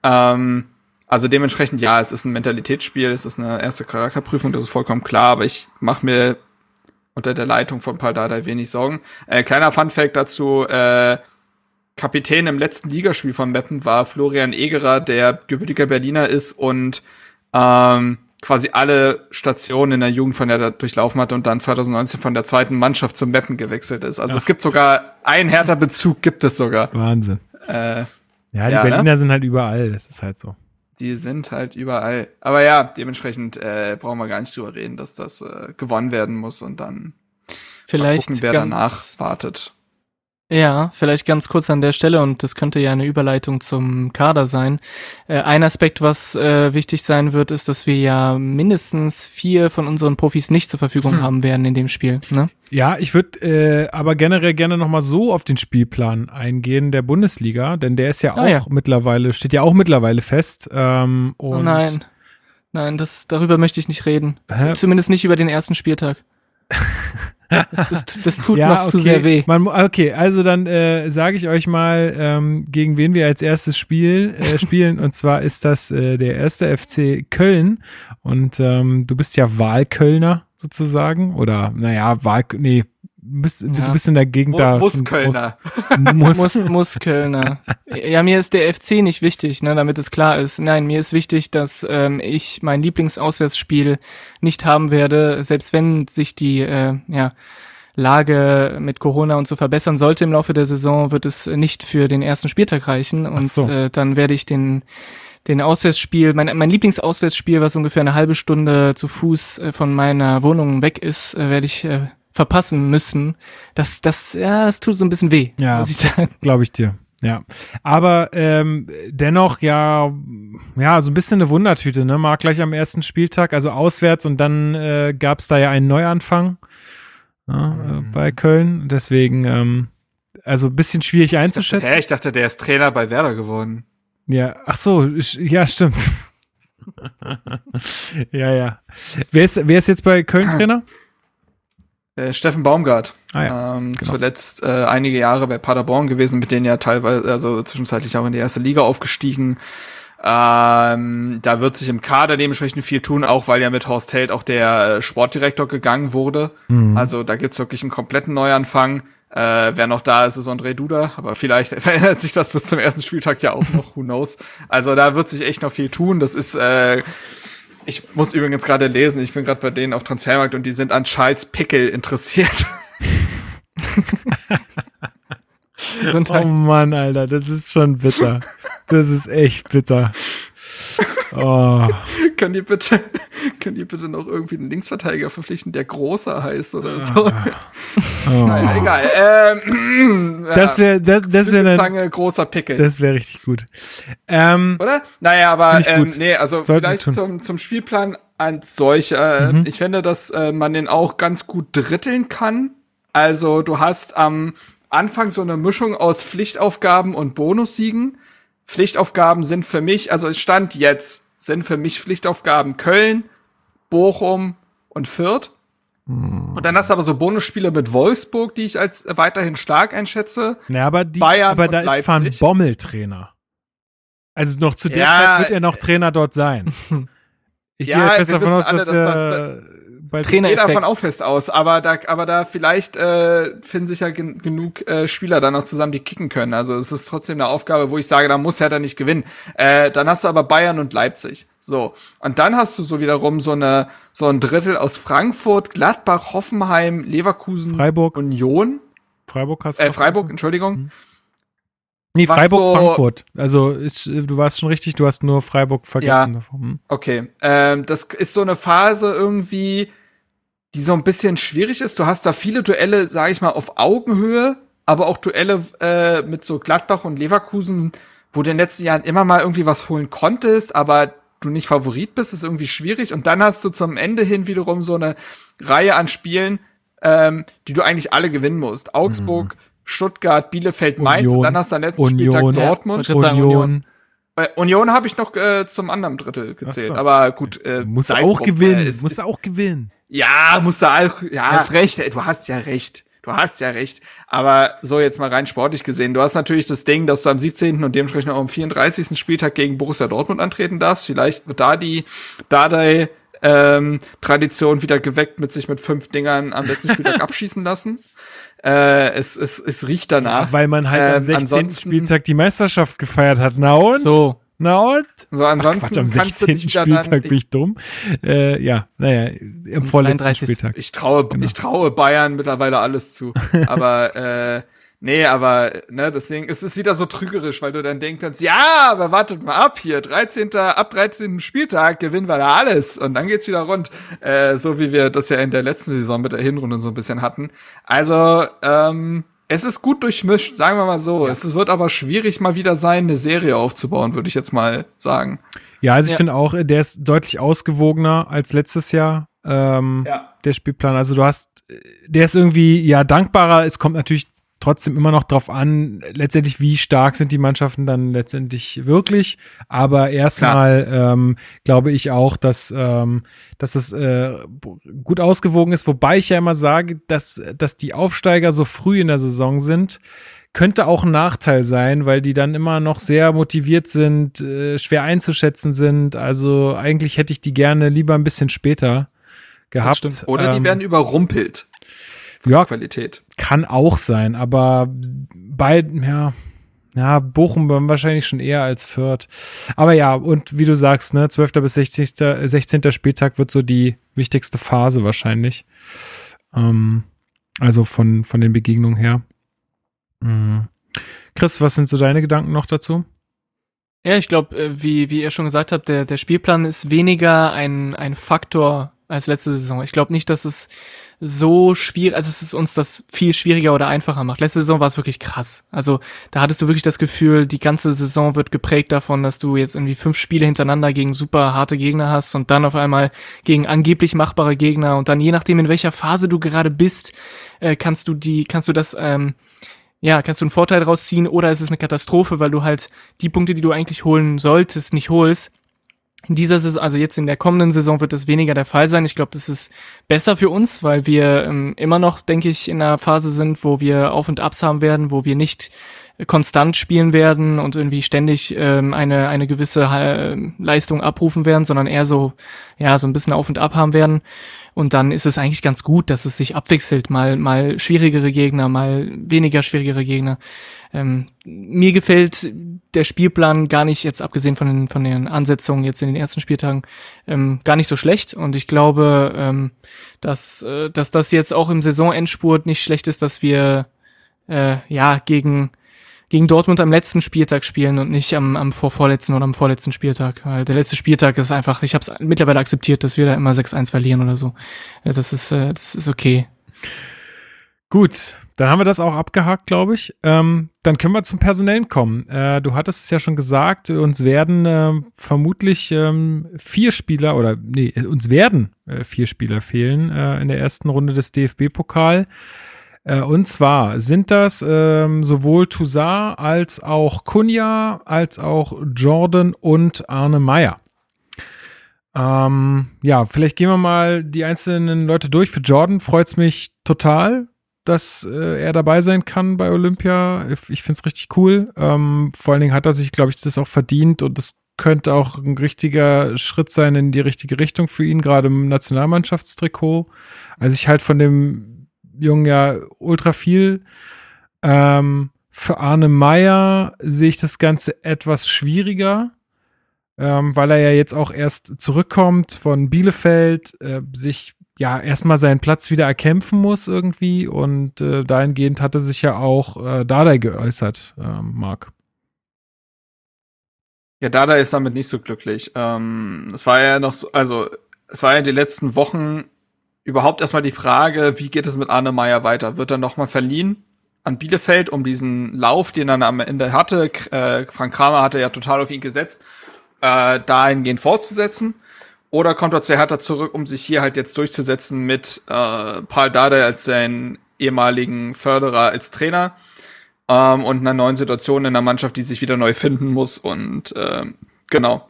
Ähm, also dementsprechend, ja, es ist ein Mentalitätsspiel, es ist eine erste Charakterprüfung, das ist vollkommen klar, aber ich mache mir unter der Leitung von Paldada wenig Sorgen. Äh, kleiner Funfact dazu, äh, Kapitän im letzten Ligaspiel von Meppen war Florian Egerer, der gebürtiger Berliner ist und ähm, quasi alle Stationen in der Jugend von der durchlaufen hat und dann 2019 von der zweiten Mannschaft zum Meppen gewechselt ist. Also es gibt sogar einen härter Bezug, gibt es sogar. Wahnsinn. Äh, Ja, die Ja, ne? Berliner sind halt überall, das ist halt so. die sind halt überall. Aber ja, dementsprechend äh, brauchen wir gar nicht drüber reden, dass das äh, gewonnen werden muss und dann mal Vielleicht gucken, wer ganz, danach wartet. Ja, vielleicht ganz kurz an der Stelle und das könnte ja eine Überleitung zum Kader sein. Äh, ein Aspekt, was äh, wichtig sein wird, ist, dass wir ja mindestens vier von unseren Profis nicht zur Verfügung haben werden in dem Spiel. Ne? Ja, ich würde äh, aber generell gerne noch mal so auf den Spielplan eingehen der Bundesliga, denn der ist ja auch Ah, ja. mittlerweile, steht ja auch mittlerweile fest. Ähm, Oh nein, nein, das darüber möchte ich nicht reden. Hä? Zumindest nicht über den ersten Spieltag. <laughs> Das, das, das tut <laughs> noch zu sehr weh. Man, okay, also dann äh, sage ich euch mal, ähm, gegen wen wir als erstes Spiel äh, <laughs> spielen. und zwar ist das äh, der erste FC Köln. Und ähm, du bist ja Wahlkölner sozusagen. Oder naja, Wahl, nee, bist, ja. du bist in der Gegend da. Muskölner. Muss, muss, Muskölner. <laughs> Ja, mir ist der FC nicht wichtig, ne, damit es klar ist. Nein, mir ist wichtig, dass ähm, ich mein Lieblingsauswärtsspiel nicht haben werde, selbst wenn sich die äh, ja, Lage mit Corona und so verbessern sollte im Laufe der Saison, wird es nicht für den ersten Spieltag reichen. Und so. äh, dann werde ich den den Auswärtsspiel, mein, mein Lieblingsauswärtsspiel, was ungefähr eine halbe Stunde zu Fuß äh, von meiner Wohnung weg ist, äh, werde ich äh, verpassen müssen. Das, das, ja, das tut so ein bisschen weh, ja, muss ich sagen. <laughs> Glaube ich dir. Ja, aber ähm, dennoch ja, ja, so ein bisschen eine Wundertüte, ne? Mag gleich am ersten Spieltag, also auswärts und dann äh, gab es da ja einen Neuanfang ja, äh, mhm. bei Köln. Deswegen, ähm, also ein bisschen schwierig einzuschätzen. Ich dachte, ich dachte, der ist Trainer bei Werder geworden. Ja, ach so, ja, stimmt. <laughs> ja, ja. Wer ist, wer ist jetzt bei Köln Trainer? Äh, Steffen Baumgart. Ah, ja. ähm, genau. Zuletzt äh, einige Jahre bei Paderborn gewesen, mit denen ja teilweise, also zwischenzeitlich auch in die erste Liga aufgestiegen. Ähm, da wird sich im Kader dementsprechend viel tun, auch weil ja mit Horst Held auch der äh, Sportdirektor gegangen wurde. Mhm. Also da gibt's wirklich einen kompletten Neuanfang. Äh, wer noch da ist, ist André Duda, aber vielleicht <laughs> verändert sich das bis zum ersten Spieltag ja auch noch, who knows. Also da wird sich echt noch viel tun. Das ist äh, ich muss übrigens gerade lesen, ich bin gerade bei denen auf Transfermarkt und die sind an Charles Pickle interessiert. <laughs> oh Mann, Alter, das ist schon bitter. Das ist echt bitter. Oh. Kann die bitte, kann die bitte noch irgendwie einen Linksverteidiger verpflichten, der großer heißt oder so? Oh. Naja, egal. Ähm, das wäre, das, das wäre Zange, großer Pickel. Das wäre richtig gut. Ähm, oder? Naja, aber ähm, nee, also Sollten vielleicht zum, zum Spielplan als solcher. Mhm. Ich finde, dass äh, man den auch ganz gut dritteln kann. Also du hast am Anfang so eine Mischung aus Pflichtaufgaben und Bonussiegen. Pflichtaufgaben sind für mich, also es stand jetzt, sind für mich Pflichtaufgaben Köln, Bochum und Fürth. Hm. Und dann hast du aber so Bonusspiele mit Wolfsburg, die ich als weiterhin stark einschätze. Ja, aber die, Bayern aber da ist Van Bommel Trainer. Also noch zu der ja, Zeit wird er noch Trainer dort sein. <laughs> Ich ja, gehe fest davon aus, alle, dass, dass er bald Trainer geht davon auch fest aus, aber da, aber da vielleicht äh, finden sich ja gen genug äh, Spieler dann noch zusammen, die kicken können. Also es ist trotzdem eine Aufgabe, wo ich sage, da muss Hertha nicht gewinnen. Äh, dann hast du aber Bayern und Leipzig. So und dann hast du so wiederum so eine so ein Drittel aus Frankfurt, Gladbach, Hoffenheim, Leverkusen, Freiburg, Union. Freiburg hast du. Äh, Freiburg, Entschuldigung. Mhm. Nee, Freiburg, so, Frankfurt. Also ist, du warst schon richtig, du hast nur Freiburg vergessen. Ja, hm. Okay. Ähm, das ist so eine Phase irgendwie, die so ein bisschen schwierig ist. Du hast da viele Duelle, sage ich mal, auf Augenhöhe, aber auch Duelle äh, mit so Gladbach und Leverkusen, wo du in den letzten Jahren immer mal irgendwie was holen konntest, aber du nicht Favorit bist, ist irgendwie schwierig. Und dann hast du zum Ende hin wiederum so eine Reihe an Spielen, ähm, die du eigentlich alle gewinnen musst. Augsburg, mhm. Stuttgart, Bielefeld, Mainz Union, und dann hast du am letzten Union, Spieltag Dortmund. Ja, Union. Union. Bei Union habe ich noch äh, zum anderen Drittel gezählt, so. aber gut. Äh, muss auch gewinnen, äh, ist, muss auch gewinnen. Ja, muss du auch, ja. Hast recht. Du hast ja recht. Du hast ja recht. Aber so jetzt mal rein sportlich gesehen. Du hast natürlich das Ding, dass du am 17. und dementsprechend auch am 34. Spieltag gegen Borussia Dortmund antreten darfst. Vielleicht wird da die Dardai ähm, Tradition wieder geweckt, mit sich mit fünf Dingern am letzten Spieltag <laughs> abschießen lassen. Äh, es, es, es riecht danach. Ja, weil man halt ähm, am 16. Spieltag die Meisterschaft gefeiert hat. Na und? So. Na und? So, ansonsten Ach Quatsch, am 16. Spieltag dann, bin ich dumm. Äh, ja, naja, im vorletzten Spieltag. Ich traue, genau. ich traue Bayern mittlerweile alles zu. <laughs> Aber äh, Nee, aber ne, deswegen es ist wieder so trügerisch, weil du dann denken kannst, ja, aber wartet mal ab hier, 13. ab 13. Spieltag gewinnen wir da alles und dann geht's wieder rund, äh, so wie wir das ja in der letzten Saison mit der Hinrunde so ein bisschen hatten. Also ähm, es ist gut durchmischt, sagen wir mal so. Ja. Es wird aber schwierig mal wieder sein, eine Serie aufzubauen, würde ich jetzt mal sagen. Ja, also ich ja. finde auch, der ist deutlich ausgewogener als letztes Jahr. Ähm, ja. Der Spielplan. Also du hast, der ist irgendwie ja dankbarer. Es kommt natürlich trotzdem immer noch drauf an, letztendlich, wie stark sind die Mannschaften dann letztendlich wirklich. Aber erstmal ähm, glaube ich auch, dass, ähm, dass es äh, gut ausgewogen ist, wobei ich ja immer sage, dass, dass die Aufsteiger so früh in der Saison sind könnte auch ein Nachteil sein, weil die dann immer noch sehr motiviert sind, äh, schwer einzuschätzen sind. Also eigentlich hätte ich die gerne lieber ein bisschen später gehabt. Oder die ähm, werden überrumpelt. Ja, Qualität. kann auch sein, aber bei, ja, ja, Bochum wahrscheinlich schon eher als Fürth. Aber ja, und wie du sagst, ne, 12. bis 16. 16. Spieltag wird so die wichtigste Phase wahrscheinlich. Ähm, also von, von den Begegnungen her. Mhm. Chris, was sind so deine Gedanken noch dazu? Ja, ich glaube, wie, wie ihr schon gesagt habt, der, der Spielplan ist weniger ein, ein Faktor als letzte Saison. Ich glaube nicht, dass es so schwierig, also dass es uns das viel schwieriger oder einfacher macht. Letzte Saison war es wirklich krass. Also da hattest du wirklich das Gefühl, die ganze Saison wird geprägt davon, dass du jetzt irgendwie fünf Spiele hintereinander gegen super harte Gegner hast und dann auf einmal gegen angeblich machbare Gegner und dann je nachdem in welcher Phase du gerade bist, äh, kannst du die, kannst du das ähm, ja, kannst du einen Vorteil daraus ziehen oder ist es eine Katastrophe, weil du halt die Punkte, die du eigentlich holen solltest, nicht holst. In dieser Saison, also jetzt in der kommenden Saison wird das weniger der Fall sein. Ich glaube, das ist besser für uns, weil wir ähm, immer noch, denke ich, in einer Phase sind, wo wir Auf und Abs haben werden, wo wir nicht konstant spielen werden und irgendwie ständig ähm, eine eine gewisse äh, Leistung abrufen werden, sondern eher so ja so ein bisschen auf und ab haben werden. Und dann ist es eigentlich ganz gut, dass es sich abwechselt, mal mal schwierigere Gegner, mal weniger schwierigere Gegner. Ähm, mir gefällt der Spielplan gar nicht jetzt abgesehen von den von den Ansetzungen jetzt in den ersten Spieltagen ähm, gar nicht so schlecht. Und ich glaube, ähm, dass äh, dass das jetzt auch im Saisonendspurt nicht schlecht ist, dass wir äh, ja gegen gegen Dortmund am letzten Spieltag spielen und nicht am, am vorvorletzten oder am vorletzten Spieltag. Weil der letzte Spieltag ist einfach, ich habe es mittlerweile akzeptiert, dass wir da immer 6-1 verlieren oder so. Das ist, äh, das ist okay. Gut, dann haben wir das auch abgehakt, glaube ich. Ähm, dann können wir zum Personellen kommen. Äh, du hattest es ja schon gesagt, uns werden äh, vermutlich ähm, vier Spieler oder nee, uns werden äh, vier Spieler fehlen äh, in der ersten Runde des DFB-Pokal. Äh, und zwar sind das ähm, sowohl Toussaint als auch Kunja, als auch Jordan und Arne Meyer. Ähm, ja, vielleicht gehen wir mal die einzelnen Leute durch. Für Jordan freut es mich total, dass äh, er dabei sein kann bei Olympia. Ich, finde es richtig cool. Ähm, vor allen Dingen hat er sich, glaube ich, das auch verdient und das könnte auch ein richtiger Schritt sein in die richtige Richtung für ihn, gerade im Nationalmannschaftstrikot. Also ich halt von dem Jungen ja ultra viel. Ähm, für Arne Meyer sehe ich das Ganze etwas schwieriger, ähm, weil er ja jetzt auch erst zurückkommt von Bielefeld, äh, sich ja erstmal seinen Platz wieder erkämpfen muss irgendwie und äh, dahingehend hatte sich ja auch äh, Dada geäußert, äh, Marc. Ja, Dada ist damit nicht so glücklich. Ähm, es war ja noch so, also es war ja die letzten Wochen überhaupt erstmal die Frage, wie geht es mit Arne Meyer weiter? Wird er nochmal verliehen an Bielefeld, um diesen Lauf, den er am Ende hatte, äh, Frank Kramer hatte ja total auf ihn gesetzt, äh, dahingehend fortzusetzen? Oder kommt er zu Hertha zurück, um sich hier halt jetzt durchzusetzen mit äh, Paul Dardai als seinen ehemaligen Förderer als Trainer ähm, und einer neuen Situation in der Mannschaft, die sich wieder neu finden muss und äh, genau.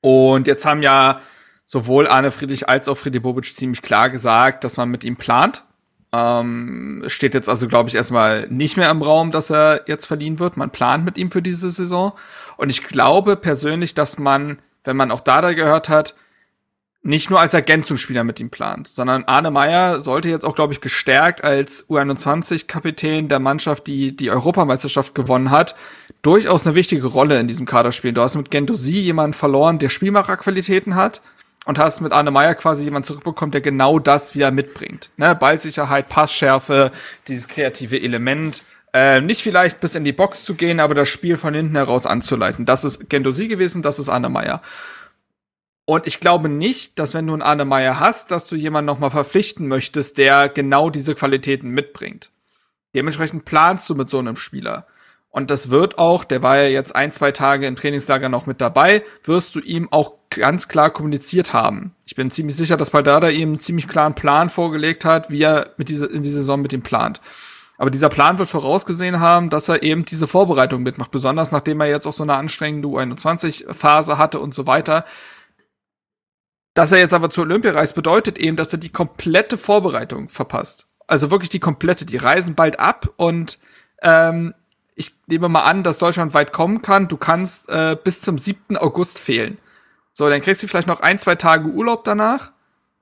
Und jetzt haben ja sowohl Arne Friedrich als auch Friedi Bobic ziemlich klar gesagt, dass man mit ihm plant. Ähm, steht jetzt also, glaube ich, erstmal nicht mehr im Raum, dass er jetzt verliehen wird. Man plant mit ihm für diese Saison. Und ich glaube persönlich, dass man, wenn man auch Dada gehört hat, nicht nur als Ergänzungsspieler mit ihm plant, sondern Arne Meyer sollte jetzt auch, glaube ich, gestärkt als U21-Kapitän der Mannschaft, die die Europameisterschaft gewonnen hat, durchaus eine wichtige Rolle in diesem Kader spielen. Du hast mit Gendosi jemanden verloren, der Spielmacherqualitäten hat und hast mit Arne Meyer quasi jemanden zurückbekommen, der genau das wieder mitbringt. Ne? Ballsicherheit, Passschärfe, dieses kreative Element. Äh, nicht vielleicht bis in die Box zu gehen, aber das Spiel von hinten heraus anzuleiten. Das ist Gendosi gewesen, das ist Arne Meyer. Und ich glaube nicht, dass wenn du einen Arne Meyer hast, dass du jemanden nochmal verpflichten möchtest, der genau diese Qualitäten mitbringt. Dementsprechend planst du mit so einem Spieler. Und das wird auch, der war ja jetzt ein, zwei Tage im Trainingslager noch mit dabei, wirst du ihm auch ganz klar kommuniziert haben. Ich bin ziemlich sicher, dass Paldada ihm einen ziemlich klaren Plan vorgelegt hat, wie er mit dieser, in die Saison mit ihm plant. Aber dieser Plan wird vorausgesehen haben, dass er eben diese Vorbereitung mitmacht, besonders nachdem er jetzt auch so eine anstrengende U21-Phase hatte und so weiter. Dass er jetzt aber zur Olympia reist, bedeutet eben, dass er die komplette Vorbereitung verpasst. Also wirklich die komplette. Die reisen bald ab und ähm, ich nehme mal an, dass Deutschland weit kommen kann. Du kannst äh, bis zum 7. August fehlen. So, dann kriegst du vielleicht noch ein, zwei Tage Urlaub danach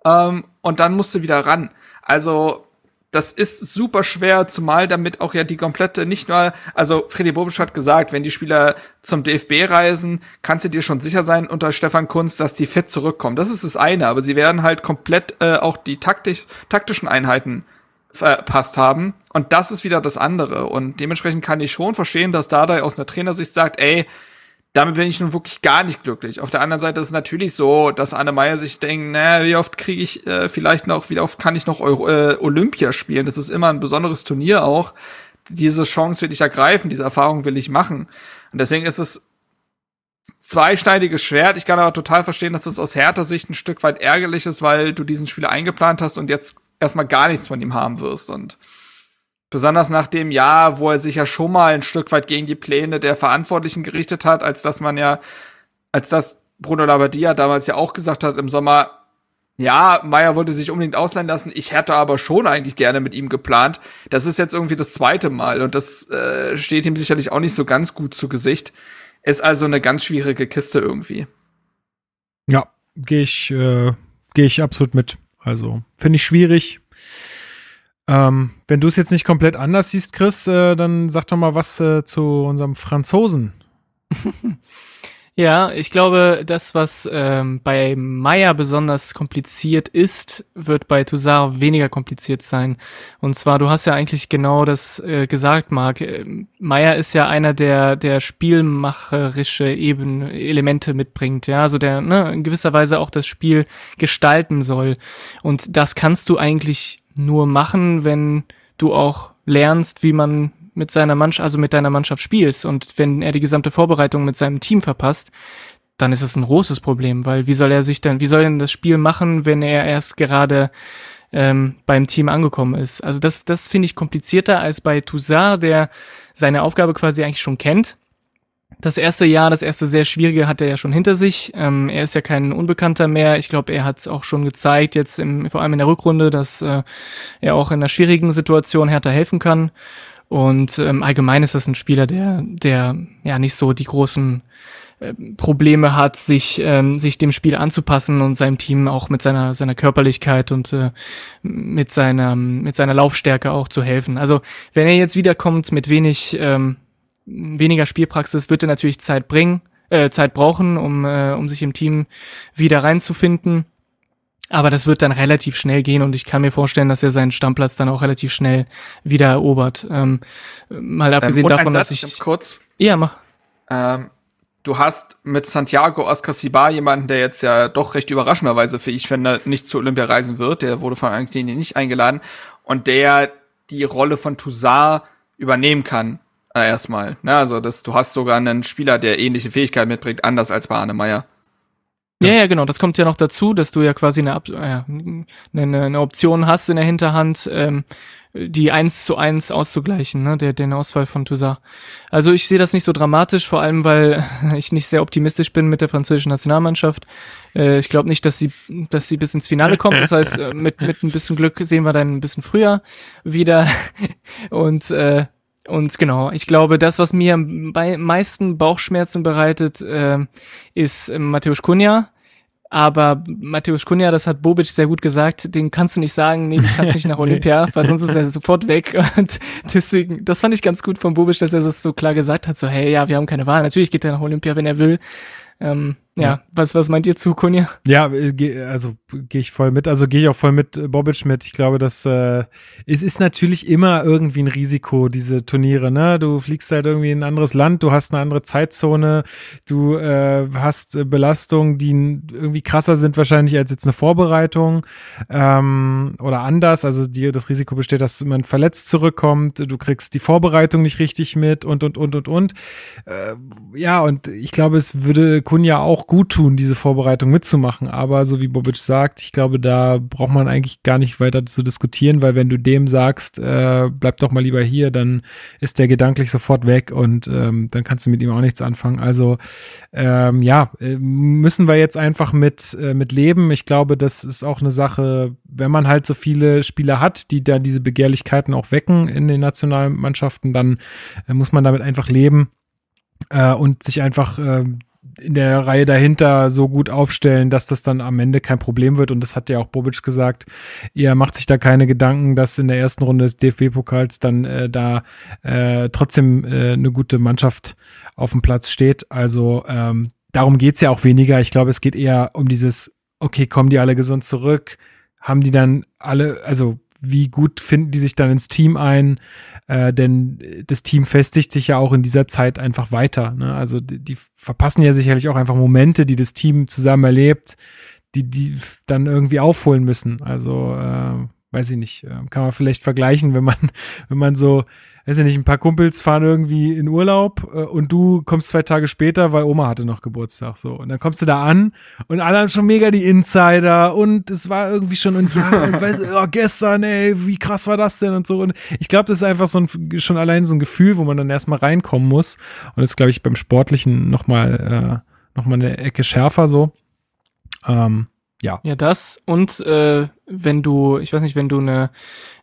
ähm, und dann musst du wieder ran. Also das ist super schwer, zumal damit auch ja die komplette, nicht nur, also Freddy Bobisch hat gesagt, wenn die Spieler zum DFB reisen, kannst du dir schon sicher sein unter Stefan Kunz, dass die fit zurückkommen. Das ist das eine, aber sie werden halt komplett äh, auch die taktisch, taktischen Einheiten verpasst haben. Und das ist wieder das andere. Und dementsprechend kann ich schon verstehen, dass Dardai aus einer Trainersicht sagt, ey, damit bin ich nun wirklich gar nicht glücklich. Auf der anderen Seite ist es natürlich so, dass Anne Meyer sich denkt, naja, wie oft kriege ich äh, vielleicht noch, wie oft kann ich noch Euro, äh, Olympia spielen? Das ist immer ein besonderes Turnier auch. Diese Chance will ich ergreifen, diese Erfahrung will ich machen. Und deswegen ist es zweischneidiges Schwert. Ich kann aber total verstehen, dass das aus härter Sicht ein Stück weit ärgerlich ist, weil du diesen Spieler eingeplant hast und jetzt erstmal gar nichts von ihm haben wirst. Und Besonders nach dem Jahr, wo er sich ja schon mal ein Stück weit gegen die Pläne der Verantwortlichen gerichtet hat, als dass man ja, als das Bruno Labbadia damals ja auch gesagt hat im Sommer, ja, Meyer wollte sich unbedingt ausleihen lassen. Ich hätte aber schon eigentlich gerne mit ihm geplant. Das ist jetzt irgendwie das zweite Mal und das äh, steht ihm sicherlich auch nicht so ganz gut zu Gesicht. Ist also eine ganz schwierige Kiste irgendwie. Ja, gehe ich, äh, gehe ich absolut mit. Also finde ich schwierig. Ähm, wenn du es jetzt nicht komplett anders siehst, Chris, äh, dann sag doch mal was äh, zu unserem Franzosen. <laughs> Ja, ich glaube, das, was ähm, bei Maya besonders kompliziert ist, wird bei Toussaint weniger kompliziert sein. Und zwar, du hast ja eigentlich genau das äh, gesagt, Marc. Äh, Maya ist ja einer, der der spielmacherische eben Elemente mitbringt, ja, also der ne, in gewisser Weise auch das Spiel gestalten soll. Und das kannst du eigentlich nur machen, wenn du auch lernst, wie man mit seiner Mannschaft, also mit deiner Mannschaft spielst. Und wenn er die gesamte Vorbereitung mit seinem Team verpasst, dann ist es ein großes Problem, weil wie soll er sich denn, wie soll er denn das Spiel machen, wenn er erst gerade ähm, beim Team angekommen ist? Also das, das finde ich komplizierter als bei Toussaint, der seine Aufgabe quasi eigentlich schon kennt das erste Jahr, das erste sehr schwierige hat er ja schon hinter sich. Ähm, er ist ja kein Unbekannter mehr. Ich glaube, er hat es auch schon gezeigt, jetzt im, vor allem in der Rückrunde, dass äh, er auch in einer schwierigen Situation härter helfen kann. Und ähm, allgemein ist das ein Spieler, der, der ja nicht so die großen äh, Probleme hat, sich, ähm, sich dem Spiel anzupassen und seinem Team auch mit seiner, seiner Körperlichkeit und äh, mit, seiner, mit seiner Laufstärke auch zu helfen. Also wenn er jetzt wiederkommt mit wenig ähm, weniger Spielpraxis wird er natürlich Zeit bringen, äh, Zeit brauchen, um, äh, um sich im Team wieder reinzufinden. Aber das wird dann relativ schnell gehen und ich kann mir vorstellen, dass er seinen Stammplatz dann auch relativ schnell wieder erobert. Ähm, mal ähm, abgesehen ähm, davon, dass ich. Ganz kurz. Ja, mach. Ähm, du hast mit Santiago Oscar jemanden, der jetzt ja doch recht überraschenderweise, für ich finde, nicht zu Olympia reisen wird. Der wurde von Argentinien nicht eingeladen und der die Rolle von Toussaint übernehmen kann. Äh, erstmal. Ne? Also das, du hast sogar einen Spieler, der ähnliche Fähigkeiten mitbringt, anders als bei Arne Meyer. Ja, ja, genau. Das kommt ja noch dazu, dass du ja quasi eine, äh, eine, eine Option hast in der Hinterhand, ähm, die eins zu eins auszugleichen, ne, der, den Ausfall von Toussaint. Also ich sehe das nicht so dramatisch, vor allem weil <laughs> ich nicht sehr optimistisch bin mit der französischen Nationalmannschaft. Äh, ich glaube nicht, dass sie, dass sie bis ins Finale kommt. Das heißt, äh, mit, mit ein bisschen Glück sehen wir dann ein bisschen früher wieder. <laughs> Und äh, und genau, ich glaube, das, was mir bei meisten Bauchschmerzen bereitet, äh, ist äh, Matthäus Kunja. Aber Matthäus Kunja, das hat Bobic sehr gut gesagt, dem kannst du nicht sagen, nee, du kannst nicht nach <laughs> Olympia, weil sonst ist er sofort weg. Und deswegen, das fand ich ganz gut von Bobic, dass er das so klar gesagt hat, so, hey, ja, wir haben keine Wahl. Natürlich geht er nach Olympia, wenn er will. Ähm, ja, ja, was, was meint ihr zu, Kunja? Ja, äh, also gehe ich voll mit. Also gehe ich auch voll mit äh, Bobic mit. Ich glaube, dass äh, es ist natürlich immer irgendwie ein Risiko, diese Turniere. Ne? Du fliegst halt irgendwie in ein anderes Land, du hast eine andere Zeitzone, du äh, hast äh, Belastungen, die irgendwie krasser sind wahrscheinlich als jetzt eine Vorbereitung ähm, oder anders. Also die, das Risiko besteht, dass man verletzt zurückkommt, du kriegst die Vorbereitung nicht richtig mit und und und und und. Äh, ja, und ich glaube, es würde Kunja auch gut tun, diese Vorbereitung mitzumachen. Aber so wie Bobic sagt, ich glaube, da braucht man eigentlich gar nicht weiter zu diskutieren, weil wenn du dem sagst, äh, bleib doch mal lieber hier, dann ist der gedanklich sofort weg und ähm, dann kannst du mit ihm auch nichts anfangen. Also ähm, ja, äh, müssen wir jetzt einfach mit, äh, mit leben. Ich glaube, das ist auch eine Sache, wenn man halt so viele Spieler hat, die da diese Begehrlichkeiten auch wecken in den Nationalmannschaften, dann äh, muss man damit einfach leben äh, und sich einfach äh, in der Reihe dahinter so gut aufstellen, dass das dann am Ende kein Problem wird. Und das hat ja auch Bobic gesagt. Er macht sich da keine Gedanken, dass in der ersten Runde des DFB-Pokals dann äh, da äh, trotzdem äh, eine gute Mannschaft auf dem Platz steht. Also ähm, darum geht's ja auch weniger. Ich glaube, es geht eher um dieses, okay, kommen die alle gesund zurück? Haben die dann alle, also wie gut finden die sich dann ins Team ein? Äh, denn das Team festigt sich ja auch in dieser Zeit einfach weiter. Ne? Also die, die, verpassen ja sicherlich auch einfach Momente, die das Team zusammen erlebt, die die dann irgendwie aufholen müssen. Also äh, weiß ich nicht, äh, kann man vielleicht vergleichen, wenn man <laughs> wenn man so weiß ich nicht, ein paar Kumpels fahren irgendwie in Urlaub äh, und du kommst zwei Tage später, weil Oma hatte noch Geburtstag so. Und dann kommst du da an und alle haben schon mega die Insider und es war irgendwie schon und ja, und weißt, oh, gestern, ey, wie krass war das denn und so. Und ich glaube, das ist einfach so ein schon allein so ein Gefühl, wo man dann erstmal reinkommen muss. Und das glaube ich beim Sportlichen nochmal äh, noch eine Ecke schärfer so. Ähm, ja. Ja, das und äh, wenn du, ich weiß nicht, wenn du eine,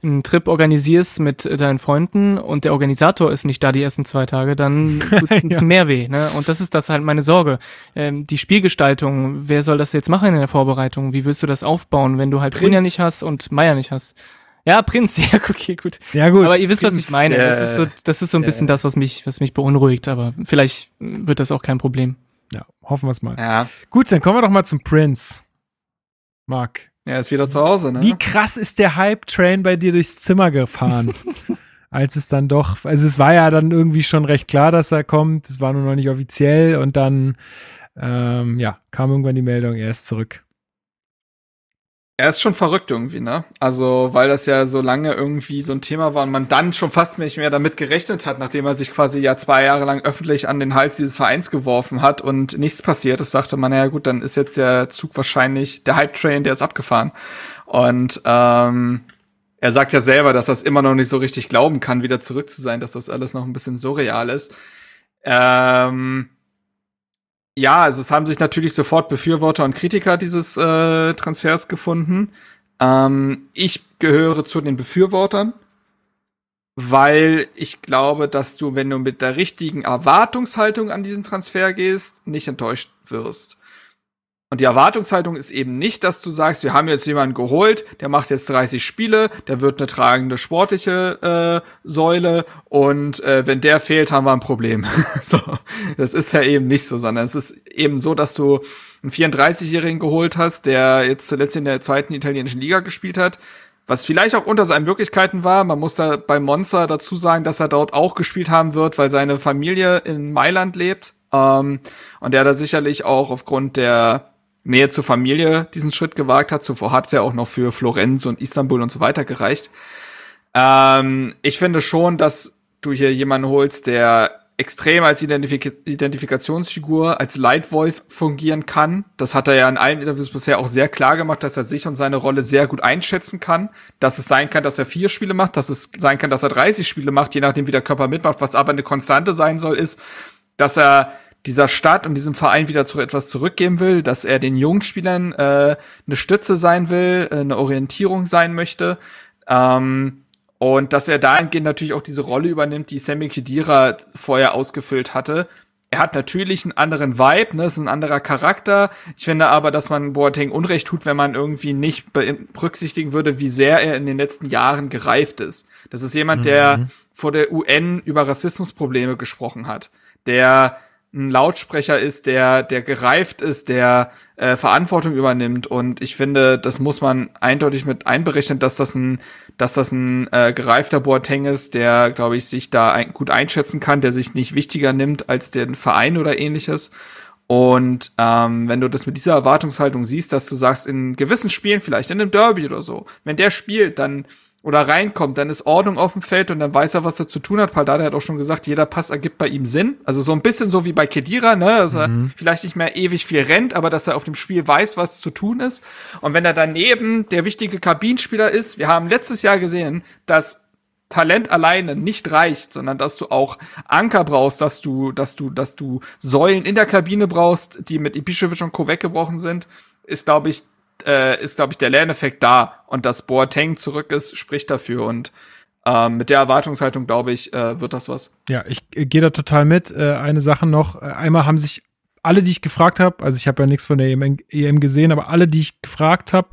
einen Trip organisierst mit deinen Freunden und der Organisator ist nicht da die ersten zwei Tage, dann <laughs> tut's ein bisschen mehr weh. Ne? Und das ist das halt meine Sorge. Ähm, die Spielgestaltung, wer soll das jetzt machen in der Vorbereitung? Wie willst du das aufbauen, wenn du halt Prinz. nicht hast und Meier nicht hast? Ja, Prinz, <laughs> ja, okay, gut. Ja, gut. Aber ihr wisst, Prinz, was ich meine. Äh, das ist so, das ist so ein bisschen das, was mich, was mich beunruhigt, aber vielleicht wird das auch kein Problem. Ja, hoffen wir es mal. Ja. Gut, dann kommen wir doch mal zum Prince. Marc. Er ist wieder zu Hause, ne? Wie krass ist der Hype-Train bei dir durchs Zimmer gefahren? <laughs> als es dann doch, also es war ja dann irgendwie schon recht klar, dass er kommt, es war nur noch nicht offiziell und dann, ähm, ja, kam irgendwann die Meldung, er ist zurück. Er ist schon verrückt irgendwie, ne? Also, weil das ja so lange irgendwie so ein Thema war und man dann schon fast nicht mehr damit gerechnet hat, nachdem er sich quasi ja zwei Jahre lang öffentlich an den Hals dieses Vereins geworfen hat und nichts passiert ist, dachte man, naja gut, dann ist jetzt der Zug wahrscheinlich, der Hype-Train, der ist abgefahren. Und ähm, er sagt ja selber, dass er es immer noch nicht so richtig glauben kann, wieder zurück zu sein, dass das alles noch ein bisschen surreal ist. Ähm, ja, also es haben sich natürlich sofort Befürworter und Kritiker dieses äh, Transfers gefunden. Ähm, ich gehöre zu den Befürwortern, weil ich glaube, dass du, wenn du mit der richtigen Erwartungshaltung an diesen Transfer gehst, nicht enttäuscht wirst. Und die Erwartungshaltung ist eben nicht, dass du sagst, wir haben jetzt jemanden geholt, der macht jetzt 30 Spiele, der wird eine tragende sportliche äh, Säule und äh, wenn der fehlt, haben wir ein Problem. <laughs> so, das ist ja eben nicht so, sondern es ist eben so, dass du einen 34-Jährigen geholt hast, der jetzt zuletzt in der zweiten italienischen Liga gespielt hat, was vielleicht auch unter seinen Möglichkeiten war. Man muss da bei Monza dazu sagen, dass er dort auch gespielt haben wird, weil seine Familie in Mailand lebt. Ähm, und der da sicherlich auch aufgrund der Nähe zur Familie diesen Schritt gewagt hat. Zuvor hat es ja auch noch für Florenz und Istanbul und so weiter gereicht. Ähm, ich finde schon, dass du hier jemanden holst, der extrem als Identifik Identifikationsfigur, als Leitwolf fungieren kann. Das hat er ja in allen Interviews bisher auch sehr klar gemacht, dass er sich und seine Rolle sehr gut einschätzen kann. Dass es sein kann, dass er vier Spiele macht, dass es sein kann, dass er 30 Spiele macht, je nachdem, wie der Körper mitmacht. Was aber eine Konstante sein soll, ist, dass er dieser Stadt und diesem Verein wieder zu etwas zurückgeben will, dass er den jungen Spielern äh, eine Stütze sein will, äh, eine Orientierung sein möchte. Ähm, und dass er dahingehend natürlich auch diese Rolle übernimmt, die Sammy Khedira vorher ausgefüllt hatte. Er hat natürlich einen anderen Vibe, ne, ist ein anderer Charakter. Ich finde aber, dass man Boateng Unrecht tut, wenn man irgendwie nicht berücksichtigen würde, wie sehr er in den letzten Jahren gereift ist. Das ist jemand, der mhm. vor der UN über Rassismusprobleme gesprochen hat, der ein Lautsprecher ist, der, der gereift ist, der äh, Verantwortung übernimmt. Und ich finde, das muss man eindeutig mit einberechnen, dass das ein, dass das ein äh, gereifter Boateng ist, der, glaube ich, sich da ein, gut einschätzen kann, der sich nicht wichtiger nimmt als den Verein oder ähnliches. Und ähm, wenn du das mit dieser Erwartungshaltung siehst, dass du sagst, in gewissen Spielen, vielleicht in einem Derby oder so, wenn der spielt, dann oder reinkommt, dann ist Ordnung auf dem Feld und dann weiß er, was er zu tun hat. Paldada hat auch schon gesagt, jeder Pass ergibt bei ihm Sinn. Also so ein bisschen so wie bei Kedira, ne, dass er Mhm. vielleicht nicht mehr ewig viel rennt, aber dass er auf dem Spiel weiß, was zu tun ist. Und wenn er daneben der wichtige Kabinenspieler ist, wir haben letztes Jahr gesehen, dass Talent alleine nicht reicht, sondern dass du auch Anker brauchst, dass du, dass du, dass du Säulen in der Kabine brauchst, die mit Ibišević und Co weggebrochen sind, ist, glaube ich, äh, ist, glaube ich, der Lerneffekt da. Und dass Boateng zurück ist, spricht dafür. Und ähm, mit der Erwartungshaltung, glaube ich, äh, wird das was. Ja, ich äh, gehe da total mit. Äh, eine Sache noch. Äh, einmal haben sich alle, die ich gefragt habe, also ich habe ja nichts von der EM, EM gesehen, aber alle, die ich gefragt habe,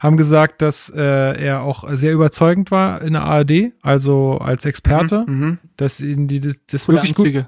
haben gesagt, dass äh, er auch sehr überzeugend war in der ARD, also als Experte, Mhm. dass ihn die das, das wirklich gut.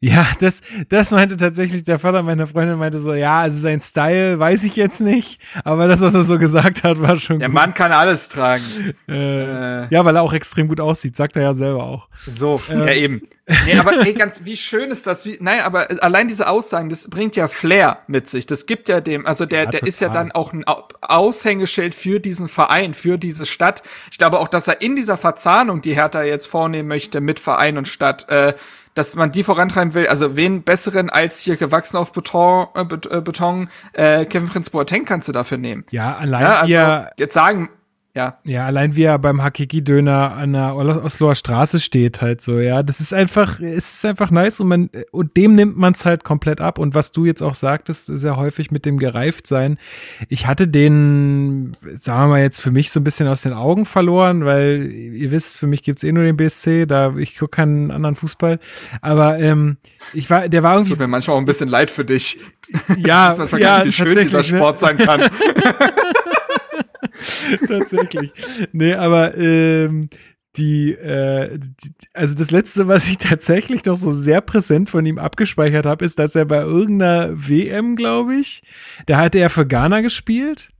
Ja, das, das meinte tatsächlich der Vater meiner Freundin meinte so, ja, also sein Style weiß ich jetzt nicht, aber das, was er so gesagt hat, war schon Der gut. Mann kann alles tragen. Äh, Äh, ja, weil er auch extrem gut aussieht, sagt er ja selber auch. So, ja eben. Nee, aber ey, ganz, wie schön ist das? Wie, nein, aber allein diese Aussagen, das bringt ja Flair mit sich. Das gibt ja dem, also der, Ja, der ist ja dann auch ein Au- Aushängeschild für diesen Verein, für diese Stadt. Ich glaube auch, dass er in dieser Verzahnung, die Hertha jetzt vornehmen möchte mit Verein und Stadt, äh, dass man die vorantreiben will. Also wen besseren als hier gewachsen auf Beton, äh, äh, Beton äh, Kevin Prince Boateng kannst du dafür nehmen. Ja, allein Ja, also jetzt sagen, ja, ja, allein wie er beim Hakiki-Döner an der Os- Osloer Straße steht halt so, ja, das ist einfach, es ist einfach nice und man, und dem nimmt man es halt komplett ab und was du jetzt auch sagtest, sehr häufig mit dem Gereiftsein. Ich hatte den, sagen wir mal jetzt für mich so ein bisschen aus den Augen verloren, weil ihr wisst, für mich gibt's eh nur den BSC, da, ich gucke keinen anderen Fußball, aber ähm, ich war, der war es irgendwie tut mir manchmal auch ein bisschen leid für dich. Ja, <laughs> Das ja, wie schön dieser ne? Sport sein kann. <laughs> <laughs> tatsächlich. Nee, aber ähm, die, äh, die, also das letzte, was ich tatsächlich noch so sehr präsent von ihm abgespeichert habe, ist, dass er bei irgendeiner WM, glaube ich, da hatte er für Ghana gespielt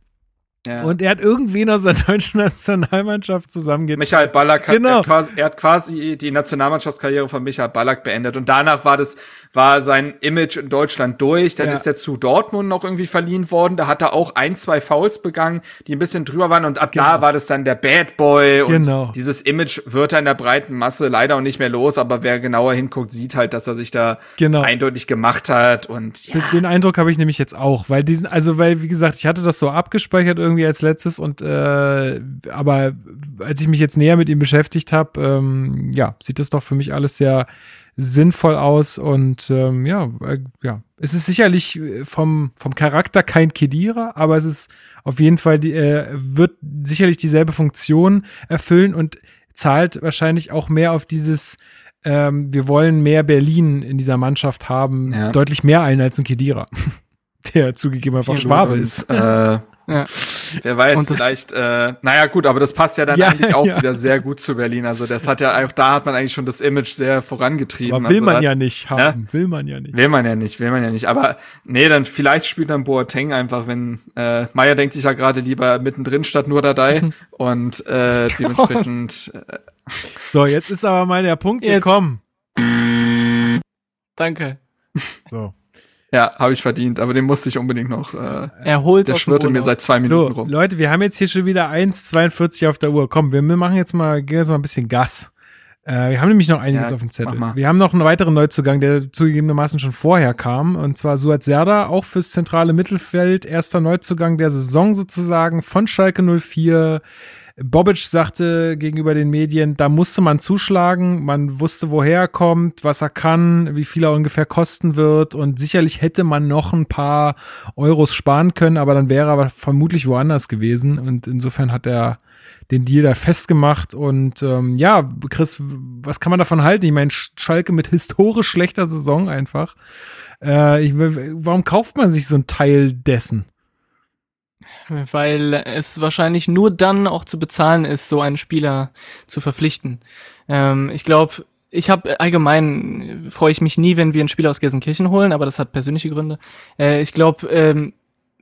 Ja. und er hat irgendwen aus der deutschen Nationalmannschaft zusammengeht. Michael Ballack hat, Genau. er, hat quasi, er hat quasi die Nationalmannschaftskarriere von Michael Ballack beendet und danach war das war sein Image in Deutschland durch. Dann Ja. ist er zu Dortmund noch irgendwie verliehen worden. Da hat er auch ein, zwei Fouls begangen, die ein bisschen drüber waren und ab da war das dann der Bad Boy und Genau. dieses Image wird er in der breiten Masse leider auch nicht mehr los, aber wer genauer hinguckt, sieht halt, dass er sich da Genau. eindeutig gemacht hat und ja, Den- Den Eindruck habe ich nämlich jetzt auch, weil diesen, also weil, wie gesagt, ich hatte das so abgespeichert irgendwie als letztes und äh, aber als ich mich jetzt näher mit ihm beschäftigt habe, ähm, ja, sieht das doch für mich alles sehr sinnvoll aus und ähm, ja, äh, ja, es ist sicherlich äh, vom, vom Charakter kein Kedira, aber es ist auf jeden Fall, die, äh, wird sicherlich dieselbe Funktion erfüllen und zahlt wahrscheinlich auch mehr auf dieses ähm, wir wollen mehr Berlin in dieser Mannschaft haben, Ja. deutlich mehr ein als ein Kedira, <laughs> der zugegeben einfach Schwabe ist. Äh, Ja. Wer weiß, das- vielleicht, äh, naja gut, aber das passt ja dann Ja, eigentlich auch <laughs> ja. wieder sehr gut zu Berlin. Also das hat ja auch, da hat man eigentlich schon das Image sehr vorangetrieben. Aber will also man da, ja nicht haben, will man ja nicht. Will man ja nicht, will man ja nicht. Aber nee, dann vielleicht spielt dann Boateng einfach, wenn äh, Meier denkt sich ja gerade lieber mittendrin statt nur dabei und äh, <laughs> dementsprechend äh, So, jetzt ist aber mal der Punkt Jetzt. gekommen. Danke. So, ja, habe ich verdient, aber den musste ich unbedingt noch. Äh, Er holt der schwirrte mir seit zwei so Minuten rum. Leute, wir haben jetzt hier schon wieder 1,42 auf der Uhr. Komm, wir machen jetzt mal, gehen jetzt mal ein bisschen Gas. Äh, wir haben nämlich noch einiges Ja, auf dem Zettel. Wir haben noch einen weiteren Neuzugang, der zugegebenermaßen schon vorher kam. Und zwar Suat Serda, auch fürs zentrale Mittelfeld. Erster Neuzugang der Saison sozusagen von Schalke 04. Bobic sagte gegenüber den Medien, da musste man zuschlagen. Man wusste, woher er kommt, was er kann, wie viel er ungefähr kosten wird. Und sicherlich hätte man noch ein paar Euros sparen können, aber dann wäre er vermutlich woanders gewesen. Und insofern hat er den Deal da festgemacht. Und ähm, ja, Chris, was kann man davon halten? Ich meine, Sch- Schalke mit historisch schlechter Saison einfach. Äh, ich, warum kauft man sich so ein Teil dessen? <laughs> Weil es wahrscheinlich nur dann auch zu bezahlen ist, so einen Spieler zu verpflichten. Ähm, ich glaube, ich habe allgemein äh, freue ich mich nie, wenn wir einen Spieler aus Gelsenkirchen holen, aber das hat persönliche Gründe. Äh, ich glaube, ähm,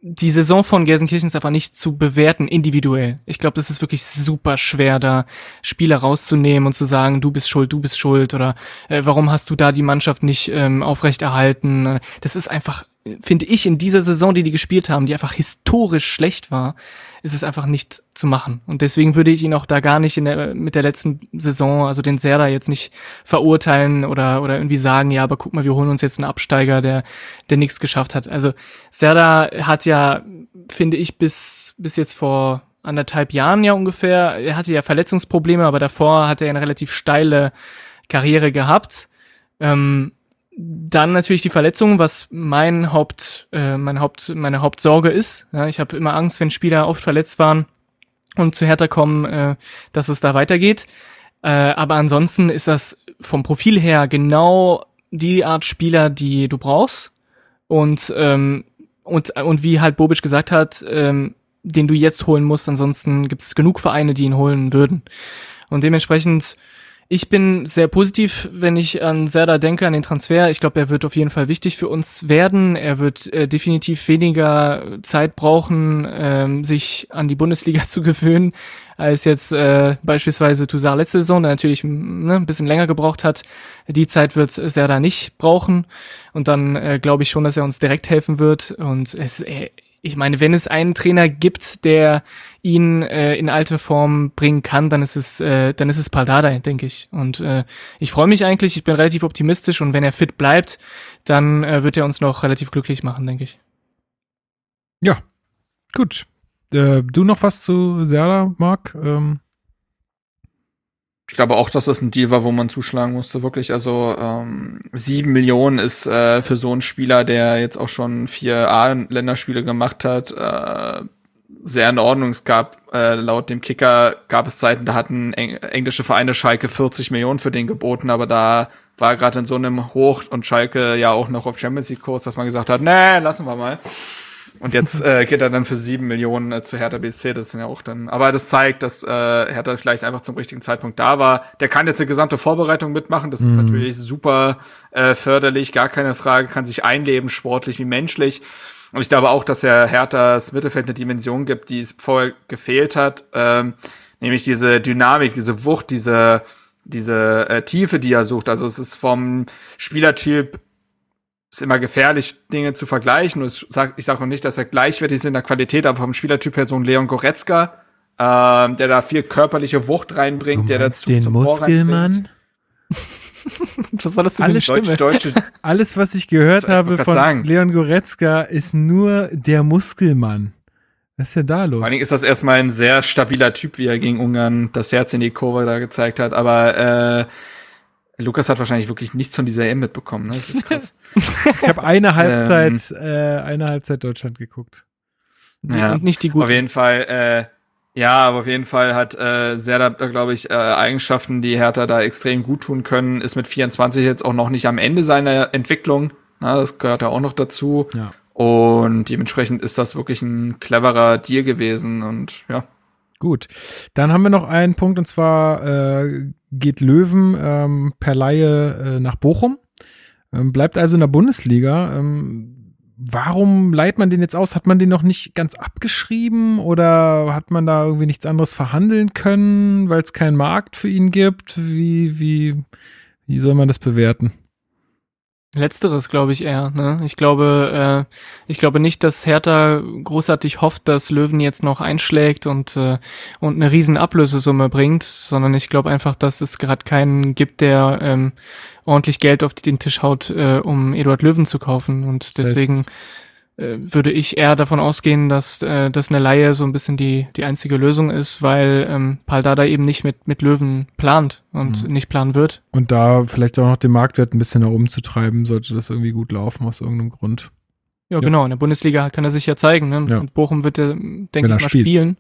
die Saison von Gelsenkirchen ist einfach nicht zu bewerten individuell. Ich glaube, das ist wirklich super schwer, da Spieler rauszunehmen und zu sagen, du bist schuld, du bist schuld oder äh, warum hast du da die Mannschaft nicht ähm, aufrechterhalten. Das ist einfach finde ich, in dieser Saison, die die gespielt haben, die einfach historisch schlecht war, ist es einfach nicht zu machen. Und deswegen würde ich ihn auch da gar nicht in der, mit der letzten Saison, also den Serda jetzt nicht verurteilen oder, oder irgendwie sagen, ja, aber guck mal, wir holen uns jetzt einen Absteiger, der, der nichts geschafft hat. Also Serda hat ja, finde ich, bis, bis jetzt vor anderthalb Jahren ja ungefähr, er hatte ja Verletzungsprobleme, aber davor hat er eine relativ steile Karriere gehabt. Ähm, dann natürlich die Verletzung, was mein Haupt, äh, mein Haupt, meine Hauptsorge ist. Ja, ich habe immer Angst, wenn Spieler oft verletzt waren und zu härter kommen, äh, dass es da weitergeht. Äh, aber ansonsten ist das vom Profil her genau die Art Spieler, die du brauchst. Und, ähm, und, und wie halt Bobic gesagt hat, ähm, den du jetzt holen musst, ansonsten gibt es genug Vereine, die ihn holen würden. Und dementsprechend ich bin sehr positiv, wenn ich an Serda denke, an den Transfer. Ich glaube, er wird auf jeden Fall wichtig für uns werden. Er wird äh, definitiv weniger Zeit brauchen, ähm, sich an die Bundesliga <laughs> zu gewöhnen, als jetzt äh, beispielsweise Toussaint letzte Saison, der natürlich ne, ein bisschen länger gebraucht hat. Die Zeit wird Serda nicht brauchen. Und dann äh, glaube ich schon, dass er uns direkt helfen wird. Und es, er, ich meine, wenn es einen Trainer gibt, der ihn äh, in alte Form bringen kann, dann ist es, äh, dann ist es Paldada, denke ich. Und äh, ich freue mich eigentlich, ich bin relativ optimistisch und wenn er fit bleibt, dann äh, wird er uns noch relativ glücklich machen, denke ich. Ja, gut. Äh, du noch was zu Serda, Marc? Ähm ich glaube auch, dass das ein Deal war, wo man zuschlagen musste. Wirklich, also ähm, sieben Millionen ist äh, für so einen Spieler, der jetzt auch schon vier A-Länderspiele gemacht hat, äh, sehr in Ordnung. Es gab äh, laut dem Kicker gab es Zeiten, da hatten eng englische Vereine Schalke 40 Millionen für den geboten, aber da war gerade in so einem Hoch und Schalke ja auch noch auf Champions League Kurs, dass man gesagt hat, nee, lassen wir mal. Und jetzt <laughs> äh, geht er dann für sieben Millionen äh, zu Hertha BSC. Das ist ja auch dann. Aber das zeigt, dass äh, Hertha vielleicht einfach zum richtigen Zeitpunkt da war. Der kann jetzt die gesamte Vorbereitung mitmachen. Das ist mhm. natürlich super äh, förderlich, gar keine Frage. Kann sich einleben, sportlich wie menschlich. Und ich glaube auch, dass er Herthas Mittelfeld eine Dimension gibt, die es vorher gefehlt hat. Ähm, nämlich diese Dynamik, diese Wucht, diese diese äh, Tiefe, die er sucht. Also es ist vom Spielertyp ist immer gefährlich, Dinge zu vergleichen. Und ich sage sag auch nicht, dass er gleichwertig ist in der Qualität, aber vom Spielertyp her so ein Leon Goretzka, ähm, der da viel körperliche Wucht reinbringt, der dazu den Muskelmann. <laughs> <laughs> was war das für alles, eine Stimme? Deutsche, <laughs> alles, was ich gehört So, habe ich von sagen. Leon Goretzka, ist nur der Muskelmann. Was ist denn da los? Vor allen Dingen ist das erstmal ein sehr stabiler Typ, wie er gegen Ungarn das Herz in die Kurve da gezeigt hat. Aber äh, Lukas hat wahrscheinlich wirklich nichts von dieser EM mitbekommen. Ne? Das ist krass. <laughs> Ich habe eine Halbzeit, äh, eine Halbzeit Deutschland geguckt. ja. Und nicht die Auf guten. jeden Fall, äh, ja, aber auf jeden Fall hat äh, Serda, glaube ich, äh, Eigenschaften, die Hertha da extrem gut tun können. Ist mit 24 jetzt auch noch nicht am Ende seiner Entwicklung. Na, das gehört ja auch noch dazu. Ja. Und dementsprechend ist das wirklich ein cleverer Deal gewesen. Und ja, Gut. Dann haben wir noch einen Punkt und zwar äh, geht Löwen ähm, per Laie äh, nach Bochum. Ähm, bleibt also in der Bundesliga. Ähm, warum leiht man den jetzt aus? Hat man den noch nicht ganz abgeschrieben oder hat man da irgendwie nichts anderes verhandeln können, weil es keinen Markt für ihn gibt? Wie, wie, wie soll man das bewerten? Letzteres glaube ich eher. Ne? Ich glaube, äh, ich glaube nicht, dass Hertha großartig hofft, dass Löwen jetzt noch einschlägt und und eine riesen Ablösesumme bringt, sondern ich glaube einfach, dass es gerade keinen gibt, der ähm, ordentlich Geld auf den Tisch haut, äh, um Eduard Löwen zu kaufen. Und Das heißt- deswegen äh, würde ich eher davon ausgehen, dass äh, dass eine Laie so ein bisschen die die einzige Lösung ist, weil ähm, Paldada eben nicht mit mit Löwen plant und nicht planen wird. Und da vielleicht auch noch den Marktwert ein bisschen nach oben zu treiben, sollte das irgendwie gut laufen aus irgendeinem Grund. Ja, Ja. genau. In der Bundesliga kann er sich ja zeigen. Ne? Ja. Mit Bochum wird er, denke Wenn ich mal, spielt. spielen.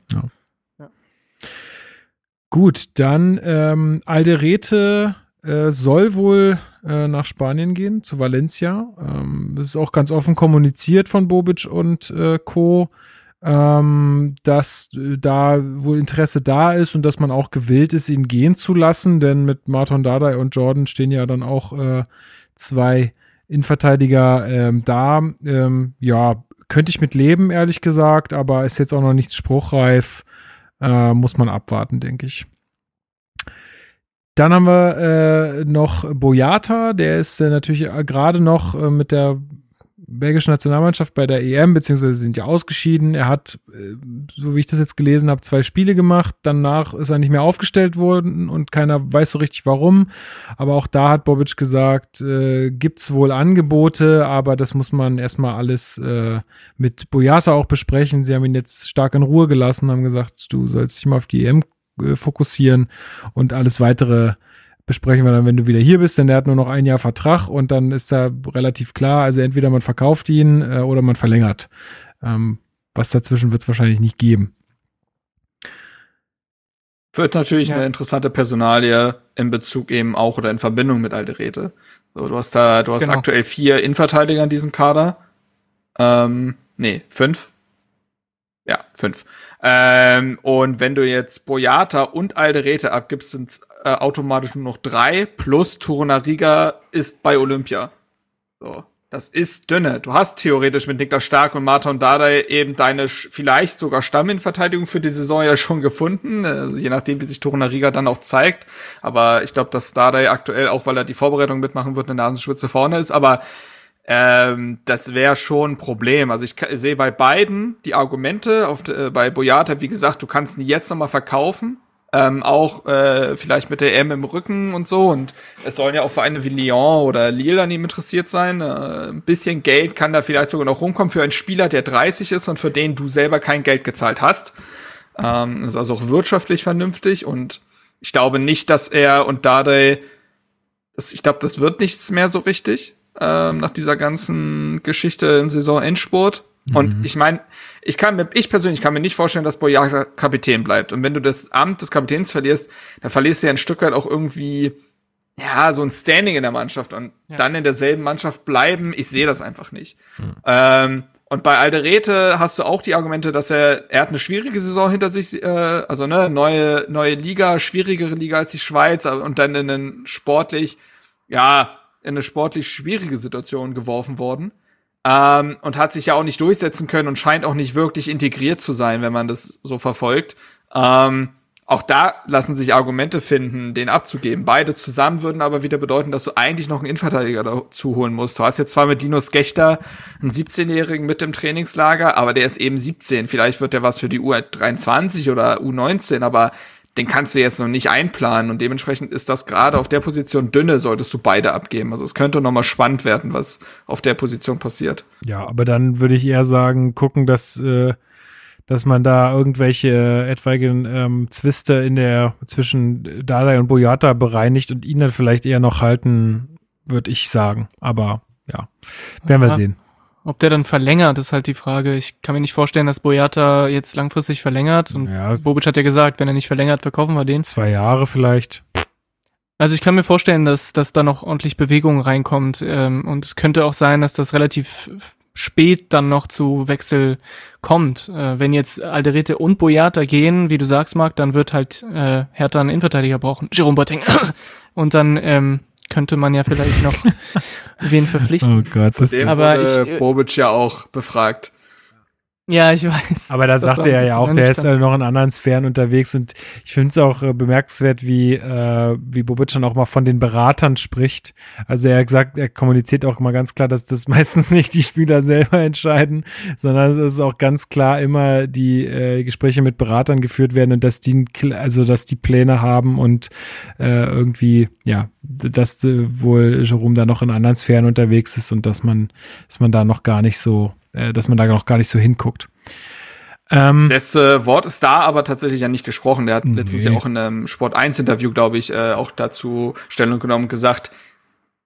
Gut, dann ähm, Alderete äh, soll wohl äh, nach Spanien gehen, zu Valencia. Ähm, das ist auch ganz offen kommuniziert von Bobic und äh, Co., ähm, dass äh, da wohl Interesse da ist und dass man auch gewillt ist, ihn gehen zu lassen, denn mit Martin Dardai und Jordan stehen ja dann auch äh, zwei Innenverteidiger ähm, da. Ähm, ja, könnte ich mit leben, ehrlich gesagt, aber ist jetzt auch noch nichts spruchreif. Äh, muss man abwarten, denke ich. Dann haben wir äh, noch Boyata, der ist äh, natürlich äh, gerade noch äh, mit der belgischen Nationalmannschaft bei der EM, beziehungsweise sind ja ausgeschieden. Er hat, äh, so wie ich das jetzt gelesen habe, zwei Spiele gemacht. Danach ist er nicht mehr aufgestellt worden und keiner weiß so richtig warum. Aber auch da hat Bobic gesagt, äh, gibt's wohl Angebote, aber das muss man erstmal alles äh, mit Boyata auch besprechen. Sie haben ihn jetzt stark in Ruhe gelassen, haben gesagt, du sollst dich mal auf die EM fokussieren und alles weitere besprechen wir dann, wenn du wieder hier bist, denn der hat nur noch ein Jahr Vertrag und dann ist da relativ klar, also entweder man verkauft ihn äh, oder man verlängert. Ähm, was dazwischen wird es wahrscheinlich nicht geben. Wird natürlich ja. eine interessante Personalie in Bezug eben auch oder in Verbindung mit Alderete. So, du hast da, du hast genau. aktuell vier Innenverteidiger in diesem Kader. Ähm, nee, fünf. Ja, fünf. Ähm, und wenn du jetzt Boyata und Alderete abgibst, sind äh, automatisch nur noch drei, plus Torunariga ist bei Olympia. So. Das ist dünne. Du hast theoretisch mit Niklas Stark und Martin Dardai eben deine vielleicht sogar Stamminverteidigung für die Saison ja schon gefunden, äh, je nachdem, wie sich Torunariga dann auch zeigt. Aber ich glaube, dass Dardai aktuell, auch weil er die Vorbereitung mitmachen wird, eine Nasenspitze vorne ist. Aber ähm, das wäre schon ein Problem. Also ich sehe bei beiden die Argumente. Auf, äh, bei Boyata, wie gesagt, du kannst ihn jetzt nochmal verkaufen ähm, auch äh, vielleicht mit der M im Rücken und so. Und es sollen ja auch Vereine wie Lyon oder Lille an ihm interessiert sein. Äh, ein bisschen Geld kann da vielleicht sogar noch rumkommen für einen Spieler, der 30 ist und für den du selber kein Geld gezahlt hast. Ähm, ist also auch wirtschaftlich vernünftig und ich glaube nicht, dass er und Dade, ich glaube, das wird nichts mehr so richtig ähm, nach dieser ganzen Geschichte im Saisonendspurt. Und mhm. ich meine, ich kann mir, ich persönlich kann mir nicht vorstellen, dass Boyata Kapitän bleibt. Und wenn du das Amt des Kapitäns verlierst, dann verlierst du ja ein Stück weit auch irgendwie, ja, so ein Standing in der Mannschaft und ja. dann in derselben Mannschaft bleiben. Ich sehe das einfach nicht. Mhm. Ähm, und bei Alderete hast du auch die Argumente, dass er, er hat eine schwierige Saison hinter sich, äh, also ne, neue, neue Liga, schwierigere Liga als die Schweiz und dann in einen sportlich, ja, in eine sportlich schwierige Situation geworfen worden ähm, und hat sich ja auch nicht durchsetzen können und scheint auch nicht wirklich integriert zu sein, wenn man das so verfolgt. Ähm, auch da lassen sich Argumente finden, den abzugeben. Beide zusammen würden aber wieder bedeuten, dass du eigentlich noch einen Innenverteidiger dazu holen musst. Du hast jetzt zwar mit Dinos Gechter einen 17-Jährigen mit im Trainingslager, aber der ist eben 17. Vielleicht wird der was für die U23 oder U19, aber den kannst du jetzt noch nicht einplanen und dementsprechend ist das gerade auf der Position dünne, solltest du beide abgeben. Also es könnte noch mal spannend werden, was auf der Position passiert. Ja, aber dann würde ich eher sagen, gucken, dass äh, dass man da irgendwelche äh, etwaigen ähm, Zwiste in der zwischen Dada und Boyata bereinigt und ihn dann vielleicht eher noch halten, würde ich sagen. Aber ja, werden Aha. wir sehen. Ob der dann verlängert, ist halt die Frage. Ich kann mir nicht vorstellen, dass Boyata jetzt langfristig verlängert. Und ja. Bobic hat ja gesagt, wenn er nicht verlängert, verkaufen wir den. Zwei Jahre vielleicht. Also ich kann mir vorstellen, dass, dass da noch ordentlich Bewegung reinkommt. Ähm, und es könnte auch sein, dass das relativ spät dann noch zu Wechsel kommt. Äh, wenn jetzt Alderete und Boyata gehen, wie du sagst, Marc, dann wird halt äh, Hertha einen Innenverteidiger brauchen. Jerome Boateng. <clears throat> und dann ähm, könnte man ja vielleicht noch <laughs> wen verpflichten. Oh Gott, das ist aber ich, äh, Bobic ja auch befragt. Ja, ich weiß. Aber da sagte er ja auch, der ist ja noch in anderen Sphären unterwegs und ich finde es auch äh, bemerkenswert, wie, äh, wie Bobic dann auch mal von den Beratern spricht. Also er sagt, er kommuniziert auch mal ganz klar, dass das <laughs> meistens nicht die Spieler selber entscheiden, sondern es ist auch ganz klar immer die äh, Gespräche mit Beratern geführt werden und dass die, also dass die Pläne haben und äh, irgendwie, ja, dass äh, wohl Jerome da noch in anderen Sphären unterwegs ist und dass man, dass man da noch gar nicht so äh, dass man da noch gar nicht so hinguckt. Ähm, das letzte Wort ist da, aber tatsächlich ja nicht gesprochen. Der hat nee. letztens ja auch in einem Sport 1 Interview, glaube ich, äh, auch dazu Stellung genommen und gesagt,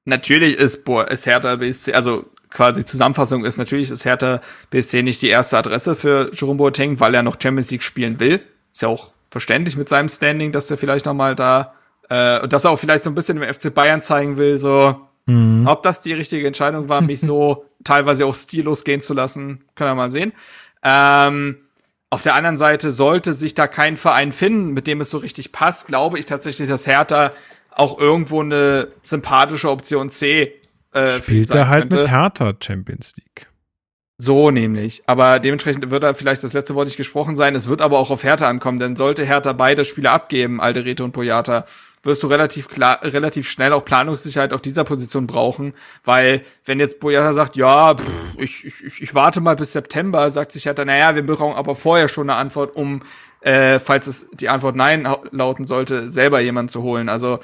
natürlich ist, boah, ist Hertha BSC, also quasi Zusammenfassung ist, natürlich ist Hertha BSC nicht die erste Adresse für Jerome Boateng, weil er noch Champions League spielen will. Ist ja auch verständlich mit seinem Standing, dass er vielleicht noch mal da, äh, und dass er auch vielleicht so ein bisschen im FC Bayern zeigen will, so, Mhm. Ob das die richtige Entscheidung war, mich <laughs> so teilweise auch stillos gehen zu lassen, können wir mal sehen. Ähm, auf der anderen Seite sollte sich da kein Verein finden, mit dem es so richtig passt, glaube ich tatsächlich, dass Hertha auch irgendwo eine sympathische Option C äh, spielt er halt könnte. mit Hertha Champions League. So nämlich. Aber dementsprechend wird da vielleicht das letzte Wort nicht gesprochen sein. Es wird aber auch auf Hertha ankommen, denn sollte Hertha beide Spiele abgeben, Alderete und Poyata, wirst du relativ klar, relativ schnell auch Planungssicherheit auf dieser Position brauchen, weil wenn jetzt Boyata sagt, ja, pff, ich, ich, ich warte mal bis September, sagt sich halt dann, naja, wir brauchen aber vorher schon eine Antwort, um, äh, falls es die Antwort Nein lauten sollte, selber jemanden zu holen. Also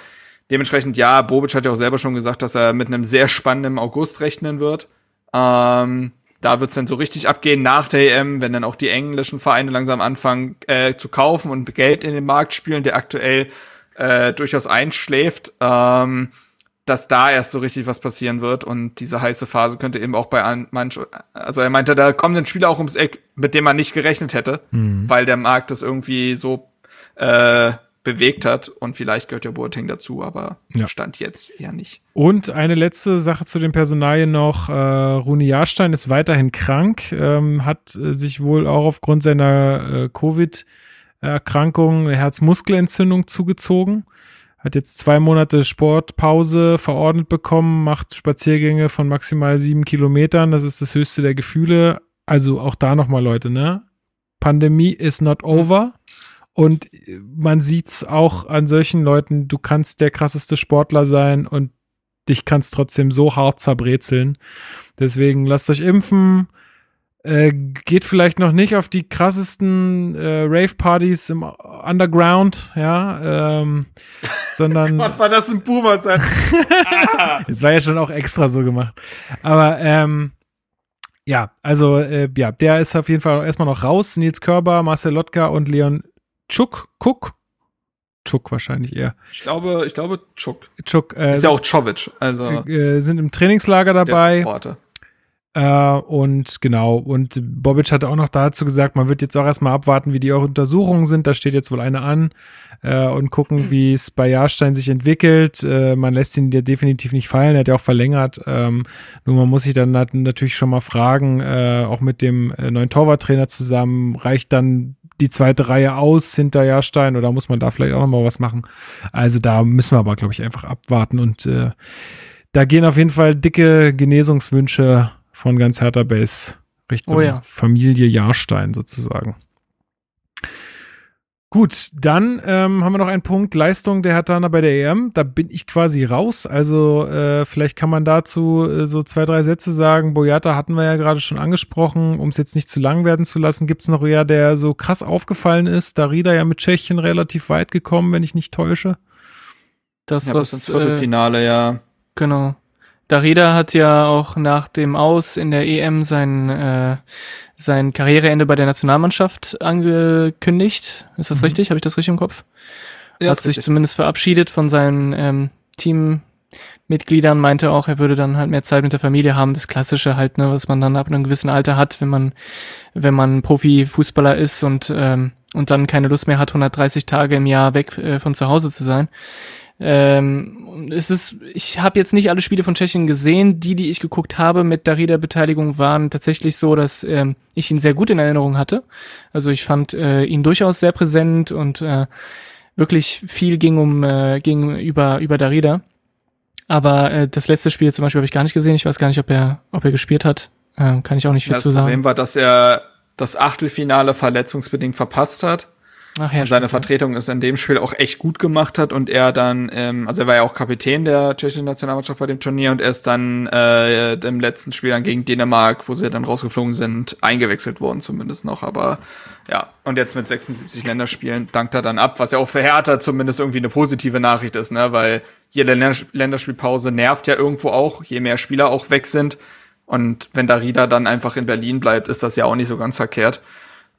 dementsprechend, ja, Bobic hat ja auch selber schon gesagt, dass er mit einem sehr spannenden August rechnen wird. Ähm, da wird's dann so richtig abgehen nach der EM, wenn dann auch die englischen Vereine langsam anfangen äh, zu kaufen und Geld in den Markt spielen, der aktuell äh, durchaus einschläft, ähm, dass da erst so richtig was passieren wird und diese heiße Phase könnte eben auch bei manch, also er meinte, da kommen dann Spieler auch ums Eck, mit dem man nicht gerechnet hätte, mhm. weil der Markt das irgendwie so äh, bewegt hat und vielleicht gehört ja Boateng dazu, aber ja. stand jetzt eher nicht. Und eine letzte Sache zu den Personalien noch. Äh, Rune Jahrstein ist weiterhin krank, ähm, hat äh, sich wohl auch aufgrund seiner äh, Covid- Erkrankung, Herzmuskelentzündung zugezogen. Hat jetzt zwei Monate Sportpause verordnet bekommen, macht Spaziergänge von maximal sieben Kilometern. Das ist das höchste der Gefühle. Also auch da nochmal, Leute, ne? Pandemie is not over. Und man sieht's auch an solchen Leuten, du kannst der krasseste Sportler sein und dich kannst trotzdem so hart zerbrezeln. Deswegen lasst euch impfen, äh, geht vielleicht noch nicht auf die krassesten äh, Rave-Partys im Underground, ja, ähm, <laughs> sondern. Gott, war das ein Boomer sein? <laughs> das war ja schon auch extra so gemacht. Aber ähm, ja, also äh, ja, der ist auf jeden Fall erstmal noch raus. Nils Körber, Marcel Lotka und Leon Chuk, Cook. Chuk wahrscheinlich eher. Ich glaube, ich glaube Chuk. Chuk äh, ist ja auch Chovic, also äh, sind im Trainingslager dabei. Der äh, und genau, und Bobic hat auch noch dazu gesagt, man wird jetzt auch erstmal abwarten, wie die Untersuchungen sind. Da steht jetzt wohl eine an äh, und gucken, wie es bei Jahrstein sich entwickelt. Äh, man lässt ihn ja definitiv nicht fallen, er hat ja auch verlängert. Ähm, nur man muss sich dann natürlich schon mal fragen, äh, auch mit dem äh, neuen Torwarttrainer zusammen, reicht dann die zweite Reihe aus hinter Jahrstein oder muss man da vielleicht auch noch mal was machen? Also da müssen wir aber, glaube ich, einfach abwarten und äh, da gehen auf jeden Fall dicke Genesungswünsche von ganz Hertha Base Richtung oh ja. Familie Jahrstein sozusagen. Gut, dann ähm, haben wir noch einen Punkt Leistung der Herthaner bei der EM. Da bin ich quasi raus. Also äh, vielleicht kann man dazu äh, so zwei, drei Sätze sagen. Boyata hatten wir ja gerade schon angesprochen. Um es jetzt nicht zu lang werden zu lassen, gibt es noch eher, der so krass aufgefallen ist. Darida ja mit Tschechien relativ weit gekommen, wenn ich nicht täusche. Das ja, was ins Viertelfinale, äh, ja. Genau. Darida hat ja auch nach dem Aus in der EM sein, äh, sein Karriereende bei der Nationalmannschaft angekündigt. Ist das mhm. richtig? Habe ich das richtig im Kopf? Ja, hat sich richtig. zumindest verabschiedet von seinen ähm, Teammitgliedern, meinte auch, er würde dann halt mehr Zeit mit der Familie haben. Das Klassische halt, ne, was man dann ab einem gewissen Alter hat, wenn man, wenn man Profifußballer ist und, ähm, und dann keine Lust mehr hat, 130 Tage im Jahr weg äh, von zu Hause zu sein. Ähm, es ist, ich habe jetzt nicht alle Spiele von Tschechien gesehen. Die, die ich geguckt habe mit Darida-Beteiligung, waren tatsächlich so, dass ähm, ich ihn sehr gut in Erinnerung hatte. Also ich fand äh, ihn durchaus sehr präsent und äh, wirklich viel ging um äh, ging über über Darida. Aber äh, das letzte Spiel zum Beispiel habe ich gar nicht gesehen. Ich weiß gar nicht, ob er ob er gespielt hat. Äh, kann ich auch nicht viel ja, zu sagen. Das Problem war, dass er das Achtelfinale verletzungsbedingt verpasst hat. Ach, ja, und seine Vertretung ist in dem Spiel auch echt gut gemacht hat und er dann, ähm, also er war ja auch Kapitän der tschechischen Nationalmannschaft bei dem Turnier und er ist dann äh, im letzten Spiel dann gegen Dänemark, wo sie dann rausgeflogen sind, eingewechselt worden zumindest noch. Aber ja, und jetzt mit 76 Länderspielen dankt er dann ab, was ja auch für Hertha zumindest irgendwie eine positive Nachricht ist, ne? Weil jede Länderspielpause nervt ja irgendwo auch, je mehr Spieler auch weg sind. Und wenn Darida dann einfach in Berlin bleibt, ist das ja auch nicht so ganz verkehrt.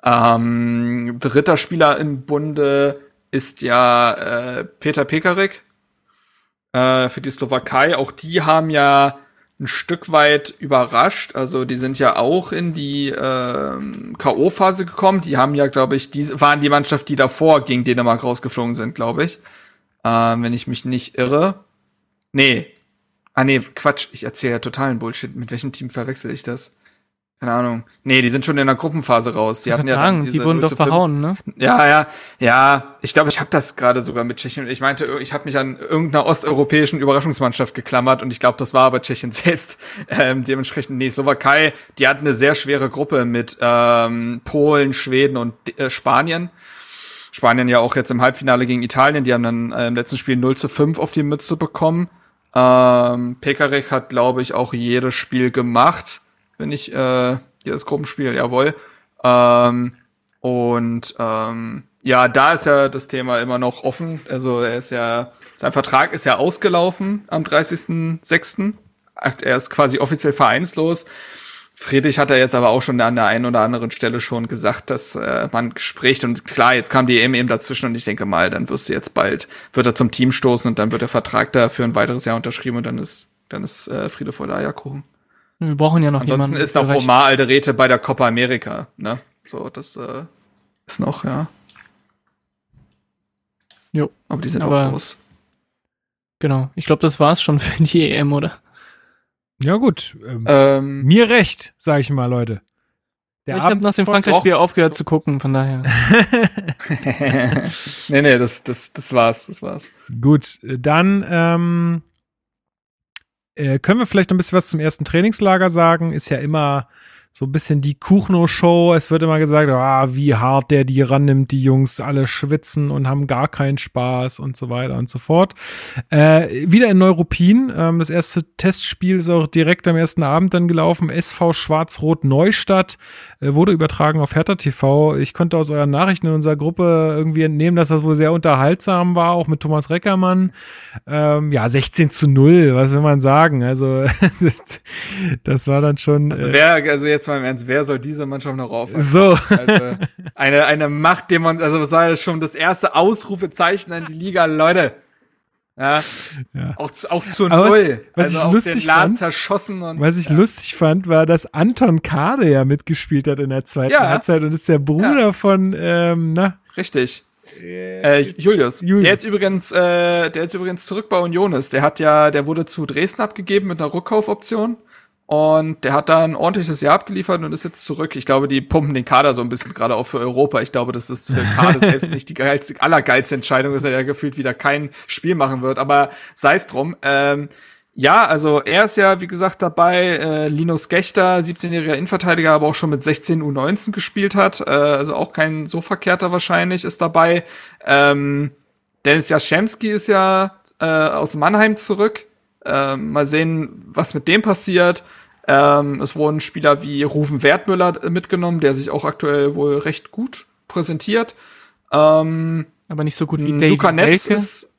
Ähm, dritter Spieler im Bunde ist ja äh, Peter Pekarik äh, für die Slowakei. Auch die haben ja ein Stück weit überrascht. Also die sind ja auch in die äh, K.O.-Phase gekommen. Die haben ja, glaube ich, die waren die Mannschaft, die davor gegen Dänemark rausgeflogen sind, glaube ich. Äh, wenn ich mich nicht irre. Nee. Ah nee, Quatsch, ich erzähle ja totalen Bullshit. Mit welchem Team verwechsel ich das? Keine Ahnung. Nee, die sind schon in der Gruppenphase raus. Die hatten ja sagen, die wurden doch verhauen, ne? Ja, ja, ja. Ich glaube, ich habe das gerade sogar mit Tschechien. Ich meinte, ich habe mich an irgendeiner osteuropäischen Überraschungsmannschaft geklammert und ich glaube, das war aber Tschechien <laughs> selbst. Ähm, dementsprechend, nee, Slowakei, die hatten eine sehr schwere Gruppe mit ähm, Polen, Schweden und äh, Spanien. Spanien ja auch jetzt im Halbfinale gegen Italien. Die haben dann äh, im letzten Spiel 0 zu 5 auf die Mütze bekommen. Ähm, Pekarek hat, glaube ich, auch jedes Spiel gemacht. Wenn ich, äh, jedes Gruppenspiel, jawohl. Ähm, und ähm, ja, da ist ja das Thema immer noch offen. Also er ist ja, sein Vertrag ist ja ausgelaufen am 30.06. Er ist quasi offiziell vereinslos. Friedrich hat er jetzt aber auch schon an der einen oder anderen Stelle schon gesagt, dass äh, man spricht und klar, jetzt kam die EM eben dazwischen und ich denke mal, dann wirst du jetzt bald, wird er zum Team stoßen und dann wird der Vertrag da für ein weiteres Jahr unterschrieben und dann ist, dann ist äh, Friede vor der Eierkuchen. Wir brauchen ja noch Ansonsten jemanden. ist noch Omar Alderete bei der Copa America, ne? So, das äh, ist noch, ja. Jo. Aber die sind Aber- auch groß. Genau. Ich glaube, das war's schon für die EM, oder? Ja, gut. Ähm, Ähm, mir recht, sag ich mal, Leute. Der ich habe nach dem Frankreich-Spiel aufgehört zu gucken, von daher. <laughs> <laughs> nee, nee, das, das, das war's, das war's. Gut, dann ähm, äh, können wir vielleicht ein bisschen was zum ersten Trainingslager sagen. Ist ja immer so ein bisschen die Kuchno-Show. Es wird immer gesagt, ah, wie hart der die rannimmt, die Jungs alle schwitzen und haben gar keinen Spaß und so weiter und so fort. Äh, wieder in Neuruppin. Ähm, das erste Testspiel ist auch direkt am ersten Abend dann gelaufen. SV Schwarz-Rot Neustadt äh, wurde übertragen auf Hertha TV. Ich konnte aus euren Nachrichten in unserer Gruppe irgendwie entnehmen, dass das wohl sehr unterhaltsam war, auch mit Thomas Reckermann. Ähm, ja, 16 zu 0, was will man sagen? Also, <laughs> das, war dann schon. Also äh, wer, also jetzt mal im Ernst, wer soll diese Mannschaft noch aufhalten? so. Also, eine, eine Macht, die man, also was war das schon das erste Ausrufezeichen an die Liga, Leute. Ja, Ja. auch, zu- auch zu Aber null. was also ich auch lustig den Laden fand- zerschossen und. Was ich ja. lustig fand, war, dass Anton Kade ja mitgespielt hat in der zweiten Ja. Halbzeit und ist der Bruder von, ähm, na, Richtig. Äh, Julius. Julius. Der ist übrigens, äh, der ist übrigens zurück bei Union ist. Der hat ja, der wurde zu Dresden abgegeben mit einer Rückkaufoption. Und der hat da ein ordentliches Jahr abgeliefert und ist jetzt zurück. Ich glaube, die pumpen den Kader so ein bisschen gerade auch für Europa. Ich glaube, das ist für Kader selbst nicht die geilste, allergeilste Entscheidung, dass er ja gefühlt wieder kein Spiel machen wird. Aber sei es drum. Ähm, ja, also er ist ja, wie gesagt, dabei. Äh, Linus Gechter, 17-jähriger Innenverteidiger, aber auch schon mit 16 U19 gespielt hat. Äh, also auch kein so verkehrter wahrscheinlich, ist dabei. Ähm, Dennis Jaschemski ist ja äh, aus Mannheim zurück. Ähm, mal sehen, was mit dem passiert. Ähm, es wurden Spieler wie Rufen Wertmüller mitgenommen, der sich auch aktuell wohl recht gut präsentiert. Ähm, Aber nicht so gut wie Davy Luca Netz Selke. ist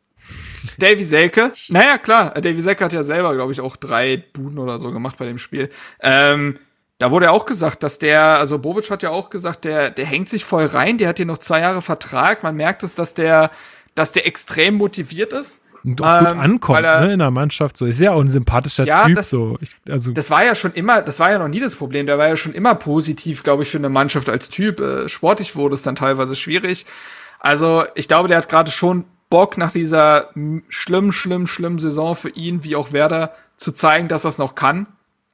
Davy Selke. Naja, klar. Davy Selke hat ja selber, glaube ich, auch drei Buden oder so gemacht bei dem Spiel. Ähm, da wurde ja auch gesagt, dass der, also Bobic hat ja auch gesagt, der, der hängt sich voll rein, der hat hier noch zwei Jahre Vertrag. Man merkt es, dass der, dass der extrem motiviert ist. Und auch gut Ähm, ankommt, er- ne, in der Mannschaft. So, ist ja auch ein sympathischer Ja, Typ, das- so. Ich, also, Das war ja schon immer, das war ja noch nie das Problem. Der war ja schon immer positiv, glaube ich, für eine Mannschaft als Typ. Äh, sportlich wurde es dann teilweise schwierig. Also, ich glaube, der hat gerade schon Bock nach dieser schlimm, schlimm, schlimm Saison für ihn, wie auch Werder, zu zeigen, dass er es noch kann.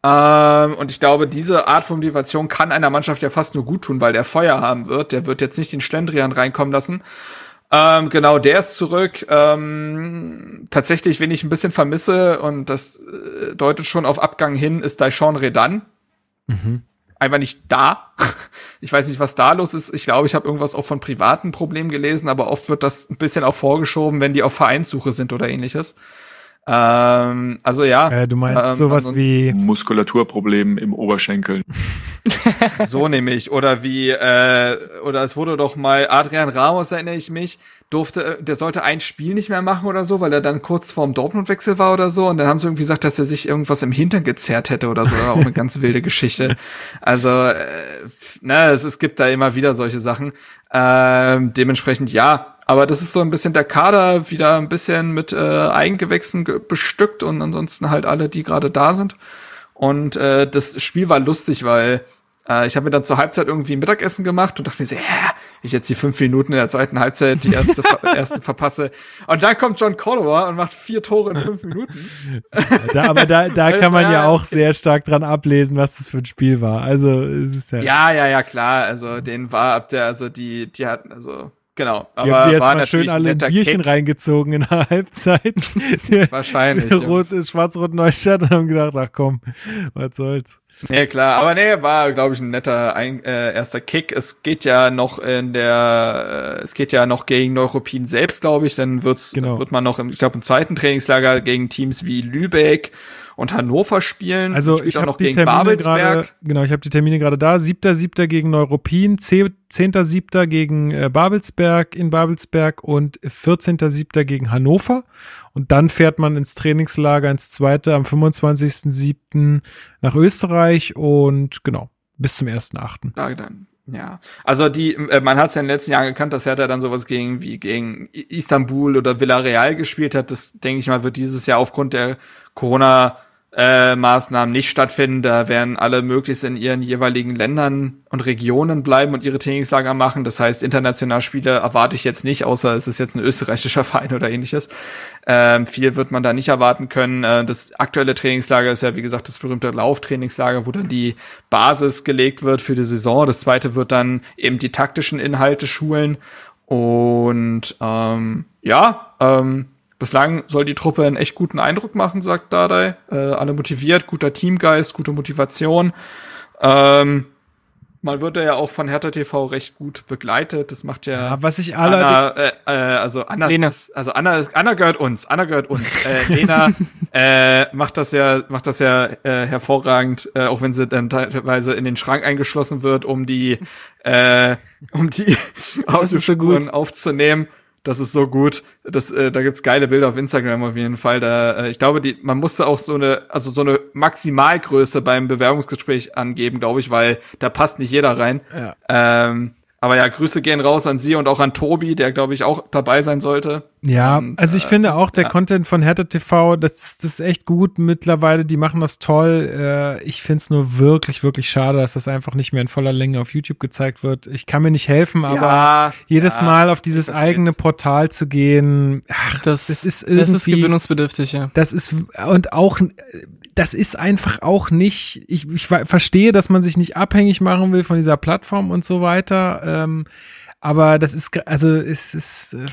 Ähm, und ich glaube, diese Art von Motivation kann einer Mannschaft ja fast nur gut tun, weil der Feuer haben wird. Der wird jetzt nicht den Schlendrian reinkommen lassen. Ähm, genau, der ist zurück. Ähm, tatsächlich, wen ich ein bisschen vermisse, und das äh, deutet schon auf Abgang hin, ist Daishon Redan. Einfach nicht da. <laughs> Ich weiß nicht, was da los ist. Ich glaube, ich habe irgendwas auch von privaten Problemen gelesen, aber oft wird das ein bisschen auch vorgeschoben, wenn die auf Vereinssuche sind oder ähnliches. Ähm, also ja. äh, du meinst ähm, sowas ansonsten- wie, Muskulaturproblem im Oberschenkel. <laughs> <laughs> So nämlich. Oder wie, äh, oder es wurde doch mal, Adrian Ramos, erinnere ich mich, durfte, der sollte ein Spiel nicht mehr machen oder so, weil er dann kurz vorm Dortmund-Wechsel war oder so. Und dann haben sie irgendwie gesagt, dass er sich irgendwas im Hintern gezerrt hätte oder so. Auch eine <laughs> ganz wilde Geschichte. Also, äh, ne, es, es gibt da immer wieder solche Sachen. Ähm, dementsprechend ja. Aber das ist so ein bisschen der Kader wieder ein bisschen mit äh, Eigengewächsen ge- bestückt und ansonsten halt alle, die gerade da sind. Und äh, das Spiel war lustig, weil äh, ich habe mir dann zur Halbzeit irgendwie ein Mittagessen gemacht und dachte mir so, ja, ich jetzt die fünf Minuten in der zweiten Halbzeit die erste <laughs> ersten verpasse. Und dann kommt John Cordova und macht vier Tore in fünf Minuten. da, aber da, da <laughs> kann man ja auch sehr stark dran ablesen, was das für ein Spiel war. Also, es ist ja, Ja, ja, ja, klar. Also den war ab der, also die, die hatten, also genau. die haben Aber sie erstmal schön alle ein Bierchen Kick. reingezogen in der Halbzeit. <laughs> Wahrscheinlich. ja. Rot, Schwarz-Rot Neustadt und haben gedacht, ach komm, was soll's. Nee, klar, aber nee, war, glaube ich, ein netter ein, äh, erster Kick. Es geht ja noch in der, äh, es geht ja noch gegen Neuruppin selbst, glaube ich. Dann wird's, Genau. wird man noch, im, ich glaube, im zweiten Trainingslager gegen Teams wie Lübeck und Hannover spielen. Also ich habe noch die gegen Termine gerade, Babelsberg. genau, ich habe die Termine gerade da. 7.7. gegen Neuruppin, 10.7. gegen äh, Babelsberg in Babelsberg und 14.7. gegen Hannover. Und dann fährt man ins Trainingslager ins zweite am 25.7. nach Österreich und genau, bis zum 1.8. Ja, dann. Ja, also die, äh, man hat es ja in den letzten Jahren gekannt, dass Hertha dann sowas gegen wie gegen Istanbul oder Villarreal gespielt hat. Das denke ich mal wird dieses Jahr aufgrund der Corona äh, Maßnahmen nicht stattfinden. Da werden alle möglichst in ihren jeweiligen Ländern und Regionen bleiben und ihre Trainingslager machen. Das heißt, international Spiele erwarte ich jetzt nicht, außer es ist jetzt ein österreichischer <laughs> Verein oder ähnliches. Ähm, viel wird man da nicht erwarten können. Äh, das aktuelle Trainingslager ist ja, wie gesagt, das berühmte Lauftrainingslager, wo dann die Basis gelegt wird für die Saison. Das zweite wird dann eben die taktischen Inhalte schulen. Und ähm, ja, ähm, bislang soll die Truppe einen echt guten Eindruck machen, sagt Dardai. Äh, alle motiviert, guter Teamgeist, gute Motivation. Ähm, man wird ja auch von Hertha TV recht gut begleitet. Das macht ja, Ja, was ich alle Anna, äh, äh, also Anna, Lena. also Anna, Anna gehört uns, Anna gehört uns. <laughs> Äh, Lena äh, macht das ja, macht das ja äh, hervorragend, äh, auch wenn sie dann teilweise in den Schrank eingeschlossen wird, um die, äh, um die ist so Audiospuren gut. aufzunehmen. Das ist so gut. Das, äh, da gibt's geile Bilder auf Instagram auf jeden Fall. Da, äh, ich glaube, die, man musste auch so eine, also so eine Maximalgröße beim Bewerbungsgespräch angeben, glaube ich, weil da passt nicht jeder rein. Ja. Ähm, aber ja, Grüße gehen raus an Sie und auch an Tobi, der glaube ich auch dabei sein sollte. Ja, Und, also ich äh, finde auch der ja. Content von Hertha TV, das, ist- das ist echt gut mittlerweile, die machen das toll. Äh, ich finde es nur wirklich, wirklich schade, dass das einfach nicht mehr in voller Länge auf YouTube gezeigt wird. Ich kann mir nicht helfen, aber ja, jedes ja, Mal auf dieses eigene Portal zu gehen, ach, Das, das ist das ist irgendwie, gewöhnungsbedürftig, ja. das ist und auch das ist einfach auch nicht, ich, ich ver- verstehe, dass man sich nicht abhängig machen will von dieser Plattform und so weiter, ähm, aber das ist, also es ist, äh,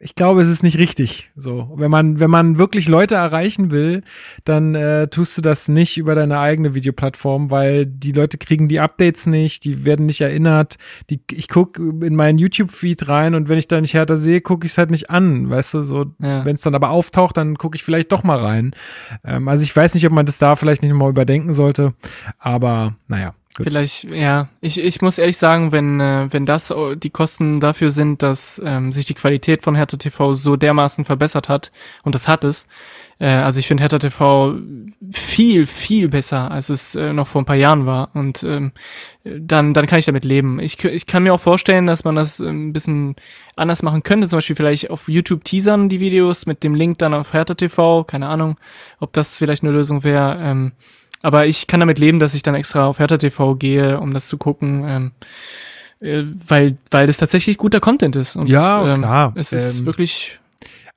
ich glaube, es ist nicht richtig. So, wenn man, wenn man wirklich Leute erreichen will, dann äh, tust du das nicht über deine eigene Videoplattform, weil die Leute kriegen die Updates nicht, die werden nicht erinnert. Die, ich gucke in meinen YouTube-Feed rein und wenn ich da nicht härter sehe, gucke ich es halt nicht an, weißt du, so, Ja. wenn es dann aber auftaucht, dann gucke ich vielleicht doch mal rein. Ähm, also ich weiß nicht, ob man das da vielleicht nicht mal überdenken sollte, aber naja. Gut. Vielleicht, ja. Ich, ich muss ehrlich sagen, wenn, äh, wenn das äh, die Kosten dafür sind, dass ähm, sich die Qualität von Hertha TV so dermaßen verbessert hat, und das hat es, äh, also ich finde Hertha TV viel, viel besser, als es äh, noch vor ein paar Jahren war. Und ähm, dann, dann kann ich damit leben. Ich, ich kann mir auch vorstellen, dass man das ähm, ein bisschen anders machen könnte. Zum Beispiel vielleicht auf YouTube teasern die Videos mit dem Link dann auf Hertha TV. Keine Ahnung, ob das vielleicht eine Lösung wäre. Ähm, aber ich kann damit leben, dass ich dann extra auf Hertha TV gehe, um das zu gucken, ähm, äh, weil, weil das tatsächlich guter Content ist. Und Ja, ähm, klar. Es ist Ähm, wirklich,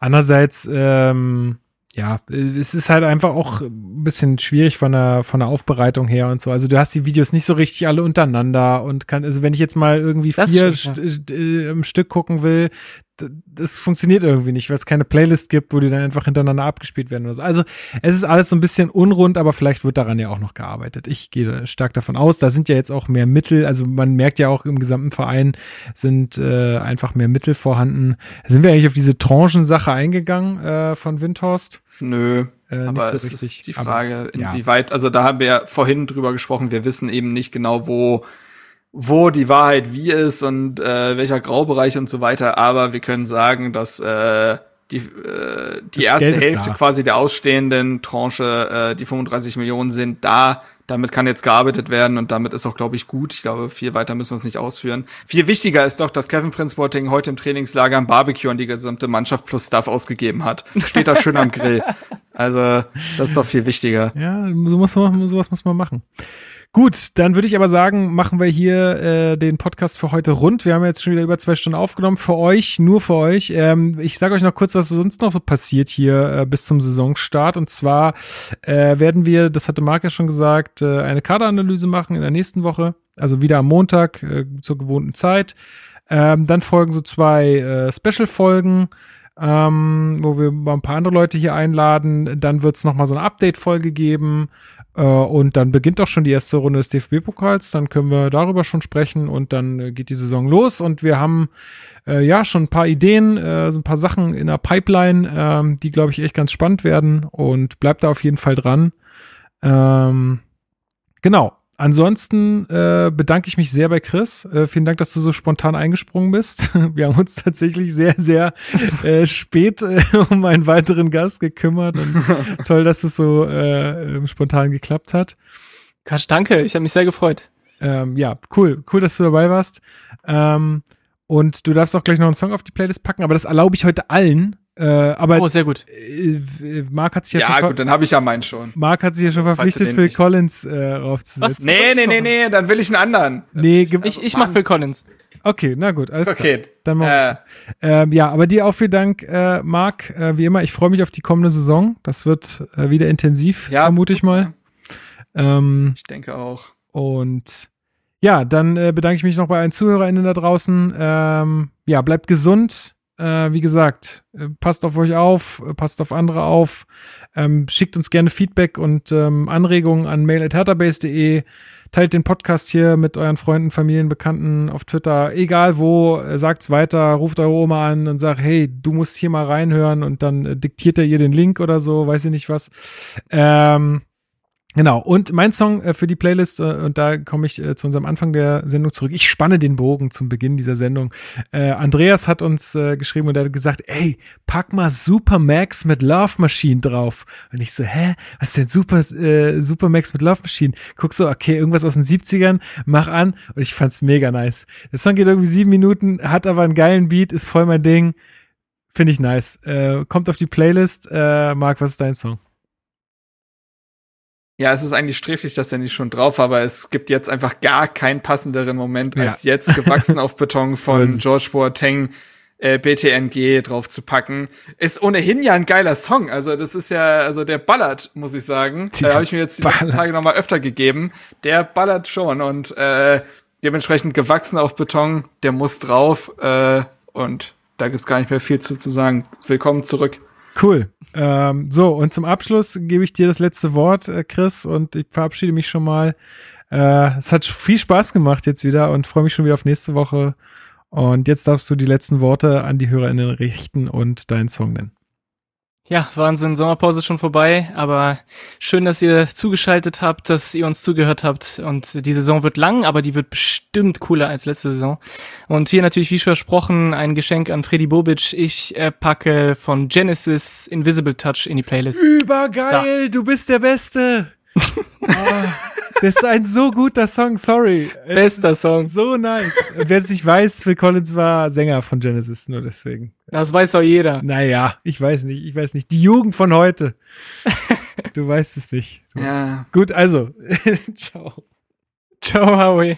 Andererseits, ähm, ja, äh, es ist halt einfach auch ein bisschen schwierig von der, von der Aufbereitung her und so. Also du hast die Videos nicht so richtig alle untereinander und kann, also wenn ich jetzt mal irgendwie Das vier stimmt, St äh, im Stück gucken will, das funktioniert irgendwie nicht, weil es keine Playlist gibt, wo die dann einfach hintereinander abgespielt werden oder so. Also es ist alles so ein bisschen unrund, aber vielleicht wird daran ja auch noch gearbeitet. Ich gehe stark davon aus. Da sind ja jetzt auch mehr Mittel, also man merkt ja auch im gesamten Verein sind äh, einfach mehr Mittel vorhanden. Sind wir eigentlich auf diese Tranchensache eingegangen äh, von Windhorst? Nö. Äh, Aber so es richtig. ist die Aber- Frage, ja. inwieweit, also da haben wir ja vorhin drüber gesprochen, wir wissen eben nicht genau, wo, wo die Wahrheit wie ist und äh, welcher Graubereich und so weiter, aber wir können sagen, dass äh, die, äh, die Das erste Hälfte da. quasi der ausstehenden Tranche, äh, die 35 Millionen sind da. Damit kann jetzt gearbeitet werden und damit ist auch, glaube ich, gut. Ich glaube, viel weiter müssen wir es nicht ausführen. Viel wichtiger ist doch, dass Kevin Prince Boateng heute im Trainingslager ein Barbecue an die gesamte Mannschaft plus Stuff ausgegeben hat. Steht da schön am Grill. Also, das ist doch viel wichtiger. Ja, so muss man, sowas muss man machen. Gut, dann würde ich aber sagen, machen wir hier äh, den Podcast für heute rund. Wir haben jetzt schon wieder über zwei Stunden aufgenommen. Für euch, nur für euch. Ähm, ich sage euch noch kurz, was sonst noch so passiert hier äh, bis zum Saisonstart. Und zwar äh, werden wir, das hatte Marc ja schon gesagt, äh, eine Kaderanalyse machen in der nächsten Woche. Also wieder am Montag äh, zur gewohnten Zeit. Ähm, dann folgen so zwei äh, Special-Folgen ähm, wo wir mal ein paar andere Leute hier einladen. Dann wird es nochmal so eine Update-Folge geben. Äh, und dann beginnt auch schon die erste Runde des DFB-Pokals. Dann können wir darüber schon sprechen und dann äh, geht die Saison los. Und wir haben äh, ja schon ein paar Ideen, äh, so ein paar Sachen in der Pipeline, ähm, die, glaube ich, echt ganz spannend werden. Und bleibt da auf jeden Fall dran. Ähm, genau. Ansonsten äh, bedanke ich mich sehr bei Chris. Äh, vielen Dank, dass du so spontan eingesprungen bist. <laughs> Wir haben uns tatsächlich sehr, sehr äh, spät äh, um einen weiteren Gast gekümmert. Und <laughs> toll, dass es so äh, spontan geklappt hat. Quatsch, danke. Ich habe mich sehr gefreut. Ähm, ja, cool. Cool, dass du dabei warst. Ähm, und du darfst auch gleich noch einen Song auf die Playlist packen, aber das erlaube ich heute allen. Äh, aber Oh, sehr gut. äh, Marc hat sich ja, Ja, schon, gut, dann habe ich ja meinen schon. Marc hat sich ja schon verpflichtet, Phil nicht. Collins äh, raufzusetzen. Nee, nee, nee, nee, dann will ich einen anderen. Nee, Ich, ich mach Phil Collins. okay, na gut, alles klar. Okay. Dann machen Äh, ähm, Ja, aber dir auch vielen Dank, äh, Marc. Äh, wie immer, ich freue mich auf die kommende Saison. Das wird äh, wieder intensiv, Ja. vermute ich mal. Ähm, ich denke auch. und ja, dann äh, bedanke ich mich noch bei allen ZuhörerInnen da draußen. Ähm, ja, bleibt gesund. Äh, wie gesagt, äh, passt auf euch auf, äh, passt auf andere auf. Ähm, schickt uns gerne Feedback und ähm, Anregungen an mail.herterbase.de. Teilt den Podcast hier mit euren Freunden, Familien, Bekannten auf Twitter. Egal wo, äh, sagt's weiter, ruft eure Oma an und sagt, hey, du musst hier mal reinhören und dann diktiert er ihr den Link oder so, weiß ich nicht was. Ähm, Genau, und mein Song äh, für die Playlist, äh, und da komme ich äh, zu unserem Anfang der Sendung zurück. Ich spanne den Bogen zum Beginn dieser Sendung. Andreas hat uns geschrieben und er hat gesagt, ey, pack mal Super Max mit Love Machine drauf. Und ich so, hä, was ist denn Super, Super Max mit Love Machine? Guck so, okay, irgendwas aus den 70ern, mach an. Und ich fand's mega nice. Der Song geht irgendwie sieben Minuten, hat aber einen geilen Beat, ist voll mein Ding. Finde ich nice. Kommt auf die Playlist. Marc, was ist dein Song? Ja, es ist eigentlich sträflich, dass er nicht schon drauf war, aber es gibt jetzt einfach gar keinen passenderen Moment, Ja. als jetzt gewachsen auf Beton <laughs> von. George Boateng äh, BTNG drauf zu packen. Ist ohnehin ja ein geiler Song. Also das ist ja, also der ballert, muss ich sagen. Da habe ich mir jetzt die letzten ballert. Tage noch mal öfter gegeben. Der ballert schon und äh, dementsprechend gewachsen auf Beton, der muss drauf äh, und da gibt's gar nicht mehr viel zu, zu sagen. Willkommen zurück. Cool. Ähm, so, und zum Abschluss gebe ich dir das letzte Wort, äh, Chris, und ich verabschiede mich schon mal. Äh, es hat viel Spaß gemacht jetzt wieder und freue mich schon wieder auf nächste Woche. Und jetzt darfst du die letzten Worte an die HörerInnen richten und deinen Song nennen. Ja, Wahnsinn, Sommerpause schon vorbei, aber schön, dass ihr zugeschaltet habt, dass ihr uns zugehört habt und die Saison wird lang, aber die wird bestimmt cooler als letzte Saison. Und hier natürlich, wie schon versprochen, ein Geschenk an Freddy Bobic. Ich äh, packe von Genesis Invisible Touch in die Playlist. Übergeil, du bist der Beste. Ah, das ist ein so guter Song, sorry. Bester Song. So nice. Wer es nicht weiß, Phil Collins war Sänger von Genesis, nur deswegen. Das weiß doch jeder. Naja, ich weiß nicht, ich weiß nicht. Die Jugend von heute. Du weißt es nicht. Ja. Gut, also. <laughs> Ciao. Ciao, Howie.